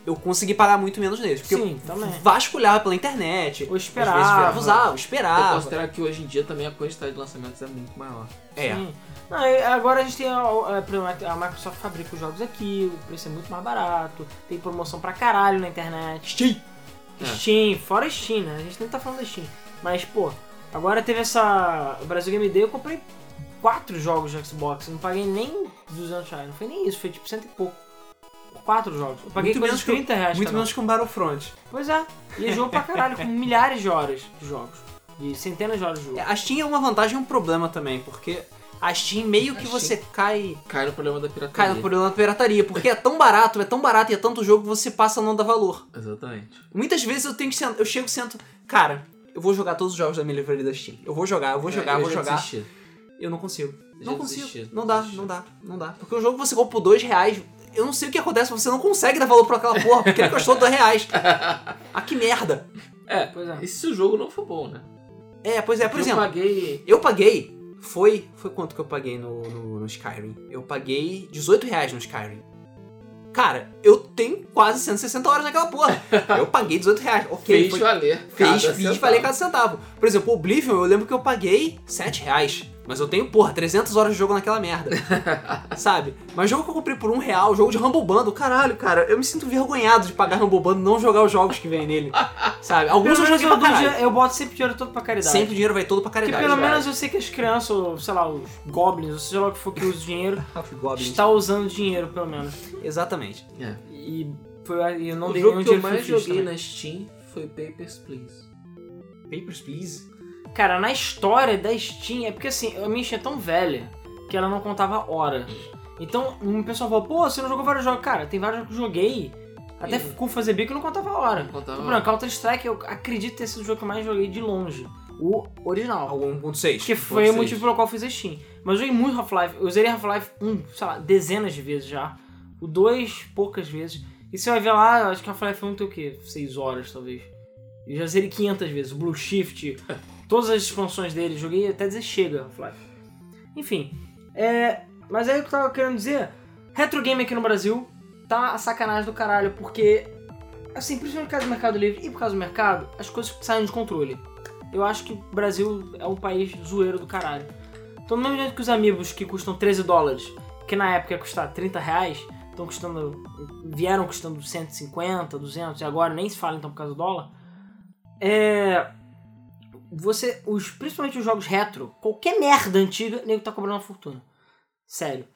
eu consegui pagar muito menos neles. Porque Sim, eu também. vasculhava pela internet. Ou esperava. Às vezes usava, eu esperava. considero que hoje em dia também a quantidade de lançamentos é muito maior. É. Sim. Não, agora a gente tem a, a, a Microsoft fabrica os jogos aqui, o preço é muito mais barato, tem promoção pra caralho na internet. Steam. É. Steam, fora Steam, né? A gente nem tá falando da Steam. Mas, pô, agora teve essa. O Brasil Game Day, eu comprei quatro jogos de Xbox, eu não paguei nem do Sunshine. Não foi nem isso, foi tipo cento e pouco. Quatro jogos. Eu paguei Muito menos que- 30 reais. Muito cada um. menos que um Battlefront. Pois é. E é jogo pra caralho, com milhares de horas de jogos. De centenas de horas de jogo. É, A Steam é uma vantagem e um problema também, porque a Steam meio que você cai, Cai no problema da pirataria. cai no problema da pirataria, porque é tão barato, é tão barato e é tanto jogo que você passa a não dar valor. Exatamente. Muitas vezes eu tenho que sentar, eu chego e sento, cara, eu vou jogar todos os jogos da minha livraria da Steam. Eu vou jogar, eu vou jogar, É, eu vou jogar. desisti. Eu não consigo. Eu não consigo. desisti, não dá, desisti. não dá, não dá. Porque o jogo que você compra por dois reais, eu não sei o que acontece, você não consegue dar valor pra aquela porra, porque ele custou dois reais. Ah, que merda. É, Pois é. e se o jogo não for bom, né? É, pois é, por eu exemplo, paguei. eu paguei, foi, foi quanto que eu paguei no, no, no Skyrim? Eu paguei 18 reais no Skyrim. Cara, eu tenho quase 160 horas naquela porra. Eu paguei 18 reais. Ok, Fez foi, valer. fez, centavo. valer cada centavo. Por exemplo, o Oblivion, eu lembro que eu paguei 7 reais. Mas eu tenho, porra, 300 horas de jogo naquela merda. Sabe? Mas jogo que eu comprei por um real, jogo de Humble Bundle, caralho, cara, eu me sinto envergonhado de pagar Humble Bundle e não jogar os jogos que vem nele. Sabe? Alguns Pelo eu joguei pra caralho. dinheiro- eu boto sempre dinheiro todo pra caridade. Sempre o dinheiro vai todo pra Porque caridade. pelo cara. menos eu sei que as crianças, ou sei lá, os goblins, ou seja lá o que for que usa o dinheiro, está usando dinheiro, pelo menos. Exatamente. É. E foi, eu não o dei jogo nenhum que eu mais joguei também. na Steam foi Papers, Please. Papers, Please. Cara, na história da Steam, é porque assim, a minha Steam é tão velha que ela não contava horas. Então, um pessoal fala, pô, você não jogou vários jogos. Cara, tem vários jogos que eu joguei, até E- com fazer bico não contava hora. Não contava Por exemplo, Counter-Strike, eu acredito ter sido o jogo que eu mais joguei de longe. O original. Ao 1.6. Porque foi o 1.6. motivo pelo qual eu fiz a Steam. Mas eu joguei muito Half-Life. Eu usei Half-Life 1, sei lá, dezenas de vezes já. O 2, poucas vezes. E você vai ver lá, acho que Half-Life 1 tem o quê? 6 horas, talvez. Eu já zerei 500 vezes. O Blue Shift, todas as expansões dele. Joguei até dizer chega Half-Life. Enfim. É... Mas aí o que eu tava querendo dizer... Retro Game aqui no Brasil tá a sacanagem do caralho. Porque, assim, principalmente por causa do Mercado Livre e por causa do mercado, as coisas saem de controle. Eu acho que o Brasil é um país zoeiro do caralho. Então, do mesmo jeito que os amigos que custam 13 dólares, que na época ia custar 30 reais, estão custando. vieram custando 150, 200, e agora nem se fala então por causa do dólar. É. Você. Os, principalmente os jogos retro, qualquer merda antiga, nego tá cobrando uma fortuna. Sério.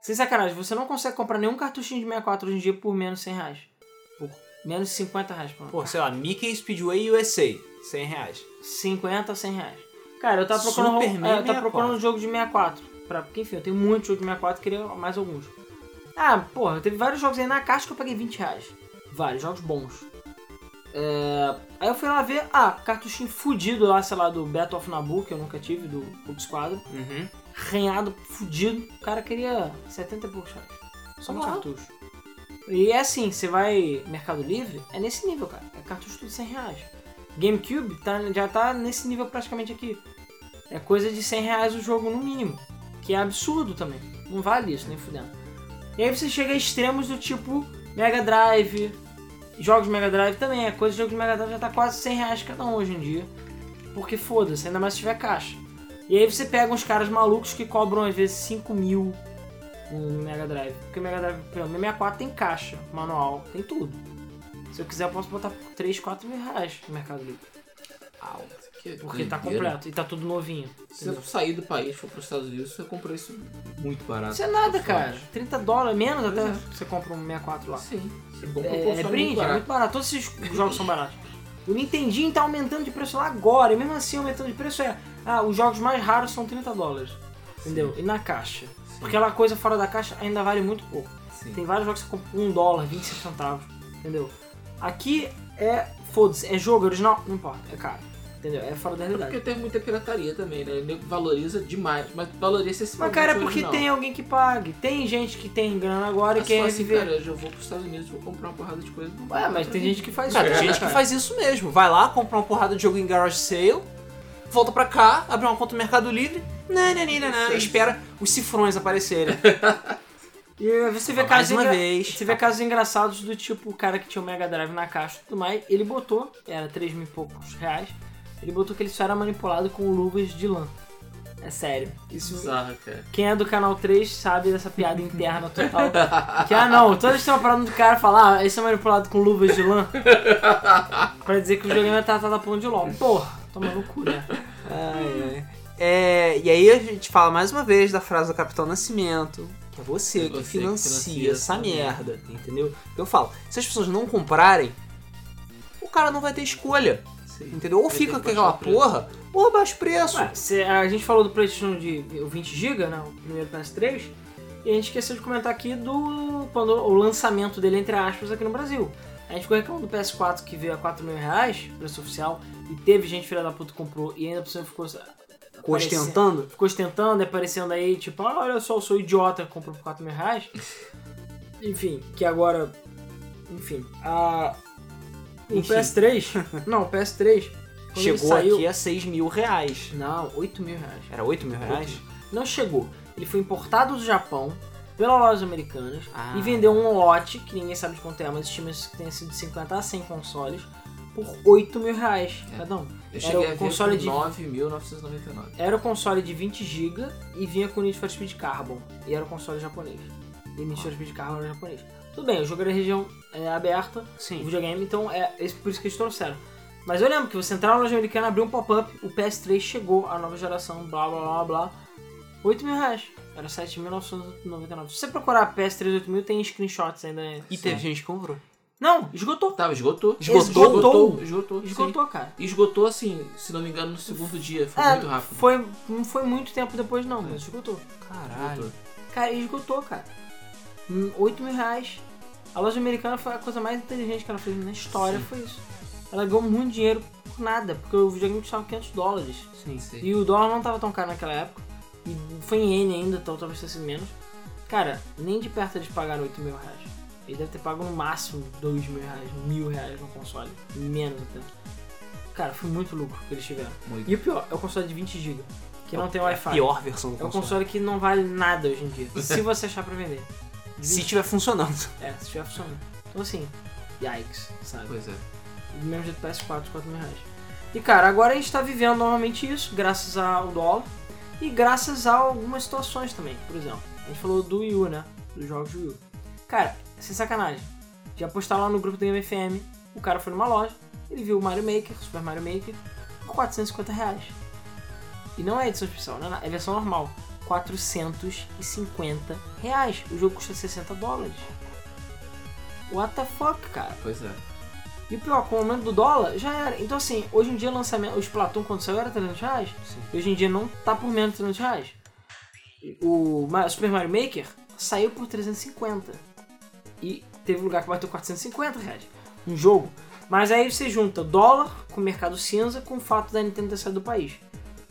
Sem sacanagem, você não consegue comprar nenhum cartuchinho de 64 hoje em dia por menos de 100 reais. Por menos de 50 reais por Pô, sei lá, Mickey Speedway USA. 100 reais. 50 a 100 reais. Cara, eu tava procurando, é, eu tava 64. procurando um jogo de 64. Pra, porque, enfim, eu tenho muito jogo de 64 queria mais alguns. Ah, porra, teve vários jogos aí na caixa que eu paguei 20 reais. Vários, jogos bons. É, aí eu fui lá ver, ah, cartuchinho fudido lá, sei lá, do Battle of Nabu, que eu nunca tive, do Cube Squadron. Uhum. Ranhado, fudido. O cara queria 70 e poucos reais. Só no Ah. cartucho. E é assim, você vai Mercado Livre, é nesse nível, cara. É cartucho tudo 100 reais. GameCube tá, já tá nesse nível praticamente aqui. É coisa de 100 reais o jogo no mínimo. Que é absurdo também. Não vale isso, nem fudendo. E aí você chega a extremos do tipo Mega Drive. Jogos de Mega Drive também. É coisa de jogo de Mega Drive já tá quase 100 reais cada um hoje em dia. Porque foda-se, ainda mais se tiver caixa. E aí você pega uns caras malucos que cobram às vezes 5 mil um Mega Drive. Porque o Mega Drive, meu 64 tem caixa, manual, tem tudo. Se eu quiser eu posso botar por 3, 4 mil reais no Mercado Livre. Au, que Porque tá completo e tá tudo novinho. Se você sair do país for para os Estados Unidos, você comprou isso muito barato. Isso é nada, Por cara. fora. 30 dólares, menos até Pois você compra um 64 lá. Sim. Você compra um É, é brinde, é muito barato. Todos esses jogos são baratos. O Nintendinho tá aumentando de preço lá agora, e mesmo assim aumentando de preço é. Ah, os jogos mais raros são 30 dólares. Entendeu? E na caixa. Sim. Porque aquela coisa fora da caixa ainda vale muito pouco. Sim. Tem vários jogos que você compra por 1 dólar, 25 centavos. Entendeu? Aqui é. Foda-se, é jogo original? Não importa, é caro. Entendeu? É fora da Porque realidade. tem muita pirataria também, né? Nego valoriza demais, mas valoriza esse Mas, cara, é porque tem alguém que pague. Tem gente que tem grana agora e É quer só assim, viver. cara, eu já vou pros Estados Unidos, vou comprar uma porrada de coisa. não Ué, mas tem gente que faz Cara, isso. tem gente que faz isso mesmo. Vai lá, compra uma porrada de jogo em garage sale, volta pra cá, abre uma conta no Mercado Livre, nananina, espera os cifrões aparecerem. E você vê casos, uma engra- vez. você vê casos engraçados do tipo o cara que tinha o Mega Drive na caixa e tudo mais, ele botou, era 3 mil e poucos reais, ele botou que ele só era manipulado com luvas de lã. É sério. Isso, Bizarro, cara. quem é do canal 3 sabe dessa piada interna total. que, ah não, toda vez que tem uma parada do cara falar, ah, esse é manipulado com luvas de lã. pra dizer que o videogame tá tá ponto de LOL. Porra, toma no cu, né? Ai, ai. É, e aí a gente fala mais uma vez da frase do Capitão Nascimento, que é você, É que, você que financia financia essa essa merda, entendeu? Eu falo, se as pessoas não comprarem, o cara não vai ter escolha, Sim. entendeu? Ou fica com que aquela porra, ou abaixa o preço. Ué, se- a gente falou do PlayStation de 20GB, né? O primeiro PS3. E a gente esqueceu de comentar aqui do quando, o lançamento dele, entre aspas, aqui no Brasil. A gente ficou reclamando do PS4 que veio a 4 mil reais, preço oficial, e teve gente filha da puta que comprou e ainda por cima ficou. Ficou ostentando. Ficou ostentando, aparecendo aí, tipo, ah, olha só, eu sou idiota que comprou por 4 mil reais. Enfim, que agora. Enfim, a. O Enfim. PS3. não, o PS3. Quando ele Chegou saiu, aqui a 6 mil reais. Não, 8 mil reais. Era 8 mil reais? Não chegou. Ele foi importado do Japão pelas lojas americanas Ah. e vendeu um lote, que ninguém sabe de quanto é, mas estima que tenha sido de 50 a 100 consoles, por 8 mil reais É. cada um. Eu Era cheguei o a ver console por de- 9.999. Era o console de 20 GB e vinha com Need for Speed Carbon. E era o console japonês. E Need for Speed Carbon era japonês. Tudo bem, o jogo era região é, aberta, o Sim. videogame, então é esse- por isso que eles trouxeram. Mas eu lembro que você entrar na loja americana, abrir um pop-up, o PS3 chegou, a nova geração, blá blá blá blá. 8 mil reais. Era 7.999. Se você procurar PS3 8 mil, tem screenshots ainda. E teve gente que comprou. Não, esgotou. Tava, esgotou. Esgotou? Esgotou. Esgotou. Esgotou, cara. Esgotou, assim, se não me engano, no segundo dia. Foi É, muito rápido. Foi, não foi muito tempo depois, não, mas esgotou. Caralho. Esgotou. Cara, esgotou, cara. Hum, 8 mil reais. A loja americana foi a coisa mais inteligente que ela fez na história, Sim. foi isso. Ela ganhou muito dinheiro por nada, porque o videogame custava 500 dólares. Sim. Sim. E o dólar não tava tão caro naquela época. E foi em N ainda, então talvez sido menos. Cara, nem de perto eles pagaram 8 mil reais. Eles devem ter pago no máximo 2 mil reais, mil reais no console. Menos até. Cara, foi muito lucro que eles tiveram. Muito. E o pior, é o console de 20 GB, que não tem É a Wi-Fi. pior versão do É um console. console que não vale nada hoje em dia. se você achar pra vender. Se tiver funcionando. É, se estiver funcionando. Então assim, yikes, sabe? Pois é. Do mesmo jeito PS4, 4 mil reais. E cara, agora a gente tá vivendo normalmente isso, graças ao dólar. E graças a algumas situações também. Por exemplo, a gente falou do Wii U, né? Dos jogos do Wii U. Cara, sem sacanagem. Já postaram lá no grupo do Game FM. O cara foi numa loja, ele viu o Mario Maker, Super Mario Maker, por 450 reais. E não é edição especial, não é, é versão normal. 450 reais. O jogo custa 60 dólares. What the fuck, cara? Pois é. E pior, com o aumento do dólar, já era. Então assim, hoje em dia o lançamento, o Splatoon quando saiu era 300 reais. Sim. Hoje em dia não tá por menos de 300 reais. O Super Mario Maker saiu por 350. E teve lugar que bateu 450 reais. Um jogo. Mas aí você junta dólar com o mercado cinza com o fato da Nintendo ter saído do país.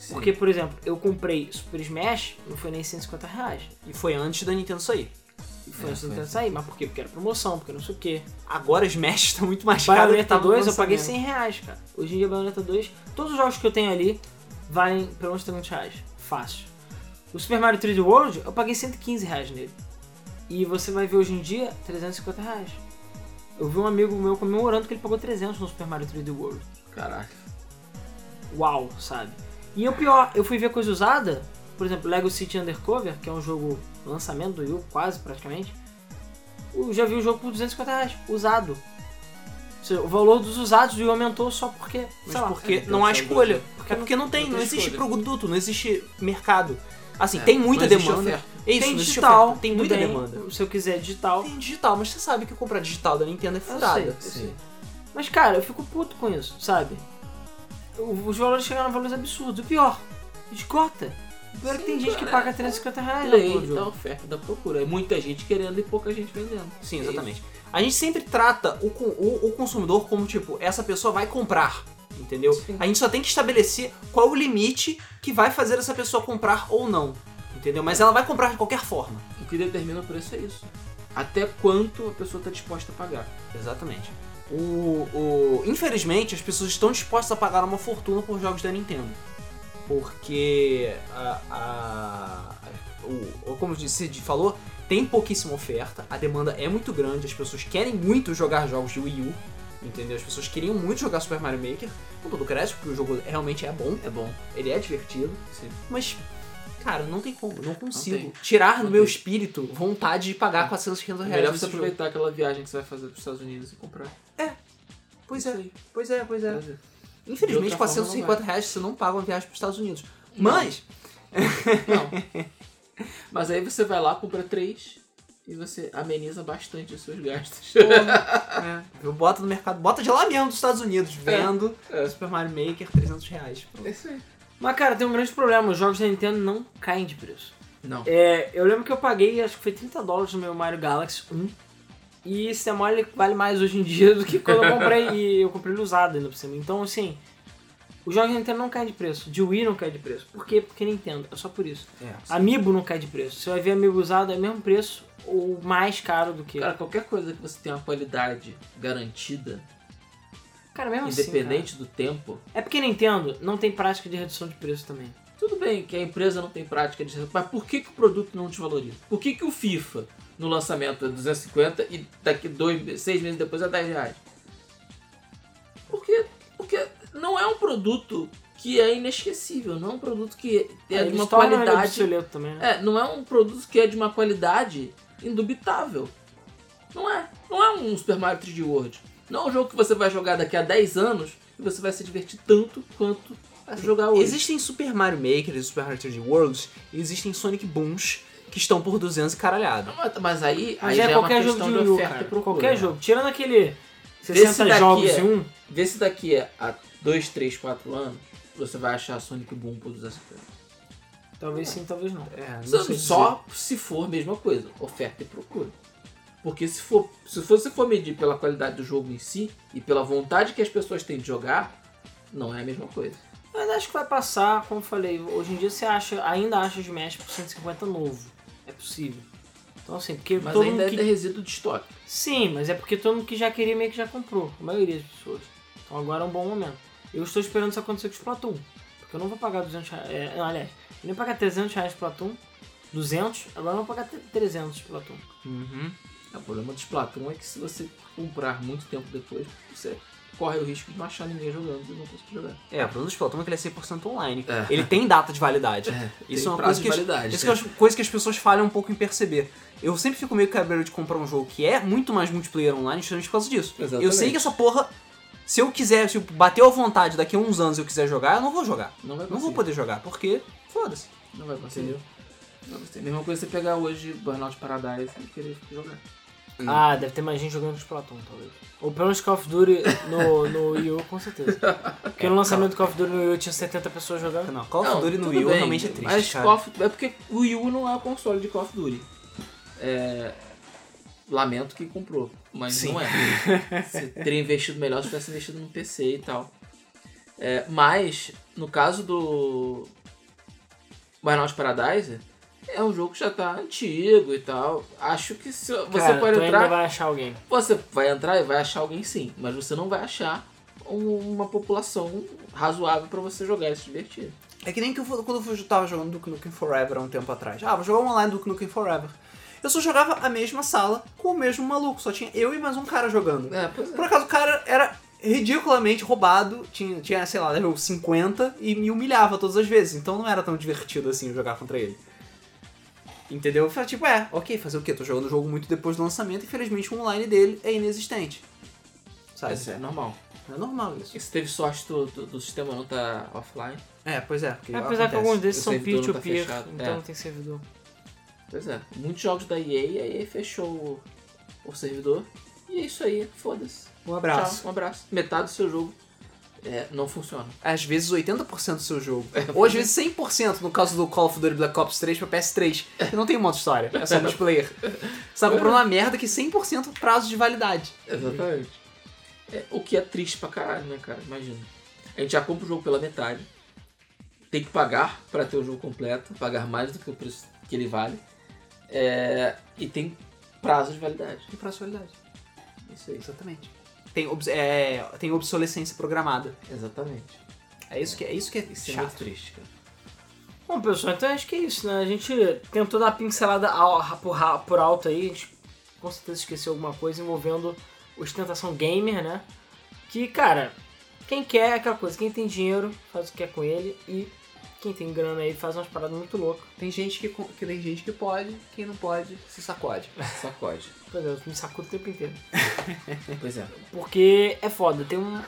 Sim. Porque, por exemplo, eu comprei Super Smash, não foi nem 150 reais. E foi antes da Nintendo sair. E foi É, antes da Nintendo sair. Mas por quê? Porque era promoção, porque não sei o quê. Agora Smash tá muito mais caro. Bayonetta no 2 eu paguei lançamento. 100 reais, cara. Hoje em dia, Bayonetta 2, todos os jogos que eu tenho ali valem pelo menos 300 reais. Fácil. O Super Mario 3D World, eu paguei 115 reais nele. E você vai ver hoje em dia, 350 reais. Eu vi um amigo meu comemorando que ele pagou 300 no Super Mario 3D World. Caraca. Uau, sabe? E o pior, eu fui ver coisa usada, por exemplo, Lego City Undercover, que é um jogo lançamento do Wii U, quase praticamente. Eu já vi o jogo por 250 reais, usado. Seja, o valor dos usados do Wii U aumentou só porque, Mas lá, porque é, não há então, escolha. porque É porque não tem, não não, tem existe escolha. produto, não existe mercado. Assim, É, tem muita não existe demanda. É isso, tem não existe digital, oferta, tem muita demanda. Se eu quiser digital, Tem digital, mas você sabe que comprar digital da Nintendo é furada. sei. Mas cara, eu fico puto com isso, sabe? O- Os valores chegaram a valores absurdos. O pior, esgota. O pior é que tem gente que paga 350 reais Lei jogo. da oferta e da procura. É muita gente querendo e pouca gente vendendo. Sim, É exatamente. A gente sempre trata o, o, o consumidor como, tipo, essa pessoa vai comprar, entendeu? Sim. A gente só tem que estabelecer qual o limite que vai fazer essa pessoa comprar ou não, entendeu? Mas ela vai comprar de qualquer forma. O que determina o preço é isso. Até quanto a pessoa está disposta a pagar. Exatamente. O, o- infelizmente, as pessoas estão dispostas a pagar uma fortuna por jogos da Nintendo. Porque a, a- o, como você falou, tem pouquíssima oferta, a demanda é muito grande, as pessoas querem muito jogar jogos de Wii U, entendeu? As pessoas queriam muito jogar Super Mario Maker, com todo o crédito, porque o jogo realmente é bom, É bom. ele é divertido, Sim. mas, cara, não tem como, não consigo tem. tirar do Não meu tem. espírito vontade de pagar 400, 500 É reais melhor você jogo. aproveitar aquela viagem que você vai fazer para os Estados Unidos e comprar. Pois Isso é, pois é, pois é. Infelizmente, De outra forma, 450 reais você não paga uma viagem para os Estados Unidos. Mas, Não. Mas aí você vai lá, compra três e você ameniza bastante os seus gastos. porra, é, bota no mercado, bota de lá mesmo dos Estados Unidos, vendo É. Super Mario Maker 300 reais. É isso aí. Mas, cara, tem um grande problema. Os jogos da Nintendo não caem de preço. Não. É, eu lembro que eu paguei, acho que foi 30 dólares no meu Mario Galaxy 1. E se é mole, ele vale mais hoje em dia do que quando eu comprei. e eu comprei ele usado ainda por cima. Então, assim, os jogos da Nintendo não caem de preço. De Wii não cai de preço. Por quê? Porque Nintendo. É só por isso. É, Amiibo não cai de preço. Você vai ver Amiibo usado, é o mesmo preço ou mais caro do que. Cara, qualquer coisa que você tenha uma qualidade garantida, Cara, mesmo assim. independente do tempo. É porque Nintendo não tem prática de redução de preço também. tudo bem que a empresa não tem prática de. Mas por que, que o produto não te valoriza? Por que, que o FIFA no lançamento é 250 e daqui dois, seis meses depois é 10 reais? Porque, porque não é um produto que é inesquecível, não é um produto que é de uma qualidade. também, né? É, não é um produto que é de uma qualidade indubitável. Não é. Não é um Super Mario 3D World. Não é um jogo que você vai jogar daqui a 10 anos e você vai se divertir tanto quanto jogar hoje. Existem Super Mario Maker e Super Mario 3D Worlds, e existem Sonic Booms que estão por 200 e caralhado. Não, mas- Mas aí, Mas aí é já qualquer é uma jogo questão de de, U, oferta cara. e procura. Qualquer jogo. Tirando aquele Vê se 60 daqui jogos é- em um, Vê se daqui a 2, 3, 4 anos você vai achar Sonic Boom por 250. talvez sim, talvez não. É, não Só, sei só se for a mesma coisa, oferta e procura. Porque se for, se você for medir pela qualidade do jogo em si e pela vontade que as pessoas têm de jogar, não é a mesma coisa. Mas acho que vai passar, como eu falei, hoje em dia você acha, ainda acha Smash por 150 novo. É possível. Então assim, porque Mas todo ainda mundo é que... ter resíduo de estoque. Sim, mas é porque todo mundo que já queria meio que já comprou. A maioria das pessoas. Então agora é um bom momento. Eu estou esperando isso acontecer com o Splatoon. Porque eu não vou pagar 200 reais. É, não, aliás, eu nem pagar 300 reais Splatoon. 200, agora eu vou pagar 300 Splatoon. Uhum. É, O problema do Splatoon é que se você comprar muito tempo depois, você corre o risco de não achar ninguém jogando e não conseguir jogar. É, o problema do Splatoon é que ele é 100% online. É. Ele tem data de validade. tem Isso é uma coisa que, as- validade, isso que é uma coisa que as pessoas falham um pouco em perceber. Eu sempre fico meio cabreiro de comprar um jogo que é muito mais multiplayer online justamente por causa disso. Exatamente. Eu sei que essa porra, se eu quiser, tipo, bateu à vontade daqui a uns anos eu quiser jogar, eu não vou jogar. Não vai Não vou poder jogar, porque foda-se. Não vai conseguir. Não vai conseguir. Mesma coisa você pegar hoje Burnout Paradise e querer jogar. Ah, deve ter mais gente jogando Splatoon, talvez. Ou pelo menos Call of Duty no, no Wii U, com certeza. Porque no lançamento do Call of Duty no Wii U tinha 70 pessoas jogando. Não, Call of Não, Duty no Wii U bem, realmente é triste, Mas cara. Call of- é porque o Wii U não é o console de Call of Duty. É, Lamento que comprou, mas Sim. não é. Você teria investido melhor se tivesse investido no PC e tal. É, mas, no caso do Burnout Paradise, é um jogo que já tá antigo e tal. Acho que se você Cara, pode tu entrar. ainda vai achar alguém. Você vai entrar e vai achar alguém sim, mas você não vai achar um- uma população razoável pra você jogar e se divertir. É que nem que eu, quando eu tava jogando Duke Nukem Forever há um tempo atrás. Ah, vou jogar online Duke Nukem Forever. Eu só jogava a mesma sala com o mesmo maluco, só tinha eu e mais um cara jogando. É, pois é. Por acaso o cara era ridiculamente roubado, tinha, tinha sei lá, level 50 e me humilhava todas as vezes, então não era tão divertido assim jogar contra ele. Entendeu? Eu falei, tipo, é, ok, fazer o quê? Tô jogando o jogo muito depois do lançamento infelizmente o online dele é inexistente. Sabe? Isso é normal. É normal isso. E se teve sorte do, do, do sistema não tá offline. É, pois é. Porque Apesar que acontece. alguns desses O são tá peer-to-peer, fechado. então É. não tem servidor. Pois é. Muitos jogos da EA, a EA fechou o, o servidor. E é isso aí, foda-se. Um abraço. Tchau, um abraço. Metade do seu jogo é, não funciona. Às vezes 80% do seu jogo. Ou às vezes 100% no caso do Call of Duty Black Ops 3 pra PS3. Que não tem modo história, é só multiplayer. Você tá comprando uma merda que 100% prazo de validade. Exatamente. É, o que é triste pra caralho, né, cara? Imagina. A gente já compra o jogo pela metade. Tem que pagar pra ter o jogo completo. Pagar mais do que o preço que ele vale. É, e tem prazo de validade. Tem prazo de validade. Isso aí. Exatamente. Tem, obs- é, tem obsolescência programada. Exatamente. É isso que é, isso que é Isso é chato. muito triste, cara. Bom, pessoal, então acho que é isso, né? A gente tentou dar uma pincelada por alto aí, a gente com certeza esqueceu alguma coisa envolvendo ostentação gamer, né? Que, cara, quem quer é aquela coisa, quem tem dinheiro faz o que quer com ele e quem tem grana aí faz umas paradas muito loucas. Tem gente que, que tem gente que pode, quem não pode, se sacode. Sacode. Por exemplo, me sacudo o tempo inteiro. Pois é. Porque é foda, tem um.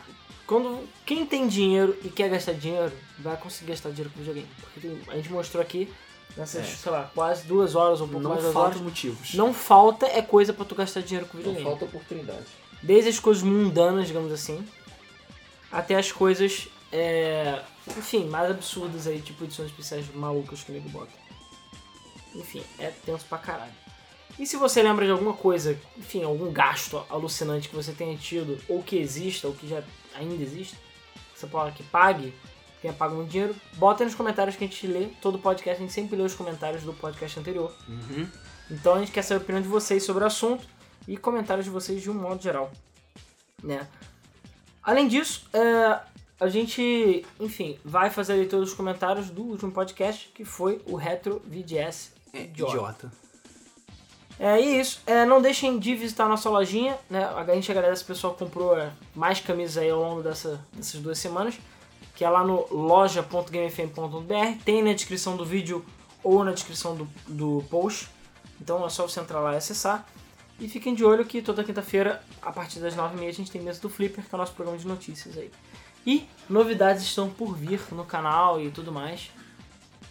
quando quem tem dinheiro e quer gastar dinheiro, vai conseguir gastar dinheiro com videogame. Porque tem- a gente mostrou aqui, nessas, É. sei lá, quase duas horas ou um pouco Não mais de duas faltam horas. motivos. Não falta é coisa pra tu gastar dinheiro com Não videogame. falta oportunidade. Desde as coisas mundanas, digamos assim, até as coisas, é, enfim, mais absurdas aí, tipo edições especiais malucas que o nego bota. Enfim, é tenso pra caralho. E se você lembra de alguma coisa, enfim, algum gasto alucinante que você tenha tido, ou que exista, ou que já ainda existe, você pode que pague, tenha pago um dinheiro, bota aí nos comentários que a gente lê. Todo podcast, a gente sempre lê os comentários do podcast anterior. Uhum. Então a gente quer saber a opinião de vocês sobre o assunto e comentários de vocês de um modo geral. Né? Além disso, é, a gente, enfim, vai fazer a leitura dos comentários do último podcast, que foi o Retro VGS É, Idiota. idiota. É, e isso. É, não deixem de visitar a nossa lojinha. Né? A gente agradece o pessoal que comprou é, mais camisas aí ao longo dessa, dessas duas semanas. Que é lá no loja.gamefm.br. Tem na descrição do vídeo ou na descrição do, do post. Então é só você entrar lá e acessar. E fiquem de olho que toda quinta-feira, a partir das 9h30, a gente tem mesa do Flipper, que é o nosso programa de notícias aí. E novidades estão por vir no canal e tudo mais.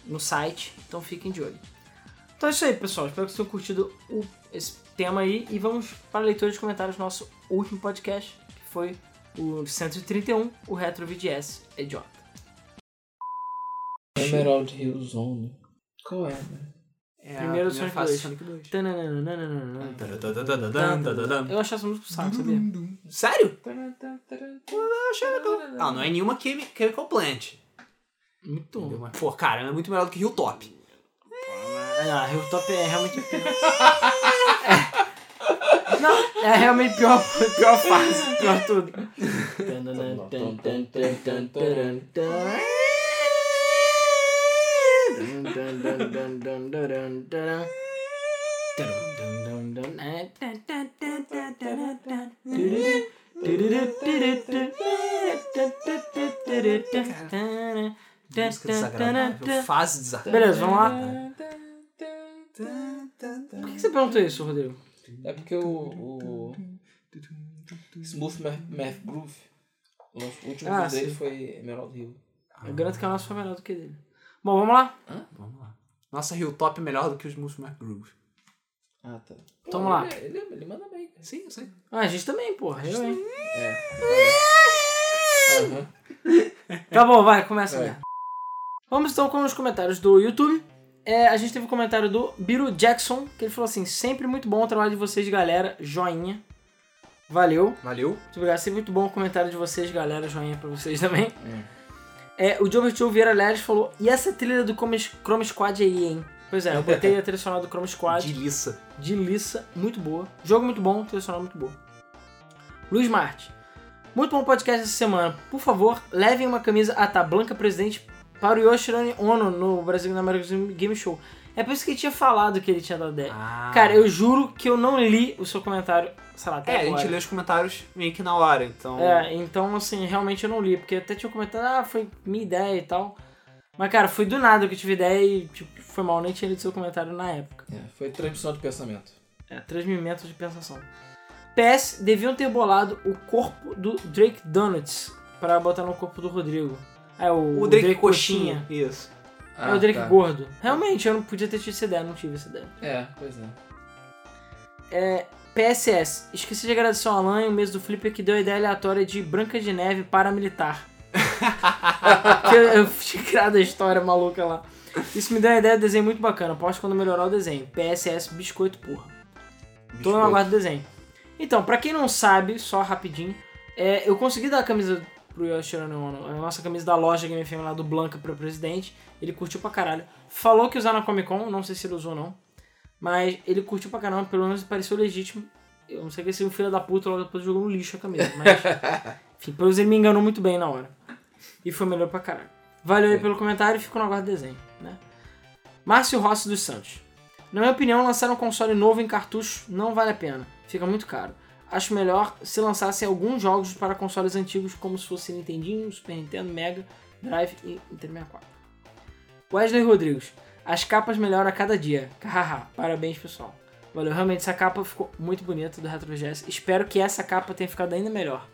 No site. Então fiquem de olho. Então é isso aí, pessoal. Espero que vocês tenham curtido o- esse tema aí. E vamos para a leitura de comentários do nosso último podcast, que foi o 131, o Retro VGS Idiota. Emerald Hill Zone. Qual é, né? É, Primeiro Sonic 2. Sonic 2. Eu achei essa música saco, sabia? Sério? Ah, não é nenhuma Chemical Plant. Muito bom. Pô, cara, é muito melhor do que Hilltop. É, não, Hilltop é realmente pior. É. Não, é realmente pior, pior fase, pior tudo. Música desagradável. Fase desagradável. Beleza, vamos lá. Por que você perguntou isso, Rodrigo? É porque o, o Smooth Math, Math Groove, o último Ah, ah, dele foi Emerald Hill. Eu garanto que o nosso foi melhor do que dele. Bom, vamos lá? Vamos lá. Nossa Hilltop é melhor do que os Mac Groove. Ah, tá. Então vamos lá. Ele, ele, ele manda bem, cara. Sim, eu sei. Ah, a gente também, porra. Eu, hein? É. Tá bom, vai, começa mesmo. Vamos então com os comentários do YouTube. É, a gente teve um comentário do Biro Jackson, que ele falou assim: sempre muito bom o trabalho de vocês, galera. Joinha. Valeu. Valeu. Muito obrigado. Sempre muito bom o comentário de vocês, galera. Joinha pra vocês também. É, o Gilbert Joe Vieira Leles falou: e essa trilha do Chrome Squad aí, hein? Pois é, eu botei a trilha sonora do Chrome Squad. De liça. de Lissa, muito boa. Jogo muito bom, trilha sonora muito boa. Luiz Marte. Muito bom podcast essa semana. Por favor, levem uma camisa Ata Blanca Presidente para o Yoshirani Ono no Brasil na American Game Show. É por isso que ele tinha falado que ele tinha dado ideia. Ah. Cara, eu juro que eu não li o seu comentário, sei lá, até É, a agora. gente lê os comentários meio que na hora, então. É, então assim, realmente eu não li, porque até tinha comentado, ah, foi minha ideia e tal. Mas, cara, foi do nada que eu tive ideia e, tipo, foi mal, nem tinha lido seu comentário na época. É, foi transmissão de pensamento. É, 3 mil metros de pensação. PS, deviam ter bolado o corpo do Drake Donuts pra botar no corpo do Rodrigo. É, o, O Drake, Coxinha. Isso. É o Drake tá. gordo. Realmente, eu não podia ter tido essa ideia, não tive essa ideia. É, pois é. É, PSS, esqueci de agradecer ao Alan e o mês do Flipper que deu a ideia aleatória de Branca de Neve paramilitar. que eu, eu tinha criado a história maluca lá. Isso me deu uma ideia de desenho muito bacana. Posto quando melhorar o desenho. PSS, biscoito porra. Tô no aguardo do desenho. Então, pra quem não sabe, só rapidinho, é, eu consegui dar a camisa pro Yoshiro Ono, a nossa camisa da loja Game FM lá do Blanca pro presidente. Ele curtiu pra caralho. Falou que usar na Comic Con, não sei se ele usou ou não. Mas ele curtiu pra caramba, pelo menos pareceu legítimo. Eu não sei que esse um filho da puta logo depois jogou no lixo a camisa. Mas, enfim, pelo menos ele me enganou muito bem na hora. E foi melhor pra caralho. Valeu aí pelo comentário e fico no aguardo do desenho, né? Márcio Rossi dos Santos. Na minha opinião, lançar um console novo em cartucho não vale a pena. Fica muito caro. Acho melhor se lançassem alguns jogos para consoles antigos, como se fosse Nintendinho, Super Nintendo, Mega, Drive e Nintendo 64. Wesley Rodrigues. As capas melhoram a cada dia. Hahaha. Parabéns, pessoal. Valeu, realmente essa capa ficou muito bonita do Retro VGS. Espero que essa capa tenha ficado ainda melhor.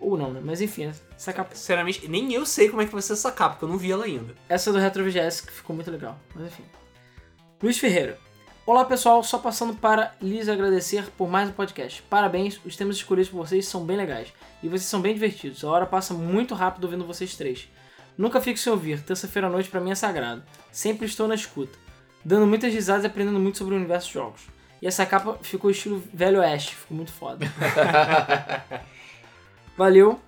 Ou não, né? Mas enfim, essa capa. Sinceramente, nem eu sei como é que vai ser essa capa, porque eu não vi ela ainda. Essa do Retro VGS que ficou muito legal. Mas enfim. Luiz Ferreira. Olá pessoal, só passando para lhes agradecer por mais um podcast. Parabéns, os temas escolhidos por vocês são bem legais. E vocês são bem divertidos. A hora passa muito rápido ouvindo vocês três. Nunca fico sem ouvir, terça-feira à noite pra mim é sagrado. Sempre estou na escuta. Dando muitas risadas e aprendendo muito sobre o universo de jogos. E essa capa ficou estilo velho oeste, ficou muito foda. Valeu.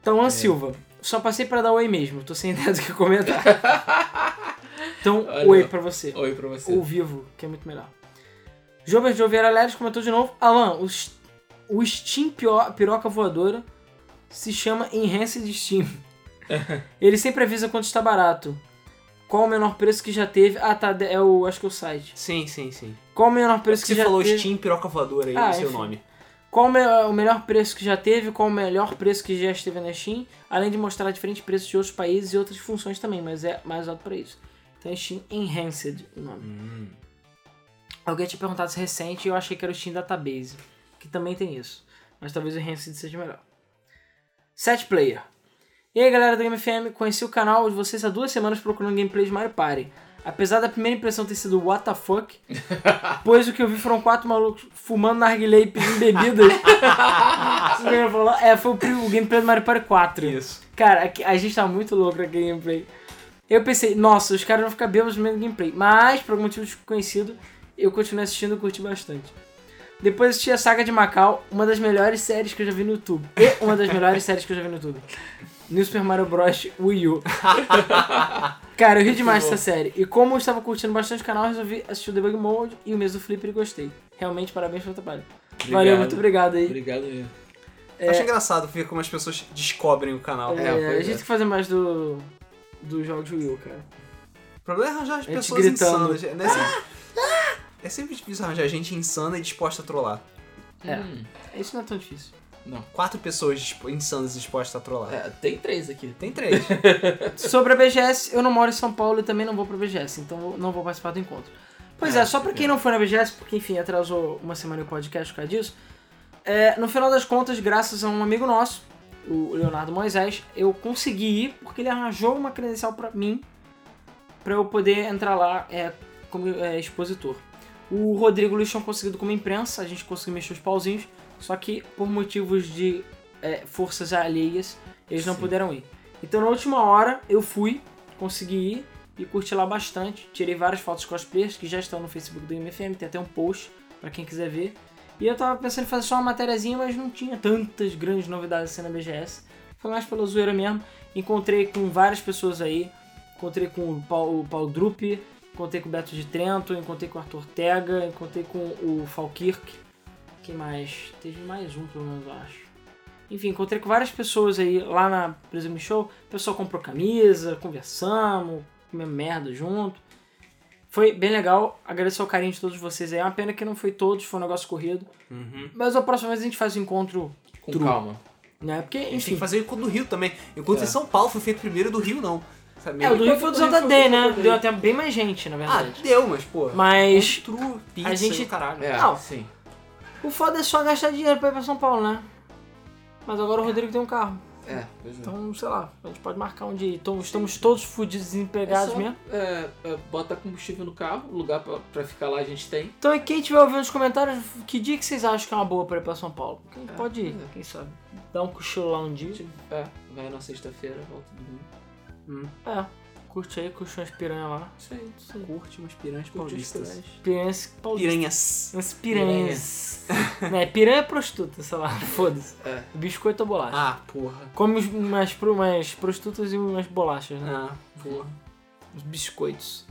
Então, An Silva. Só passei pra dar oi mesmo, tô sem ideia do que comentar. Então, Olha. oi pra você. Oi pra você. Ou vivo, que é muito melhor. Jobert de Oliveira Leles comentou de novo. Alan, o, o Steam Piroca Voadora se chama Enhanced Steam. Ele sempre avisa quando está barato. Qual o menor preço que já teve? Ah, tá. É o. Acho que é o site. Sim, sim, sim. Qual o menor preço que Você já falou teve? Steam Piroca Voadora aí, Ah, não sei o enfim. nome. Qual o, me- o melhor preço que já teve? Qual o melhor preço que já esteve na Steam? Além de mostrar diferentes preços de outros países e outras funções também, mas é mais alto para isso. Então é Steam Enhanced o nome. Hum. Alguém tinha perguntado se é recente e eu achei que era o Steam Database, que também tem isso. Mas talvez o Enhanced seja melhor. Set Player. E aí galera do Game FM, conheci o canal de vocês há duas semanas procurando gameplay de Mario Party. Apesar da primeira impressão ter sido what the fuck, pois o que eu vi foram quatro malucos fumando narguilé e pedindo bebidas. É, foi o, gameplay do Mario Party 4. Isso. Cara, a gente tá muito louco naquele gameplay. Eu pensei, nossa, os caras vão ficar bêbados no meio do gameplay. Mas, por algum motivo desconhecido, eu continuei assistindo e curti bastante. Depois assisti a Saga de Macau, uma das melhores séries que eu já vi no YouTube. E uma das melhores séries que eu já vi no YouTube. New Super Mario Bros. Wii U. Cara, eu ri demais dessa série. E como eu estava curtindo bastante o canal, resolvi assistir o Debug Mode e o mês do Flipper e gostei. Realmente, parabéns pelo trabalho. Valeu, Obrigado. muito obrigado aí. Obrigado mesmo. Acho engraçado ver como as pessoas descobrem o canal. É, É, a gente é. tem que fazer mais do, do jogo de Wii U, cara. O problema é arranjar as pessoas gritando. insanas. Né? É sempre- É sempre difícil arranjar gente insana e disposta a trollar. É. Hum, Isso não é tão difícil. Quatro pessoas dispo- insanas dispostas a trollar. é, tem três aqui. Tem três. Sobre a BGS, eu não moro em São Paulo e também não vou pra BGS, então não vou participar do encontro. Pois é, É, só pra quem não foi na BGS, porque enfim, atrasou uma semana o podcast por causa disso, é, no final das contas, graças a um amigo nosso, o Leonardo Moisés, eu consegui ir porque ele arranjou uma credencial pra mim, pra eu poder entrar lá é, como é, expositor. O Rodrigo e o Luiz tinham conseguido como imprensa, a gente conseguiu mexer os pauzinhos, só que por motivos de é, forças alheias, eles não Sim. puderam ir. Então na última hora eu fui, consegui ir e curti lá bastante. Tirei várias fotos cosplayers que já estão no Facebook do MFM, tem até um post pra quem quiser ver. E eu tava pensando em fazer só uma matériazinha, mas não tinha tantas grandes novidades assim na BGS. Foi mais pela zoeira mesmo. Encontrei com várias pessoas aí. Encontrei com o Paul, o Paul Drupp, encontrei com o Beto de Trento, encontrei com o Arthur Tega, encontrei com o Falkirk. Quem mais? Teve mais um, pelo menos, eu acho. Enfim, encontrei com várias pessoas aí lá na Prism Show. O pessoal comprou camisa, conversamos, comemos merda junto. Foi bem legal. Agradeço ao carinho de todos vocês aí. É uma pena que não foi todos, foi um negócio corrido. Uhum. Mas a próxima vez a gente faz o encontro, Com True. calma. né? Porque, A gente tem enfim. que fazer o encontro do Rio também. Enquanto É. em São Paulo foi feito primeiro do Rio, não. Sabe? É, o do Rio foi do Zelda Day, do né? Day. Deu até bem mais gente, na Ah, verdade. deu, mas, pô. Mas Encontro, pizza a gente... caralho. É, Não. sim. O foda é só gastar dinheiro pra ir pra São Paulo, né? Mas agora o Rodrigo tem um carro. É, pois é. Então, sei lá, a gente pode marcar um dia. Então, estamos todos fudidos, desempregados É só, mesmo. é, é, bota combustível no carro, lugar pra, pra ficar lá a gente tem. Então, e quem estiver ouvindo nos comentários, que dia que vocês acham que é uma boa pra ir pra São Paulo? Quem É, pode ir, é. quem sabe. Dar um cochilo lá um dia. É, vai na sexta-feira, volta domingo. Hum. É, curte aí, curte umas piranhas lá. Isso aí, isso aí. Curte umas piranhas Curte paulistas. piranhas. Piranhas paulistas. Piranhas. Umas piranhas. né, piranha é prostituta, sei lá, foda-se. É. Biscoito ou bolacha. Ah, porra. Come umas, pro- umas prostitutas e umas bolachas, né? Ah, porra. Os biscoitos.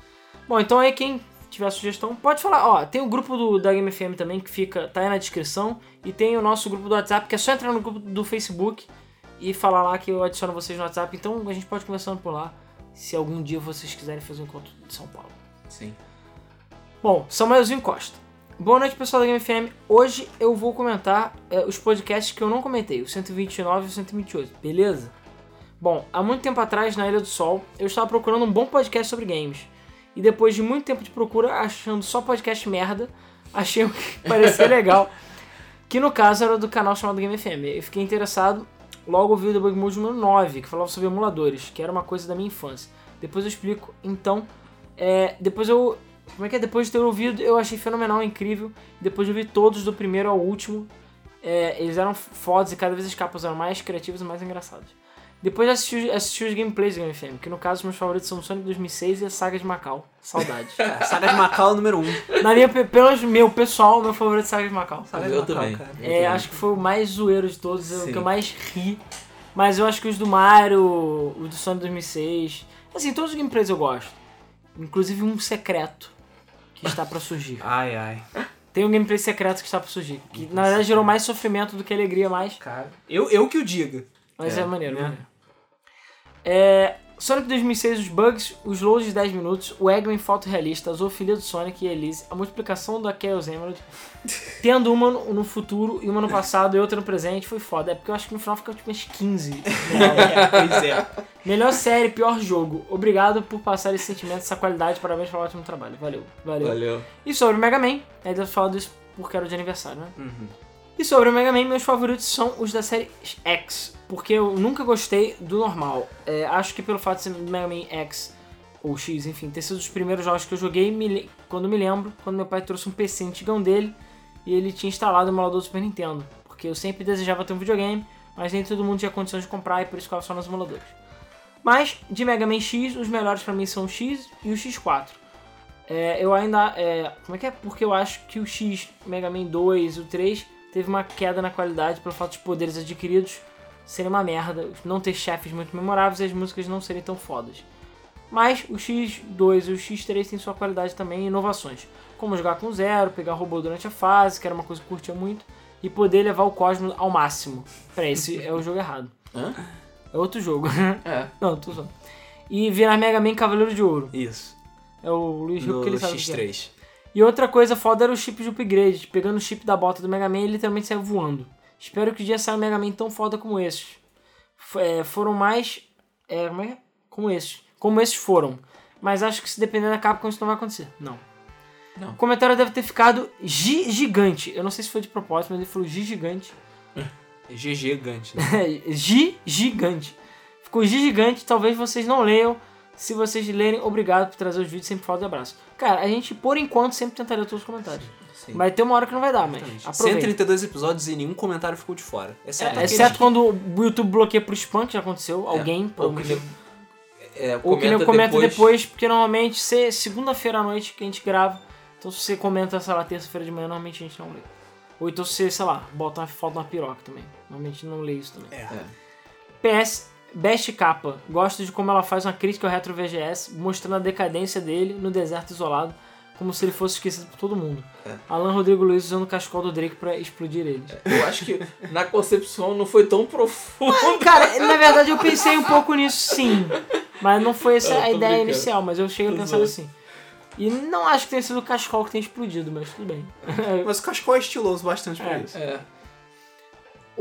Bom, então aí quem tiver sugestão, pode falar. Ó, tem o grupo do, da Game FM também que fica, tá aí na descrição. E tem o nosso grupo do WhatsApp, que é só entrar no grupo do Facebook e falar lá que eu adiciono vocês no WhatsApp. Então a gente pode conversando por lá, se algum dia vocês quiserem fazer um encontro de São Paulo. Sim. Bom, Samuelzinho Costa. Boa noite, pessoal da Game FM. Hoje eu vou comentar é, os podcasts que eu não comentei, o 129 e o 128, beleza? Bom, há muito tempo atrás, na Ilha do Sol, eu estava procurando um bom podcast sobre games. E depois de muito tempo de procura, achando só podcast merda, achei um que parecia legal. Que no caso era do canal chamado Game FM. Eu fiquei interessado Logo ouvi o Debug Mode número 9, que falava sobre emuladores, que era uma coisa da minha infância. Depois eu explico. Então, é, depois eu. Como é que é? Depois de ter ouvido, eu achei fenomenal, incrível. Depois de ouvir todos, do primeiro ao último. É, eles eram fodas e cada vez as capas eram mais criativas e mais engraçadas. Depois assisti, assisti os gameplays do Game FM, que no caso meus favoritos são o Sonic 2006 e a Saga de Macau. Saudades. Cara, Saga de Macau número 1. Um. Na minha, pelo meu pessoal, meu favorito é Saga de Macau. Saga Eu de Macau, também. cara. É, acho que foi o mais zoeiro de todos, o Sim. que eu mais ri. Mas eu acho que os do Mario, os do Sonic 2006, assim, todos os gameplays eu gosto. Inclusive um secreto que está pra surgir. Ai, ai. Tem um gameplay secreto que está pra surgir. Que na verdade gerou mais sofrimento do que alegria, mais. Cara, eu, eu que o diga. Mas é, É, maneiro, né? É, Sonic 2006, os bugs, os loads de 10 minutos, o Eggman fotorrealista, a zoofilia do Sonic e Elise, a multiplicação da Chaos Emerald, tendo uma no no futuro e uma no passado e outra no presente, foi foda. É porque eu acho que no final fica tipo umas 15. É, pois é. Melhor série, pior jogo. Obrigado por passar esse sentimento, essa qualidade, parabéns pelo ótimo trabalho. Valeu, valeu. Valeu. E sobre o Mega Man, aí devo falar disso porque era o de aniversário, né? Uhum. E sobre o Mega Man, meus favoritos são os da série X, porque eu nunca gostei do normal. É, acho que pelo fato de ser Mega Man X ou X, enfim, ter sido os primeiros jogos que eu joguei, me quando me lembro, quando meu pai trouxe um PC antigão dele e ele tinha instalado o emulador do Super Nintendo. Porque eu sempre desejava ter um videogame, mas nem todo mundo tinha condições de comprar e por isso ficava só nos emuladores. Mas, de Mega Man X, os melhores pra mim são o X e o X4. É, eu ainda. é, como é que é? Porque eu acho que o X, Mega Man 2 e o 3 teve uma queda na qualidade pelo fato de poderes adquiridos serem uma merda, não ter chefes muito memoráveis e as músicas não serem tão fodas. Mas o X2 e o X3 têm sua qualidade também e inovações, como jogar com zero, pegar robô durante a fase, que era uma coisa que eu curtia muito, e poder levar o Cosmos ao máximo. Peraí, esse é o jogo errado. Hã? É outro jogo. É. não, tô só. E virar Mega Man Cavaleiro de Ouro. Isso. É o Luiz Rio No que ele sabe é. X3. E outra coisa foda era o chip de upgrade. Pegando o chip da bota do Mega Man, ele literalmente saiu voando. Espero que o dia saia um Mega Man tão foda como esses. É, foram mais. É, como é? Como esses. Como esses foram. Mas acho que se depender da Capcom isso não vai acontecer. Não. Não. O comentário deve ter ficado G gigante. Eu não sei se foi de propósito, mas ele falou G gigante. G gigante. Né? G gigante. Ficou G gigante, talvez vocês não leiam. Se vocês lerem, obrigado por trazer os vídeos, sempre falta de abraço. Cara, a gente, por enquanto, sempre tenta ler todos os comentários. Sim. Vai ter uma hora que não vai dar, mas Exatamente. aproveita. 132 episódios e nenhum comentário ficou de fora. Exceto, É, exceto quando o YouTube bloqueia pro spam, que já aconteceu, alguém, por Ou algum que motivo. É, ou que nem comenta depois. depois. porque normalmente se é segunda-feira à noite que a gente grava, então se você comenta, sei lá, terça-feira de manhã, normalmente a gente não lê. Ou então se você, sei lá, bota uma foto na piroca também. Normalmente não lê isso também. É. PS, Best Capa. Gosto de como ela faz uma crítica ao Retro VGS, mostrando a decadência dele no deserto isolado, como se ele fosse esquecido por todo mundo. É. Alan Rodrigo Luiz usando o cascol do Drake pra explodir ele. Eu acho que na concepção não foi tão profundo. Cara, na verdade eu pensei um pouco nisso sim. Mas não foi essa tô a ideia brincando. inicial, mas eu cheguei a pensar assim. E não acho que tenha sido o cascol que tenha explodido, mas tudo bem. Mas o Cascol é estiloso bastante pra É. isso. É.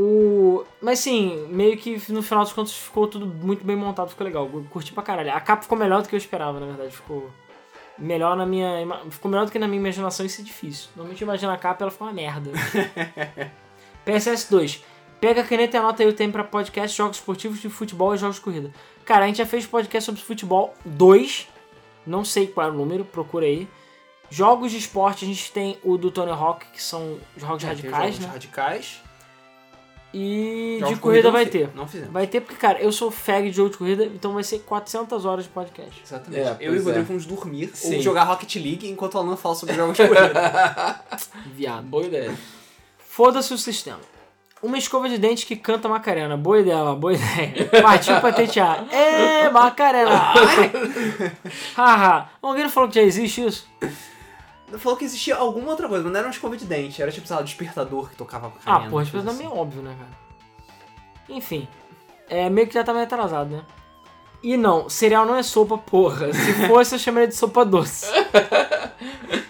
O... Mas sim, meio que no final dos contos ficou tudo muito bem montado, ficou legal. Eu curti pra caralho. A capa ficou melhor do que eu esperava, na verdade. Ficou melhor na minha. Ficou melhor do que na minha imaginação, isso é difícil. Normalmente eu imagino a capa e ela ficou uma merda. PSS 2. Pega a caneta e anota aí o tempo pra podcast, jogos esportivos de futebol e jogos de corrida. Cara, a gente já fez podcast sobre futebol 2. Não sei qual é o número, procura aí. Jogos de esporte, a gente tem o do Tony Hawk, que são jogos É, radicais, jogos né? radicais. E Jogos de corrida vai ter. Não fizemos. Vai ter porque, cara, eu sou fag de jogo de corrida, então vai ser 400 horas de podcast. Exatamente. É, eu e o Rodrigo é. vamos dormir Sim. ou jogar Rocket League enquanto o Alan fala sobre jogos de corrida. Viado. Boa ideia. Foda-se o sistema. Uma escova de dente que canta Macarena. Boa ideia, boa ideia. Partiu patentear. É, Macarena. Haha. Alguém não falou que já existe isso? Falou que existia alguma outra coisa, mas não era uma escova de dente. Era tipo, sei lá, despertador que tocava Ah, porra, isso coisa é meio óbvio, né, cara? Enfim. É meio que já tá meio atrasado, né? E não, cereal não é sopa, porra. Se fosse, eu chamaria de sopa doce.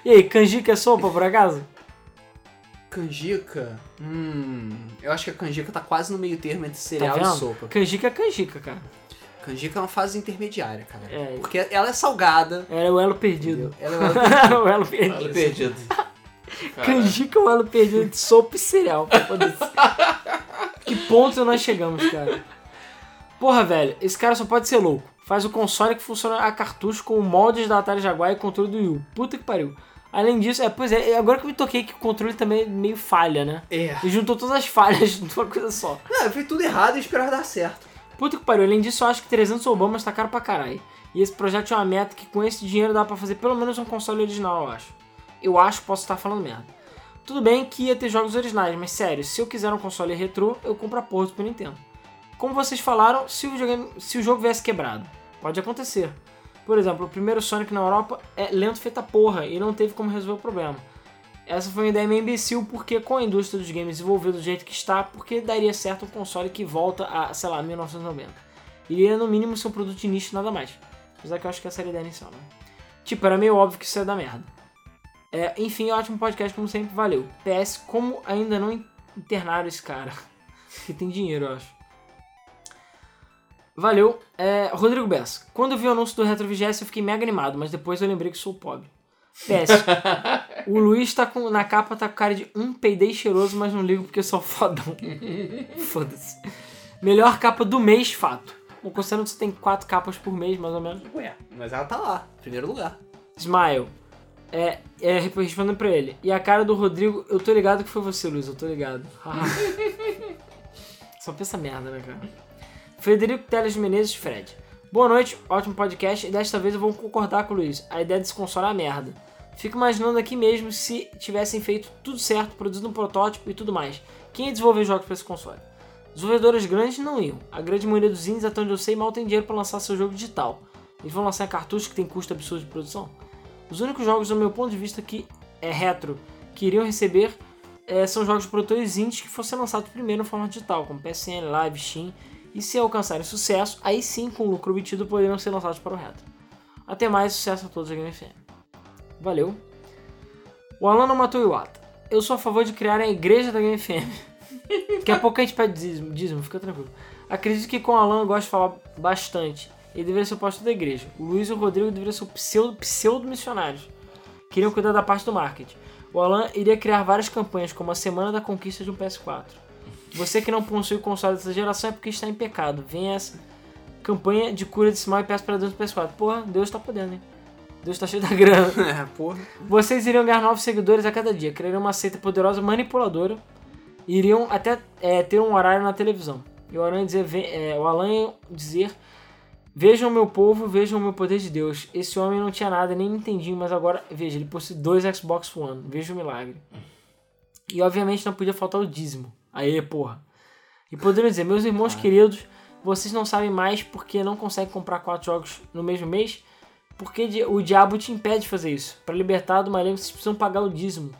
E aí, canjica é sopa, por acaso? Canjica? Hum. Eu acho que a canjica tá quase no meio termo entre Tá cereal e vendo? sopa. Canjica é canjica, cara. Canjica é uma fase intermediária, cara. É. Porque ela é salgada. É o elo perdido. Ela é o elo perdido. Olha perdido. Canjica é o elo perdido de sopa e cereal. Que ponto nós chegamos, cara? Porra, velho, esse cara só pode ser louco. Faz o console que funciona a cartucho com moldes da Atari Jaguar e controle do Wii. Puta que pariu. Além disso, é, pois é, agora que eu me toquei que o controle também é meio falha, né? É. E juntou todas as falhas numa coisa só. Não, eu fiz tudo errado e esperava dar certo. Puta que pariu. Além disso, eu acho que 300 Obamas tá caro pra caralho. E esse projeto tinha uma meta que com esse dinheiro dá pra fazer pelo menos um console original, eu acho. Eu acho, posso estar falando merda. Tudo bem que ia ter jogos originais, mas sério, se eu quiser um console retrô, eu compro a porra do Nintendo. Como vocês falaram, se o, se o jogo viesse quebrado, pode acontecer. Por exemplo, o primeiro Sonic na Europa é lento feita porra e não teve como resolver o problema. Essa foi uma ideia meio imbecil, porque com a indústria dos games desenvolvida do jeito que está, porque daria certo um console que volta a, sei lá, 1990. Iria no mínimo ser um produto de nicho nada mais. Apesar que eu acho que essa era a ideia inicial, né? Tipo, era meio óbvio que isso ia dar merda. É, enfim, ótimo podcast, como sempre, valeu. PS, como ainda não internaram esse cara? que tem dinheiro, eu acho. Valeu. É, Rodrigo Bessa. Quando eu vi o anúncio do Retro VGS, eu fiquei mega animado, mas depois eu lembrei que sou pobre. PS. o Luiz tá com, na capa tá com cara de um peidei cheiroso, mas não ligo porque eu sou fodão. Foda-se. Melhor capa do mês, fato. Bom, considerando que você tem quatro capas por mês, mais ou menos. Ué, mas ela tá lá, primeiro lugar. Smile. É, é, respondendo pra ele. E a cara do Rodrigo, eu tô ligado que foi você, Luiz, eu tô ligado. Só pensa merda, né, cara? Frederico Teles Menezes Fred. Boa noite, ótimo podcast. E desta vez eu vou concordar com o Luiz. A ideia desse console é merda. Fico imaginando aqui mesmo se tivessem feito tudo certo, produzido um protótipo e tudo mais. Quem ia desenvolver jogos para esse console? Desenvolvedores grandes não iam. A grande maioria dos indies, até onde eu sei, mal tem dinheiro para lançar seu jogo digital. Eles vão lançar em cartuchos que tem custo absurdo de produção. Os únicos jogos, do meu ponto de vista, que é retro, que iriam receber é, são jogos de produtores indies que fossem lançados primeiro no formato digital, como PSN, Live, Steam. E se alcançarem sucesso, aí sim, com o lucro obtido, poderiam ser lançados para o retro. Até mais, sucesso a todos da Game FM. Valeu. O Alan matou o Iwata. Eu sou a favor de criar a igreja da Game FM. Daqui a pouco a gente pede dízimo, dízimo, fica tranquilo. Acredito que com o Alan eu gosto de falar bastante. Ele deveria ser o pastor da igreja. O Luiz e o Rodrigo deveriam ser pseudo, pseudo missionários. Queriam cuidar da parte do marketing. O Alan iria criar várias campanhas, como a Semana da Conquista de um PS4. Você que não possui o console dessa geração é porque está em pecado. Vem essa campanha de cura desse mal e peça para Deus do PS4. Porra, Deus está podendo, hein? Deus está cheio da grana. É, porra. Vocês iriam ganhar novos seguidores a cada dia, criariam uma seita poderosa manipuladora, iriam até é, ter um horário na televisão. E o Alan dizer, é, o Alan dizer Vejam meu povo, vejam o meu poder de Deus. Esse homem não tinha nada, nem entendi, mas agora, veja, ele possui dois Xbox One. Veja o milagre. E obviamente não podia faltar o dízimo. Aê, porra. E poderiam dizer, meus irmãos queridos, vocês não sabem mais porque não conseguem comprar quatro jogos no mesmo mês? Porque o diabo te impede de fazer isso. Para libertar do maligno, vocês precisam pagar o dízimo.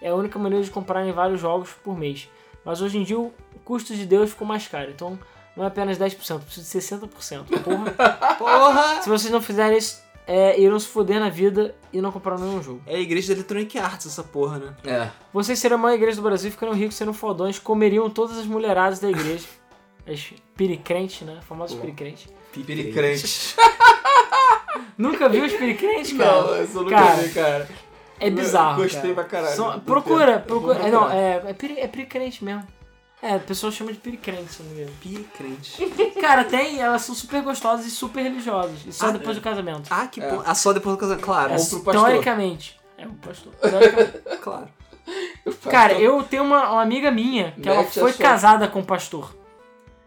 É a única maneira de comprarem vários jogos por mês. Mas hoje em dia o custo de Deus ficou mais caro. Então não é apenas 10%, precisa de 60%. Porra. Porra! Se vocês não fizerem isso, é, irão se foder na vida e não compraram nenhum jogo. É a igreja da Electronic Arts essa porra, né? É. Vocês seriam a maior igreja do Brasil, ficariam ricos, seriam fodões, comeriam todas as mulheradas da igreja. As piricrentes, né? Famosos Boa. piricrentes. Piricrente. Nunca viu os piricrentes, cara? Não, eu nunca Cara, vi, cara. É bizarro. Gostei cara. pra caralho. Procura, procura. É, não, é, é, piri, é piricrente mesmo. É, a pessoa chama de piricrente, se não me engano. Piricrente. Cara, tem, elas são super gostosas e super religiosas. E só Ah, depois do casamento. Ah, que É. Ah, só depois do casamento. Claro, É, Ou pro pastor. teoricamente. É, o pastor. Teoricamente. claro. Cara, eu tenho uma, uma amiga minha que ela Mete a foi sua- casada com um pastor.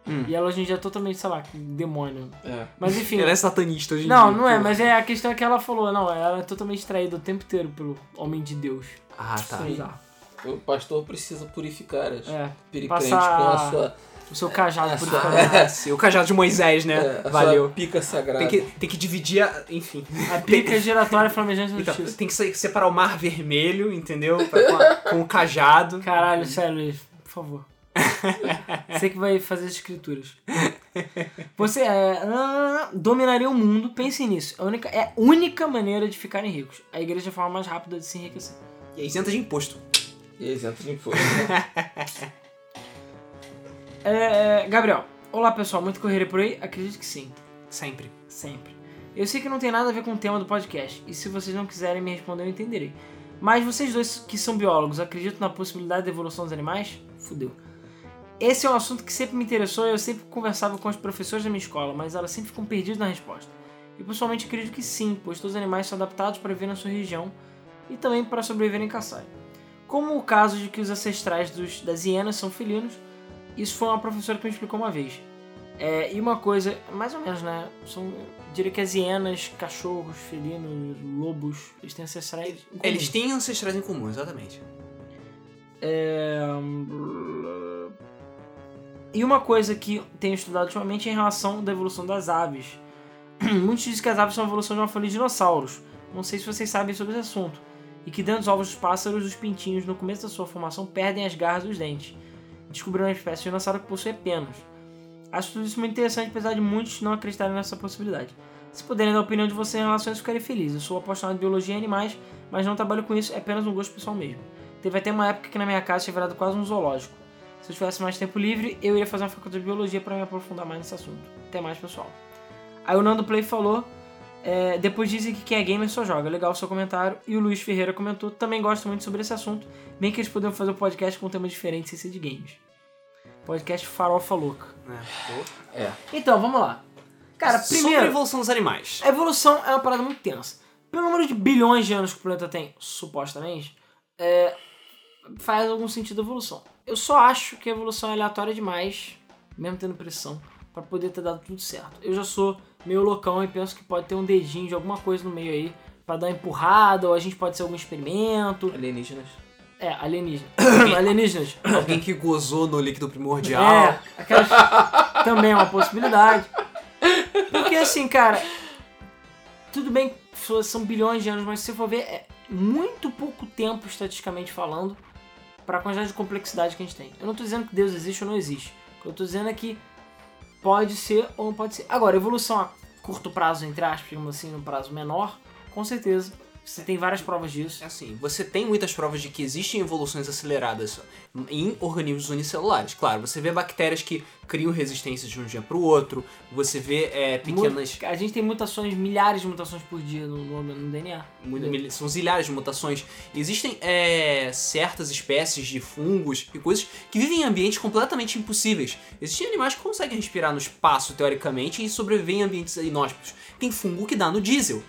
Hum. E ela hoje em dia é totalmente, sei lá, demônio. É. Mas enfim. Ela é satanista hoje em Não, dia. não é, porra. mas é a questão é que ela falou, não, ela é totalmente traída o tempo inteiro pelo homem de Deus. Ah, tá. É bizarro. O pastor precisa purificar as É, passar- com a sua, o seu cajado É, enquanto. É, o cajado de Moisés, né? é, a Valeu. pica sagrada. Tem que, tem que dividir a. Enfim. A pica giratória flamejante da Então, justiça. tem que se- separar o mar vermelho, entendeu? Pra- com, a- com o cajado. Caralho, sério, Luiz, por favor. Você que vai fazer as escrituras. Você é, ah, dominaria o mundo, pense nisso. A única, é a única maneira de ficarem ricos. A igreja é a forma mais rápida de se enriquecer. E é isenta de imposto. E isento de imposto. É, Gabriel, olá pessoal, muito correria por aí? Acredito que sim, Sempre. sempre. Eu sei que não tem nada a ver com o tema do podcast, e se vocês não quiserem me responder, eu entenderei. Mas vocês dois que são biólogos acreditam na possibilidade da evolução dos animais? Fudeu. Esse é um assunto que sempre me interessou e eu sempre conversava com os professores da minha escola, mas elas sempre ficam perdidas na resposta. E pessoalmente acredito que sim, pois todos os animais são adaptados para viver na sua região e também para sobreviver em Kassai. Como o caso de que os ancestrais dos, das hienas são felinos, isso foi uma professora que me explicou uma vez. É, e uma coisa, mais ou menos, né? São, diria que as hienas, cachorros, felinos, lobos, eles têm ancestrais. em comum. Eles têm ancestrais em comum, exatamente. É... E uma coisa que tenho estudado ultimamente é em relação da evolução das aves. Muitos dizem que as aves são a evolução de uma família de dinossauros. Não sei se vocês sabem sobre esse assunto. E que dentro dos ovos dos pássaros, os pintinhos, no começo da sua formação, perdem as garras dos dentes. Descobriram uma espécie de dinossauro que possui penas. Acho tudo isso muito interessante, apesar de muitos não acreditarem nessa possibilidade. Se puderem dar a opinião de vocês em relação a isso, ficarei feliz. Eu sou apaixonado em biologia e animais, mas não trabalho com isso, é apenas um gosto pessoal mesmo. Teve até uma época que na minha casa tinha virado quase um zoológico. Se eu tivesse mais tempo livre, eu iria fazer uma faculdade de biologia para me aprofundar mais nesse assunto. Até mais, pessoal. Aí o Nando Play falou. É, depois dizem que quem é gamer só joga. Legal o seu comentário. E o Luiz Ferreira comentou. Também gosto muito sobre esse assunto. Bem que eles poderiam fazer um podcast com um tema diferente sem ser de games. Podcast Farofa Louca. né? É. Então, vamos lá. Cara, Sobre a primeiro, evolução dos animais. a evolução é uma parada muito tensa. Pelo número de bilhões de anos que o planeta tem, supostamente, é, faz algum sentido a evolução. Eu só acho que a evolução é aleatória demais, mesmo tendo pressão, pra poder ter dado tudo certo. Eu já sou meio loucão e penso que pode ter um dedinho de alguma coisa no meio aí pra dar uma empurrada, ou a gente pode ser algum experimento. Alienígenas. É, alienígena. alienígenas. Alguém que gozou no líquido primordial. É, aquelas também é uma possibilidade. Porque assim, cara, tudo bem que são bilhões de anos, mas se você for ver, é muito pouco tempo, estatisticamente falando, para a quantidade de complexidade que a gente tem. Eu não tô dizendo que Deus existe ou não existe. O que eu tô dizendo é que pode ser ou não pode ser. Agora, evolução a curto prazo, entre aspas, digamos assim, num prazo menor, com certeza. Você tem várias provas disso. É assim, você tem muitas provas de que existem evoluções aceleradas em organismos unicelulares. Claro, você vê bactérias que criam resistências de um dia para o outro, você vê é, pequenas. A gente tem mutações, milhares de mutações por dia no, no, no DNA. Muito- São zilhares de mutações. Existem é, certas espécies de fungos e coisas que vivem em ambientes completamente impossíveis. Existem animais que conseguem respirar no espaço, teoricamente, e sobreviver em ambientes inóspitos. Tem fungo que dá no diesel.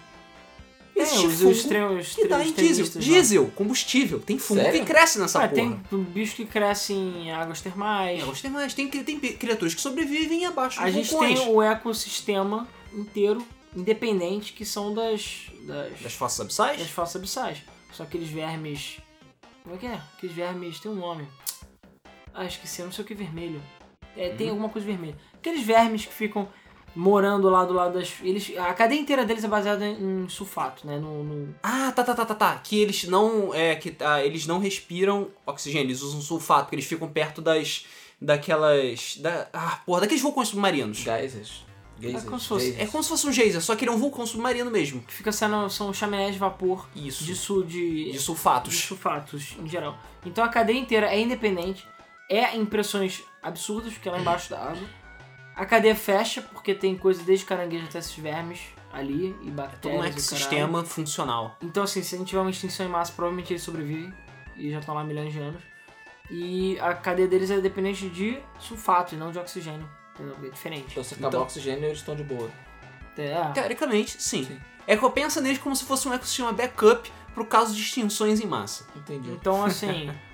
Existe É, os, fungo os extremos, que dá em diesel. Diesel, combustível. Tem fungo Sério? que cresce nessa Ah, porra. tem bichos que crescem em águas termais. É, gostei mais. Tem, tem criaturas que sobrevivem abaixo a gente vulcões. tem o ecossistema inteiro independente que são das das, Das fossas abissais? das fossas abissais. São aqueles vermes. Como é que é? Aqueles vermes tem um nome. Ah, esqueci, não sei o que vermelho. É, tem alguma coisa vermelha. Aqueles vermes que ficam morando lá do lado das. Eles, a cadeia inteira deles é baseada em sulfato, né? No, no- Ah, tá, tá, tá, tá, tá. Que eles não. É, que ah, eles não respiram oxigênio, eles usam sulfato, porque eles ficam perto das. daquelas. Da, ah, porra, daqueles vulcões submarinos. Geysers. Geysers. É como se fosse- geysers. É como se fosse um geyser, só que ele é um vulcão submarino mesmo. que fica sendo. São chaminés de vapor Isso. de, su, de, De de sulfatos. sulfatos em geral. Então a cadeia inteira é independente, é impressões absurdas, porque é lá embaixo da água. A cadeia fecha, porque tem coisa desde caranguejo até esses vermes ali, e Todo um bactérias. e o ecossistema funcional. Então, assim, se a gente tiver uma extinção em massa, provavelmente eles sobrevivem, e já estão lá milhões de anos. E a cadeia deles é dependente de sulfato e não de oxigênio. Entendeu? É diferente. Então se acabar Então- o oxigênio, eles estão de boa. É, Teoricamente, sim. Sim. É que eu penso neles como se fosse um ecossistema backup pro caso de extinções em massa. Entendi. então, assim.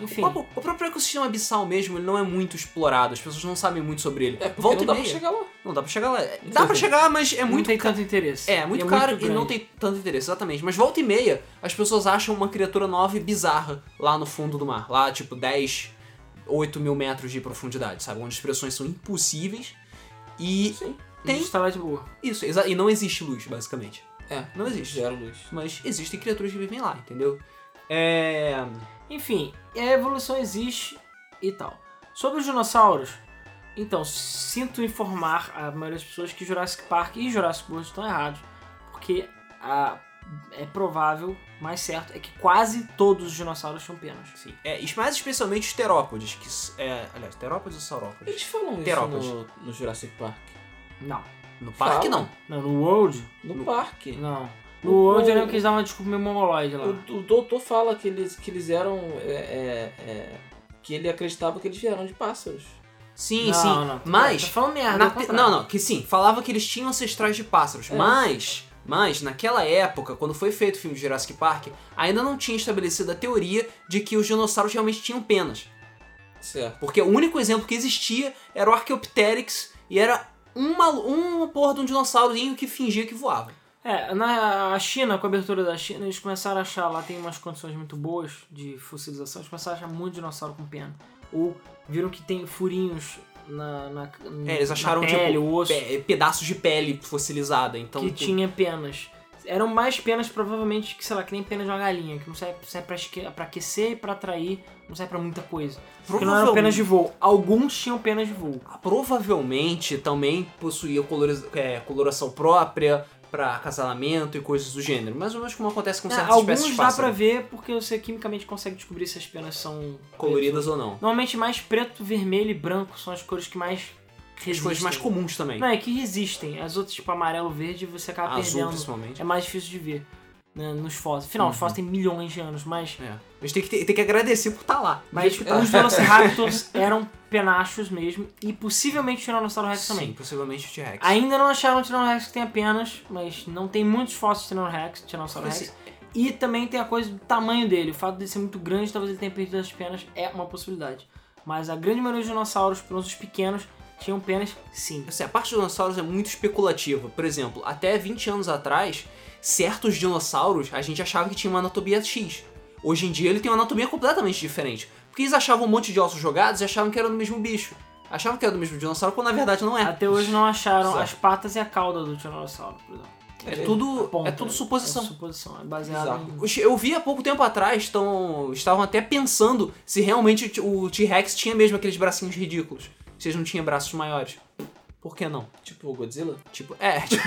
Enfim. O, próprio- o próprio ecossistema abissal mesmo, ele não é muito explorado, as pessoas não sabem muito sobre ele. É Volta não e dá meia. pra chegar lá. Não dá pra chegar lá. Dá pra chegar, mas é não muito tem caro. tanto interesse. É, muito E caro e grande. não tem tanto interesse, exatamente. Mas volta e meia, as pessoas acham uma criatura nova e bizarra lá no fundo do mar. Lá, tipo, 10, 8 mil metros de profundidade, sabe? Onde as pressões são impossíveis e Sim. tem Está de boa. isso. E não existe luz, basicamente. É. Não existe. Zero luz. Mas existem criaturas que vivem lá, entendeu? É. Enfim, a evolução existe e tal. Sobre os dinossauros, então, sinto informar a maioria das pessoas que Jurassic Park e Jurassic World estão errados. Porque a, é provável, mais certo, é que quase todos os dinossauros tinham penas. Sim. É, mais especialmente os terópodes, que. É, aliás, terópodes ou saurópodes? Eles falam isso Terópodes. no, no Jurassic Park. Não. No parque, Fala. não. Não, no World? No, No- parque. Não. O- que eles davam uma desculpa meio mongoloide lá. O, o doutor fala que eles, que eles eram. é, é, é, que ele acreditava que eles vieram de pássaros. Sim, Não, sim. não, mas. Tá falando merda. te-. Não, não, que sim, falava que eles tinham ancestrais de pássaros, É. mas. Mas, naquela época, quando foi feito o filme de Jurassic Park, ainda não tinha estabelecido a teoria de que os dinossauros realmente tinham penas. Certo. Porque o único exemplo que existia era o Archaeopteryx e era uma, uma porra de um dinossaurinho que fingia que voava. É, na a China, com a abertura da China, eles começaram a achar, lá tem umas condições muito boas de fossilização, eles começaram a achar muito dinossauro com pena. Ou viram que tem furinhos na, na, É, eles acharam, pele, tipo, osso, pe- pedaços de pele fossilizada. Então, que tipo, tinha penas. Eram mais penas, provavelmente, que, sei lá, que nem penas de uma galinha, que não serve, serve pra, esque- pra aquecer e pra atrair, não serve pra muita coisa. Porque não eram penas de voo. Alguns tinham penas de voo. provavelmente também possuía coloriz- é, coloração própria pra acasalamento e coisas do gênero. Mais ou menos como acontece com É, certas espécies alguns dá pra ver porque você quimicamente consegue descobrir se as penas são Coloridas ou não. Normalmente mais preto, vermelho e branco são as cores que mais As resistem. coisas mais comuns também. Não, é que resistem. As outras, tipo amarelo, verde, você acaba Azul, perdendo. principalmente. É mais difícil de ver né, nos fósseis. Afinal, os Uhum. fósseis têm milhões de anos, mas... É. Gente tem que, ter- tem que agradecer por estar lá. Mas tá. os Velociraptors eram penachos mesmo e possivelmente o Tiranossauro Rex Sim, também. possivelmente o T-Rex. Ainda não acharam o Tiranossauro Rex que tenha penas, mas não tem muitos fósseis de Tiranossauro Rex, Mas, Rex. E também tem a coisa do tamanho dele. O fato de ele ser muito grande, talvez ele tenha perdido as penas, é uma possibilidade. Mas a grande maioria dos dinossauros, pelo menos os pequenos, tinham penas sim. Assim, a parte dos dinossauros é muito especulativa. Por exemplo, até 20 anos atrás, certos dinossauros a gente achava que tinha uma anatomia X. Hoje em dia ele tem uma anatomia completamente diferente. Porque eles achavam um monte de ossos jogados e achavam que era do mesmo bicho. Achavam que era do mesmo dinossauro, quando na verdade não é. Até hoje não acharam Exato. as patas e a cauda do Tiranossauro, por exemplo. É É, tudo, ponta. é tudo suposição. É suposição, é baseado em... Eu vi há pouco tempo atrás, tão, estavam até pensando se realmente o T-Rex tinha mesmo aqueles bracinhos ridículos. Se eles não tinham braços maiores. Por que não? Tipo o Godzilla? Tipo, é, tipo...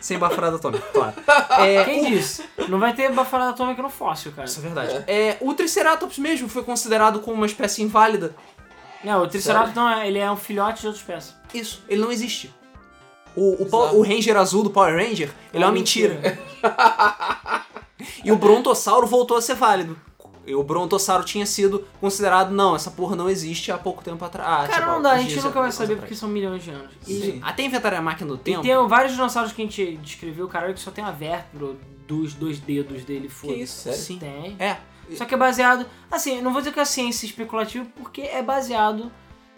Sem baforada atômica, claro. É, Quem disse? Não vai ter baforada atômica no fóssil, cara. Isso é verdade. É, o Triceratops mesmo foi considerado como uma espécie inválida. Não, o Triceratops não é, ele é um filhote de outra espécie. Isso, ele não existe. O, o, o Ranger azul do Power Ranger, ele é uma mentira. mentira. E o Brontossauro voltou a ser válido. E o Brontossauro tinha sido considerado, não, essa porra não existe há pouco tempo atrás. Ah, Cara, tipo, não dá, a gente nunca vai saber porque são milhões de anos. E, Sim. Até inventaram a máquina do e tempo. tem vários dinossauros que a gente descreveu, caralho, que só tem uma vértebra dos dois dedos dele, foda isso, sério? Sim. Tem. É, Só que é baseado. Assim, não vou dizer que é ciência especulativa, porque é baseado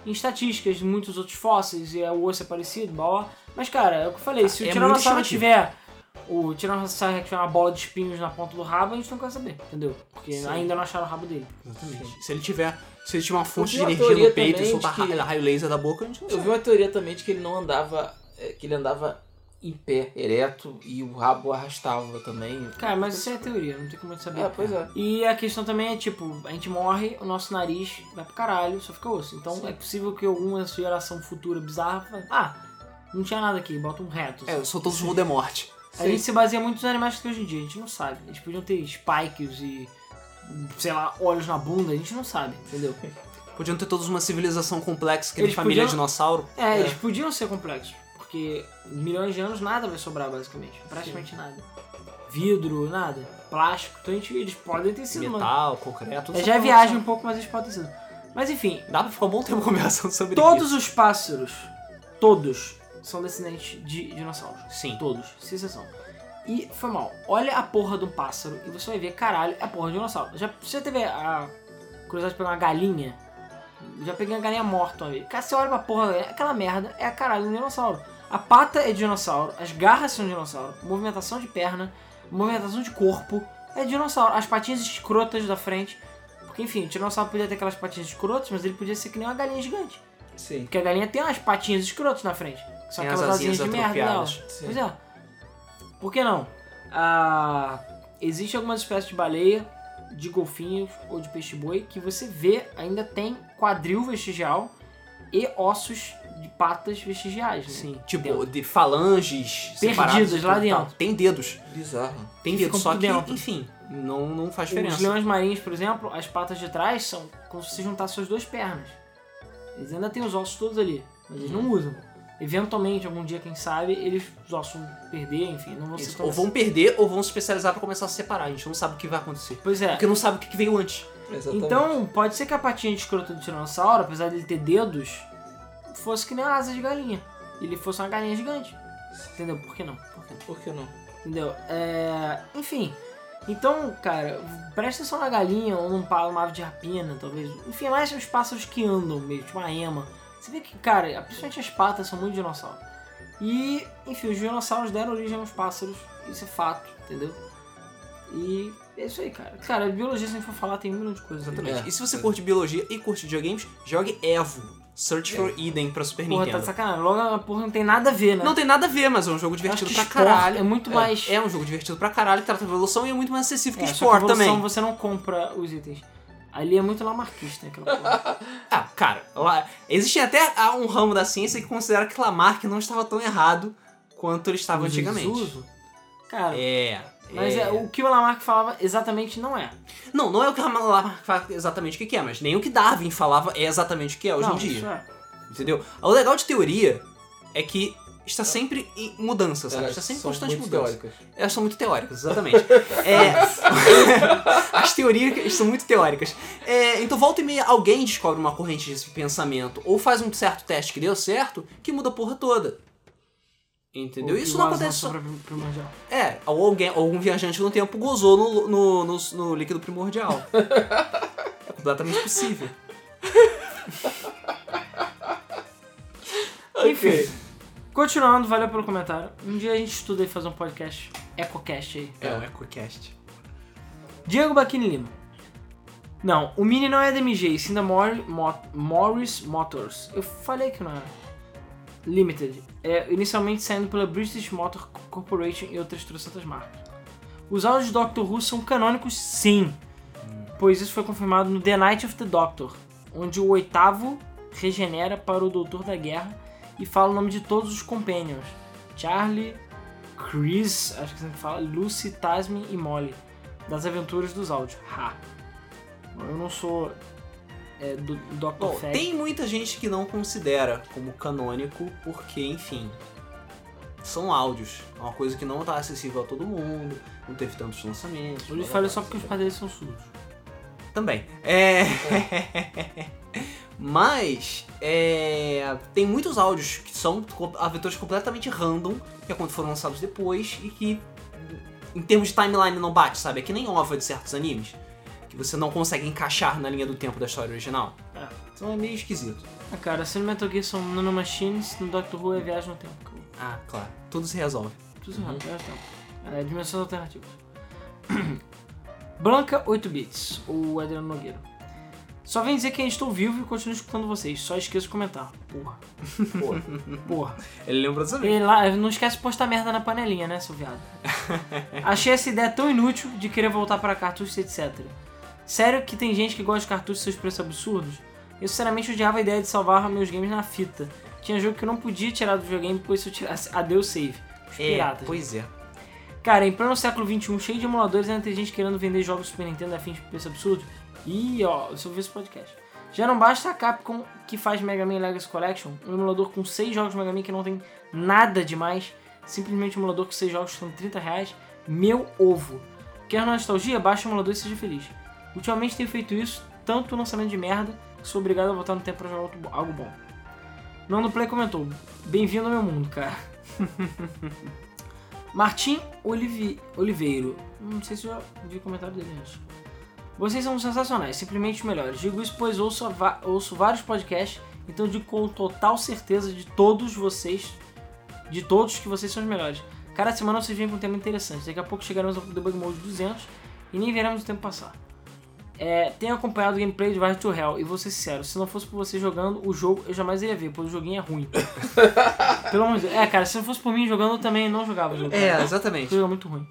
em estatísticas de muitos outros fósseis e é, o osso é parecido, blá, blá. Mas, cara, é o que eu falei, se É o muito Tiranossauro tiver. O Tiranossauro Rex tiver uma bola de espinhos na ponta do rabo, a gente não quer saber, entendeu? Porque Sim. ainda não acharam o rabo dele. exatamente. Se ele tiver. Se ele tiver uma fonte de energia no peito e soltar que- raio- laser da boca, a gente não Eu sabe. vi uma teoria também de que ele não andava. é, que ele andava em pé, ereto, e o rabo arrastava também. Cara, mas isso é teoria, não tem como a gente saber. É, pois é. E a questão também é, tipo, a gente morre, o nosso nariz vai pro caralho, só fica osso. Então Sim. é possível que alguma geração futura bizarra ah, não tinha nada aqui, bota um reto. É, são todos Voldemort. A gente se baseia muito nos animais que hoje em dia, a gente não sabe. Eles podiam ter spikes e, sei lá, olhos na bunda, a gente não sabe, entendeu? Podiam ter todos uma civilização complexa, que Eles família podiam- dinossauro. É, eles podiam ser complexos, porque milhões de anos nada vai sobrar, basicamente. Praticamente nada. Vidro, nada. Plástico, então a gente, eles podem ter sido, mano. Metal, concreto, tudo É, já é só. um pouco, mas eles podem ter sido. Mas enfim, Dá pra ficar um bom tempo conversando sobre isso. todos os pássaros, todos, são descendentes de dinossauros. Sim. Todos, sem exceção. E foi mal. Olha a porra de um pássaro e você vai ver, caralho, é a porra de um dinossauro. Já, você teve a curiosidade de pegar uma galinha? Já peguei uma galinha morta uma vez. Cara, você olha pra porra da galinha, aquela merda é a caralho de um dinossauro. A pata é de dinossauro, as garras são de dinossauro, movimentação de perna, movimentação de corpo é de dinossauro. As patinhas escrotas da frente. Porque, enfim, o dinossauro podia ter aquelas patinhas escrotas, mas ele podia ser que nem uma galinha gigante. Sim. Porque a galinha tem umas patinhas escrotas na frente. São Tem as aquelas asinhas asinhas de merda. Sim. Pois é. Por que não? Ah, Existem algumas espécies de baleia, de golfinhos ou de peixe-boi que você vê ainda tem quadril vestigial e ossos de patas vestigiais. Né? Sim. Tipo, Dentro. de falanges Perdidas lá dentro. Tem dedos. Bizarro. Tem Que dedos. Só que, dentro. enfim, não, não faz Os diferença. leões marinhos, por exemplo, as patas de trás são como se você juntasse suas duas pernas. Eles ainda têm os ossos todos ali, mas eles não usam. Eventualmente, algum dia, quem sabe, eles possam perder, enfim, não vão ser Isso, tão ou vão perder ou vão se especializar pra começar a se separar. A gente não sabe o que vai acontecer. Pois é. Porque não sabe o que veio antes. Exatamente. Então, pode ser que a patinha de escroto do tiranossauro, apesar dele ter dedos, fosse que nem a asa de galinha. Ele fosse uma galinha gigante. Entendeu? Por que não? Por que não? Por que não? Entendeu? É... Enfim. Então, cara, presta atenção na galinha ou num pa- numa ave de rapina, talvez. Enfim, mais os pássaros que andam mesmo, tipo uma ema. Você vê que, cara, principalmente as patas são muito dinossauro. E, enfim, os dinossauros deram origem aos pássaros. Isso é fato, entendeu? E é isso aí, cara. Cara, biologia, se a gente for falar, tem um milhão de coisas. Exatamente. É. E se você curte biologia e curte videogames, jogue Evo. Search for Eden pra Super Porra, tá Nintendo. de sacanagem. Logo, a porra não tem nada a ver, né? Não tem nada a ver, mas é um jogo divertido pra esporte caralho. É muito mais... É um jogo divertido pra caralho, que trata de evolução e é muito mais acessível É, que que esporte evolução também. você não compra os itens. Ali é muito lamarquista, né, aquela porra. Ah, cara, lá, existe até ah, um ramo da ciência que considera que Lamarck não estava tão errado quanto ele estava e antigamente. desuso. Cara, É. mas é, o que o Lamarck falava exatamente não é. Não, não é o que Lamarck fala exatamente o que que é, mas nem o que Darwin falava é exatamente o que é hoje não, em dia. isso é. Entendeu? O legal de teoria é que está sempre em mudança, sabe? Elas Está sempre em são constante muito mudança. teóricas. Elas são muito teóricas, exatamente. É, as teorias são muito teóricas. É, então, volta e meia, alguém descobre uma corrente de pensamento ou faz um certo teste que deu certo que muda a porra toda. Entendeu? O Isso não acontece só. Primordial. É, ou alguém, ou algum viajante no tempo gozou no, no, no, no líquido primordial. é completamente possível. Enfim. Continuando, valeu pelo comentário. Um dia a gente estuda e fazer um podcast, EcoCast aí. É, um EcoCast. Diego Baquini Lima. Não, o Mini não é da MG, e sim da Mor Mo Morris Motors. Eu falei que não era. Limited. É inicialmente saindo pela British Motor Corporation e outras trocentas marcas. Os áudios de Doctor Who são canônicos sim, pois isso foi confirmado no The Night of the Doctor, onde o oitavo regenera para o Doutor da Guerra e fala o nome de todos os Companions. Charlie, Chris, acho que que fala, Lucy, Tasmin e Molly das aventuras dos áudios. Ha. Eu não sou é, do Dr. Bom, Fag. tem muita gente que não considera como canônico, porque, enfim, são áudios. É uma coisa que não tá acessível a todo mundo, não teve tantos lançamentos. Eu lhe falei só porque os pais deles são surdos. Também. É. Mas é, tem muitos áudios que são aventuras completamente random, que é quando foram lançados depois e que em termos de timeline não bate, sabe? É que nem ova de certos animes, que você não consegue encaixar na linha do tempo da história original. É. Então é meio esquisito. Ah, cara, se no Metal Gear são nanomachines, no Doctor Who é viagem no tempo. Ah, claro. Tudo se resolve. Tudo errado, viagem no tempo. É, dimensões alternativas. Blanca 8 bits, o Adriano Nogueira. Só vem dizer que ainda estou vivo e continuo escutando vocês. Só esqueço de comentar. Porra. Porra. Porra. Ele lembrou também. E lá, não esquece de postar merda na panelinha, né, seu viado? Achei essa ideia tão inútil de querer voltar para cartuchos, etc. Sério que tem gente que gosta de cartuchos e seus preços absurdos? Eu sinceramente odiava a ideia de salvar meus games na fita. Tinha jogo que eu não podia tirar do videogame, pois se eu tirasse, adeus save. Os É, piratas. pois é. Cara, em pleno século XXI, cheio de emuladores, ainda tem gente querendo vender jogos Super Nintendo a fins de preço absurdo. Ih, ó, eu ver esse podcast. Já não basta a Capcom que faz Mega Man Legacy Collection, um emulador com 6 jogos Mega Man que não tem nada demais, simplesmente um emulador com 6 jogos custando 30 reais, meu ovo. Quer nostalgia? Baixa o emulador e seja feliz. Ultimamente tenho feito isso, tanto lançamento de merda, que sou obrigado a voltar no tempo pra jogar algo bom. Nando Play comentou, bem-vindo ao meu mundo, cara. Martim Olivi- Oliveiro. Não sei se eu já vi o comentário dele antes. Vocês são sensacionais, simplesmente melhores. Digo isso pois ouço, ouço vários podcasts, então digo com total certeza de todos vocês, de todos que vocês são os melhores. Cada semana vocês vêm com um tema interessante. Daqui a pouco chegaremos ao Debug Mode 200 e nem veremos o tempo passar. É, tenho acompanhado o gameplay de Rise to Hell e vou ser sincero, se não fosse por você jogando o jogo, eu jamais iria ver, pois o joguinho é ruim. Pelo amor de Deus. É, cara, se não fosse por mim jogando, eu também não jogava o jogo. É, cara. O exatamente. jogo é muito ruim.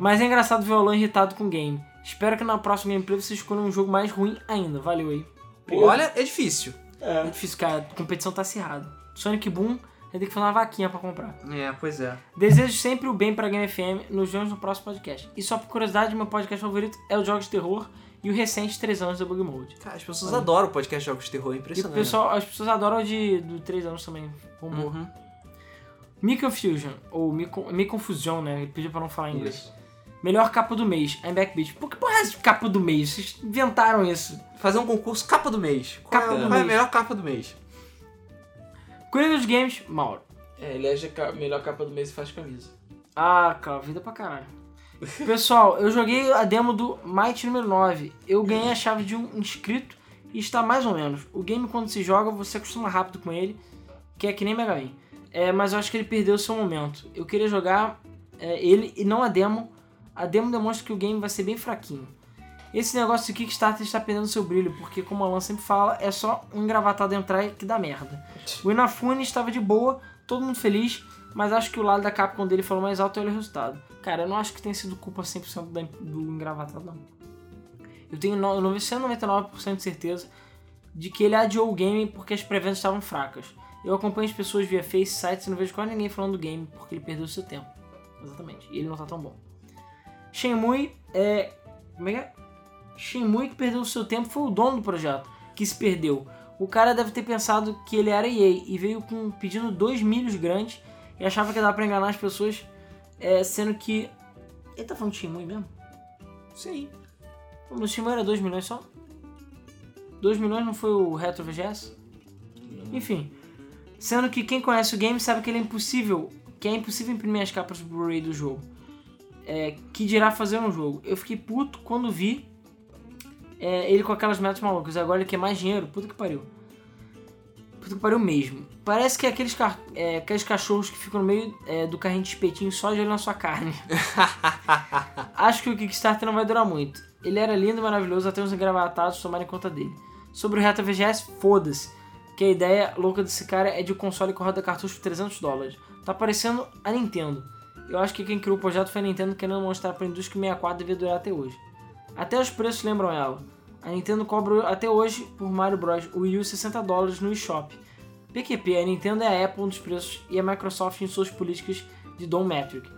Mas é engraçado ver o Alan irritado com o game. Espero que na próxima gameplay você escolha um jogo mais ruim ainda. Valeu aí. Olha, é difícil. É difícil, cara. A competição tá acirrada. Sonic Boom, vai ter que fazer uma vaquinha pra comprar. É, pois é. Desejo sempre o bem pra Game FM. Nos vemos no próximo podcast. E só por curiosidade, meu podcast favorito é o Jogos de Terror. e o recente 3 anos Debug Mode. Cara, as pessoas adoram podcast de jogos de terror, é E o impressionante. pessoal, as pessoas adoram o de do 3 anos também. Bombou. Uhum. Me Confusion, ou Me, Me Confusion, né? Ele pediu pra não falar em inglês. Isso. Melhor capa do mês, I'm Back. Por que porra é essa de capa do mês? Vocês inventaram isso. Fazer um concurso capa do mês. Qual, Capa é, do qual é a mês. melhor capa do mês? Coelho dos Games, Mauro. É, ele é a melhor capa do mês e faz camisa. Ah, cara, vida pra caralho. Pessoal, eu joguei a demo do Might número 9. Eu ganhei a chave de um inscrito e está mais ou menos. O game, quando se joga, você acostuma rápido com ele, que é que nem Mega Man. É, mas eu acho que ele perdeu o seu momento. Eu queria jogar é, ele e não a demo. A demo demonstra que o game vai ser bem fraquinho. Esse negócio de Kickstarter está perdendo seu brilho, porque como Alan sempre fala, é só um engravatado entrar que dá merda. O Inafune estava de boa, todo mundo feliz, mas acho que o lado da Capcom dele falou mais alto é o resultado. Cara, eu não acho que tenha sido culpa 100% da- do engravatado, não. Eu tenho no- 99% de certeza de que ele adiou o game porque as pré-vendas estavam fracas. Eu acompanho as pessoas via Face, sites e não vejo quase ninguém falando do game porque ele perdeu seu tempo. Exatamente. E ele não tá tão bom. Shenmue é. Como é que é? Shenmue que perdeu o seu tempo foi o dono do projeto, que se perdeu. O cara deve ter pensado que ele era EA e veio com pedindo dois milhos grandes e achava que dava pra enganar as pessoas, é, sendo que. Ele tá falando de Shenmue mesmo? Sim. No Shenmue era 2 milhões só? 2 milhões não foi o Retro VGS? Enfim. Sendo que quem conhece o game sabe que ele é impossível. Que é impossível imprimir as capas do Blu-ray do jogo. É, que dirá fazer um jogo. Eu fiquei puto quando vi é, ele com aquelas metas malucas. Agora ele quer mais dinheiro. Puta que pariu. Puta que pariu mesmo. Parece que é aqueles, é, aqueles cachorros que ficam no meio é, do carrinho de espetinho só de olho na sua carne. Acho que o Kickstarter não vai durar muito. Ele era lindo e maravilhoso até os engravatados tomarem conta dele. Sobre o Reta VGS, foda-se. Que a ideia louca desse cara é de um console que roda cartucho por 300 dólares. Tá parecendo a Nintendo. Eu acho que quem criou o projeto foi a Nintendo querendo mostrar pra indústria que o 64 devia durar até hoje. Até os preços lembram ela. A Nintendo cobra até hoje por Mario Bros. o Wii U 60 dólares no eShop. PQP, a Nintendo é a Apple nos preços e a Microsoft em suas políticas de Dom Metric.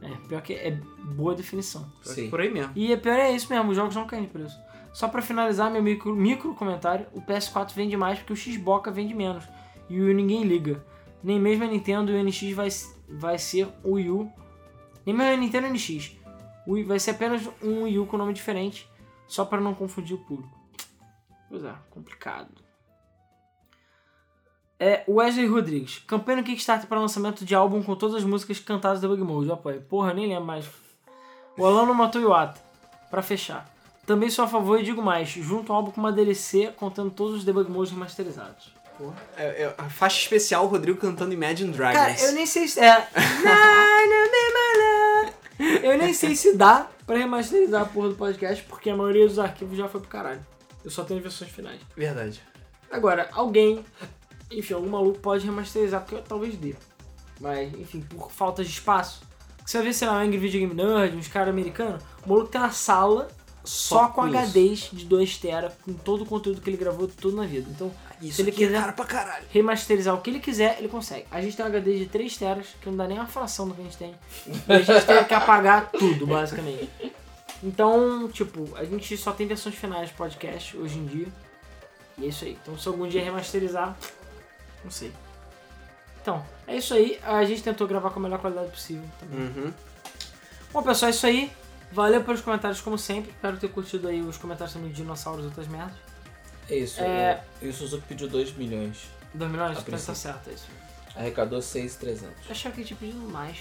É, pior que é boa definição. Sim. Por aí mesmo. E é pior é isso mesmo, os jogos não caem de preço. Só pra finalizar meu micro, micro comentário, o PS4 vende mais porque o Xbox vende menos. E o Wii U ninguém liga. Nem mesmo a Nintendo e o NX vai, vai ser o Wii U. Nem mesmo a Nintendo NX. Wii vai ser apenas um Wii U com nome diferente, só para não confundir o público. Pois é, complicado. É, Wesley Rodrigues. Campanha no Kickstarter para lançamento de álbum com todas as músicas cantadas da Bug Mode. Eu apoio. Porra, eu nem lembro mais. O Alano matou o Iwata. Pra fechar. Também sou a favor e digo mais. Junto um álbum com uma DLC contendo todos os debug modes remasterizados. É, é a faixa especial, o Rodrigo cantando Imagine Dragons. Cara, eu nem sei se... É... eu nem sei se dá pra remasterizar a porra do podcast, porque a maioria dos arquivos já foi pro caralho. Eu só tenho as versões finais. Verdade. Agora, alguém, enfim, algum maluco pode remasterizar, porque eu talvez dê. Mas, enfim, por falta de espaço. Você vai ver, sei lá, um Angry Video Game Nerd, uns caras americanos, o maluco tem uma sala só, Só com isso. HDs de 2 tera, com todo o conteúdo que ele gravou tudo na vida. Então, Isso se ele é quiser caro pra caralho. remasterizar o que ele quiser, ele consegue. A gente tem um HD de 3 teras, que não dá nem uma fração do que a gente tem. E a gente tem que apagar tudo, basicamente. Então, tipo, a gente só tem versões finais de podcast hoje em dia. E é isso aí. Então, se algum dia remasterizar, não sei. Então, é isso aí. A gente tentou gravar com a melhor qualidade possível também. Uhum. Bom, pessoal, é isso aí. Valeu pelos comentários, como sempre. Espero ter curtido aí os comentários também de dinossauros e outras merdas. É isso. É. O, e o Suzuki pediu 2 milhões. 2 milhões? Então tá certo, é isso. Arrecadou 6,300. Eu achava que ele tinha pedido mais.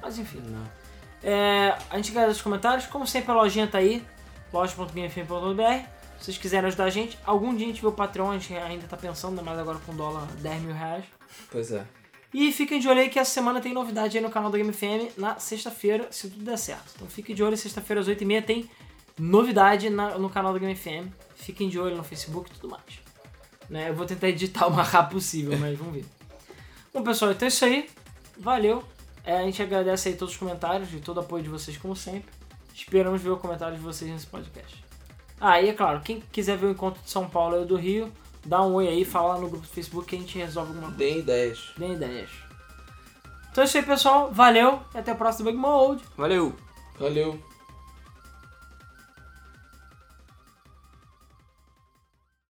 Mas enfim. Não. É, a gente agradece os comentários. Como sempre, a lojinha tá aí. loja.gamefm.br Se vocês quiserem ajudar a gente, algum dia a gente vê o Patreon, a gente ainda tá pensando, ainda mais agora com dólar 10 mil reais. Pois é. E fiquem de olho aí que essa semana tem novidade aí no canal da Game FM na sexta-feira, se tudo der certo. Então fiquem de olho, sexta-feira às 8h30 tem novidade na- no canal da Game FM. Fiquem de olho no Facebook e tudo mais. Né, eu vou tentar editar o mais rápido possível, mas vamos ver. Bom, pessoal, então é isso aí. Valeu. É, a gente agradece aí todos os comentários e todo o apoio de vocês, como sempre. Esperamos ver o comentário de vocês nesse podcast. Ah, e é claro, quem quiser ver o encontro de São Paulo e do Rio, dá um oi aí, fala lá no grupo do Facebook que a gente resolve alguma coisa. Deem ideias. Deem ideias. Então é isso aí, pessoal. Valeu e até o próximo Big Mode. Valeu! Valeu.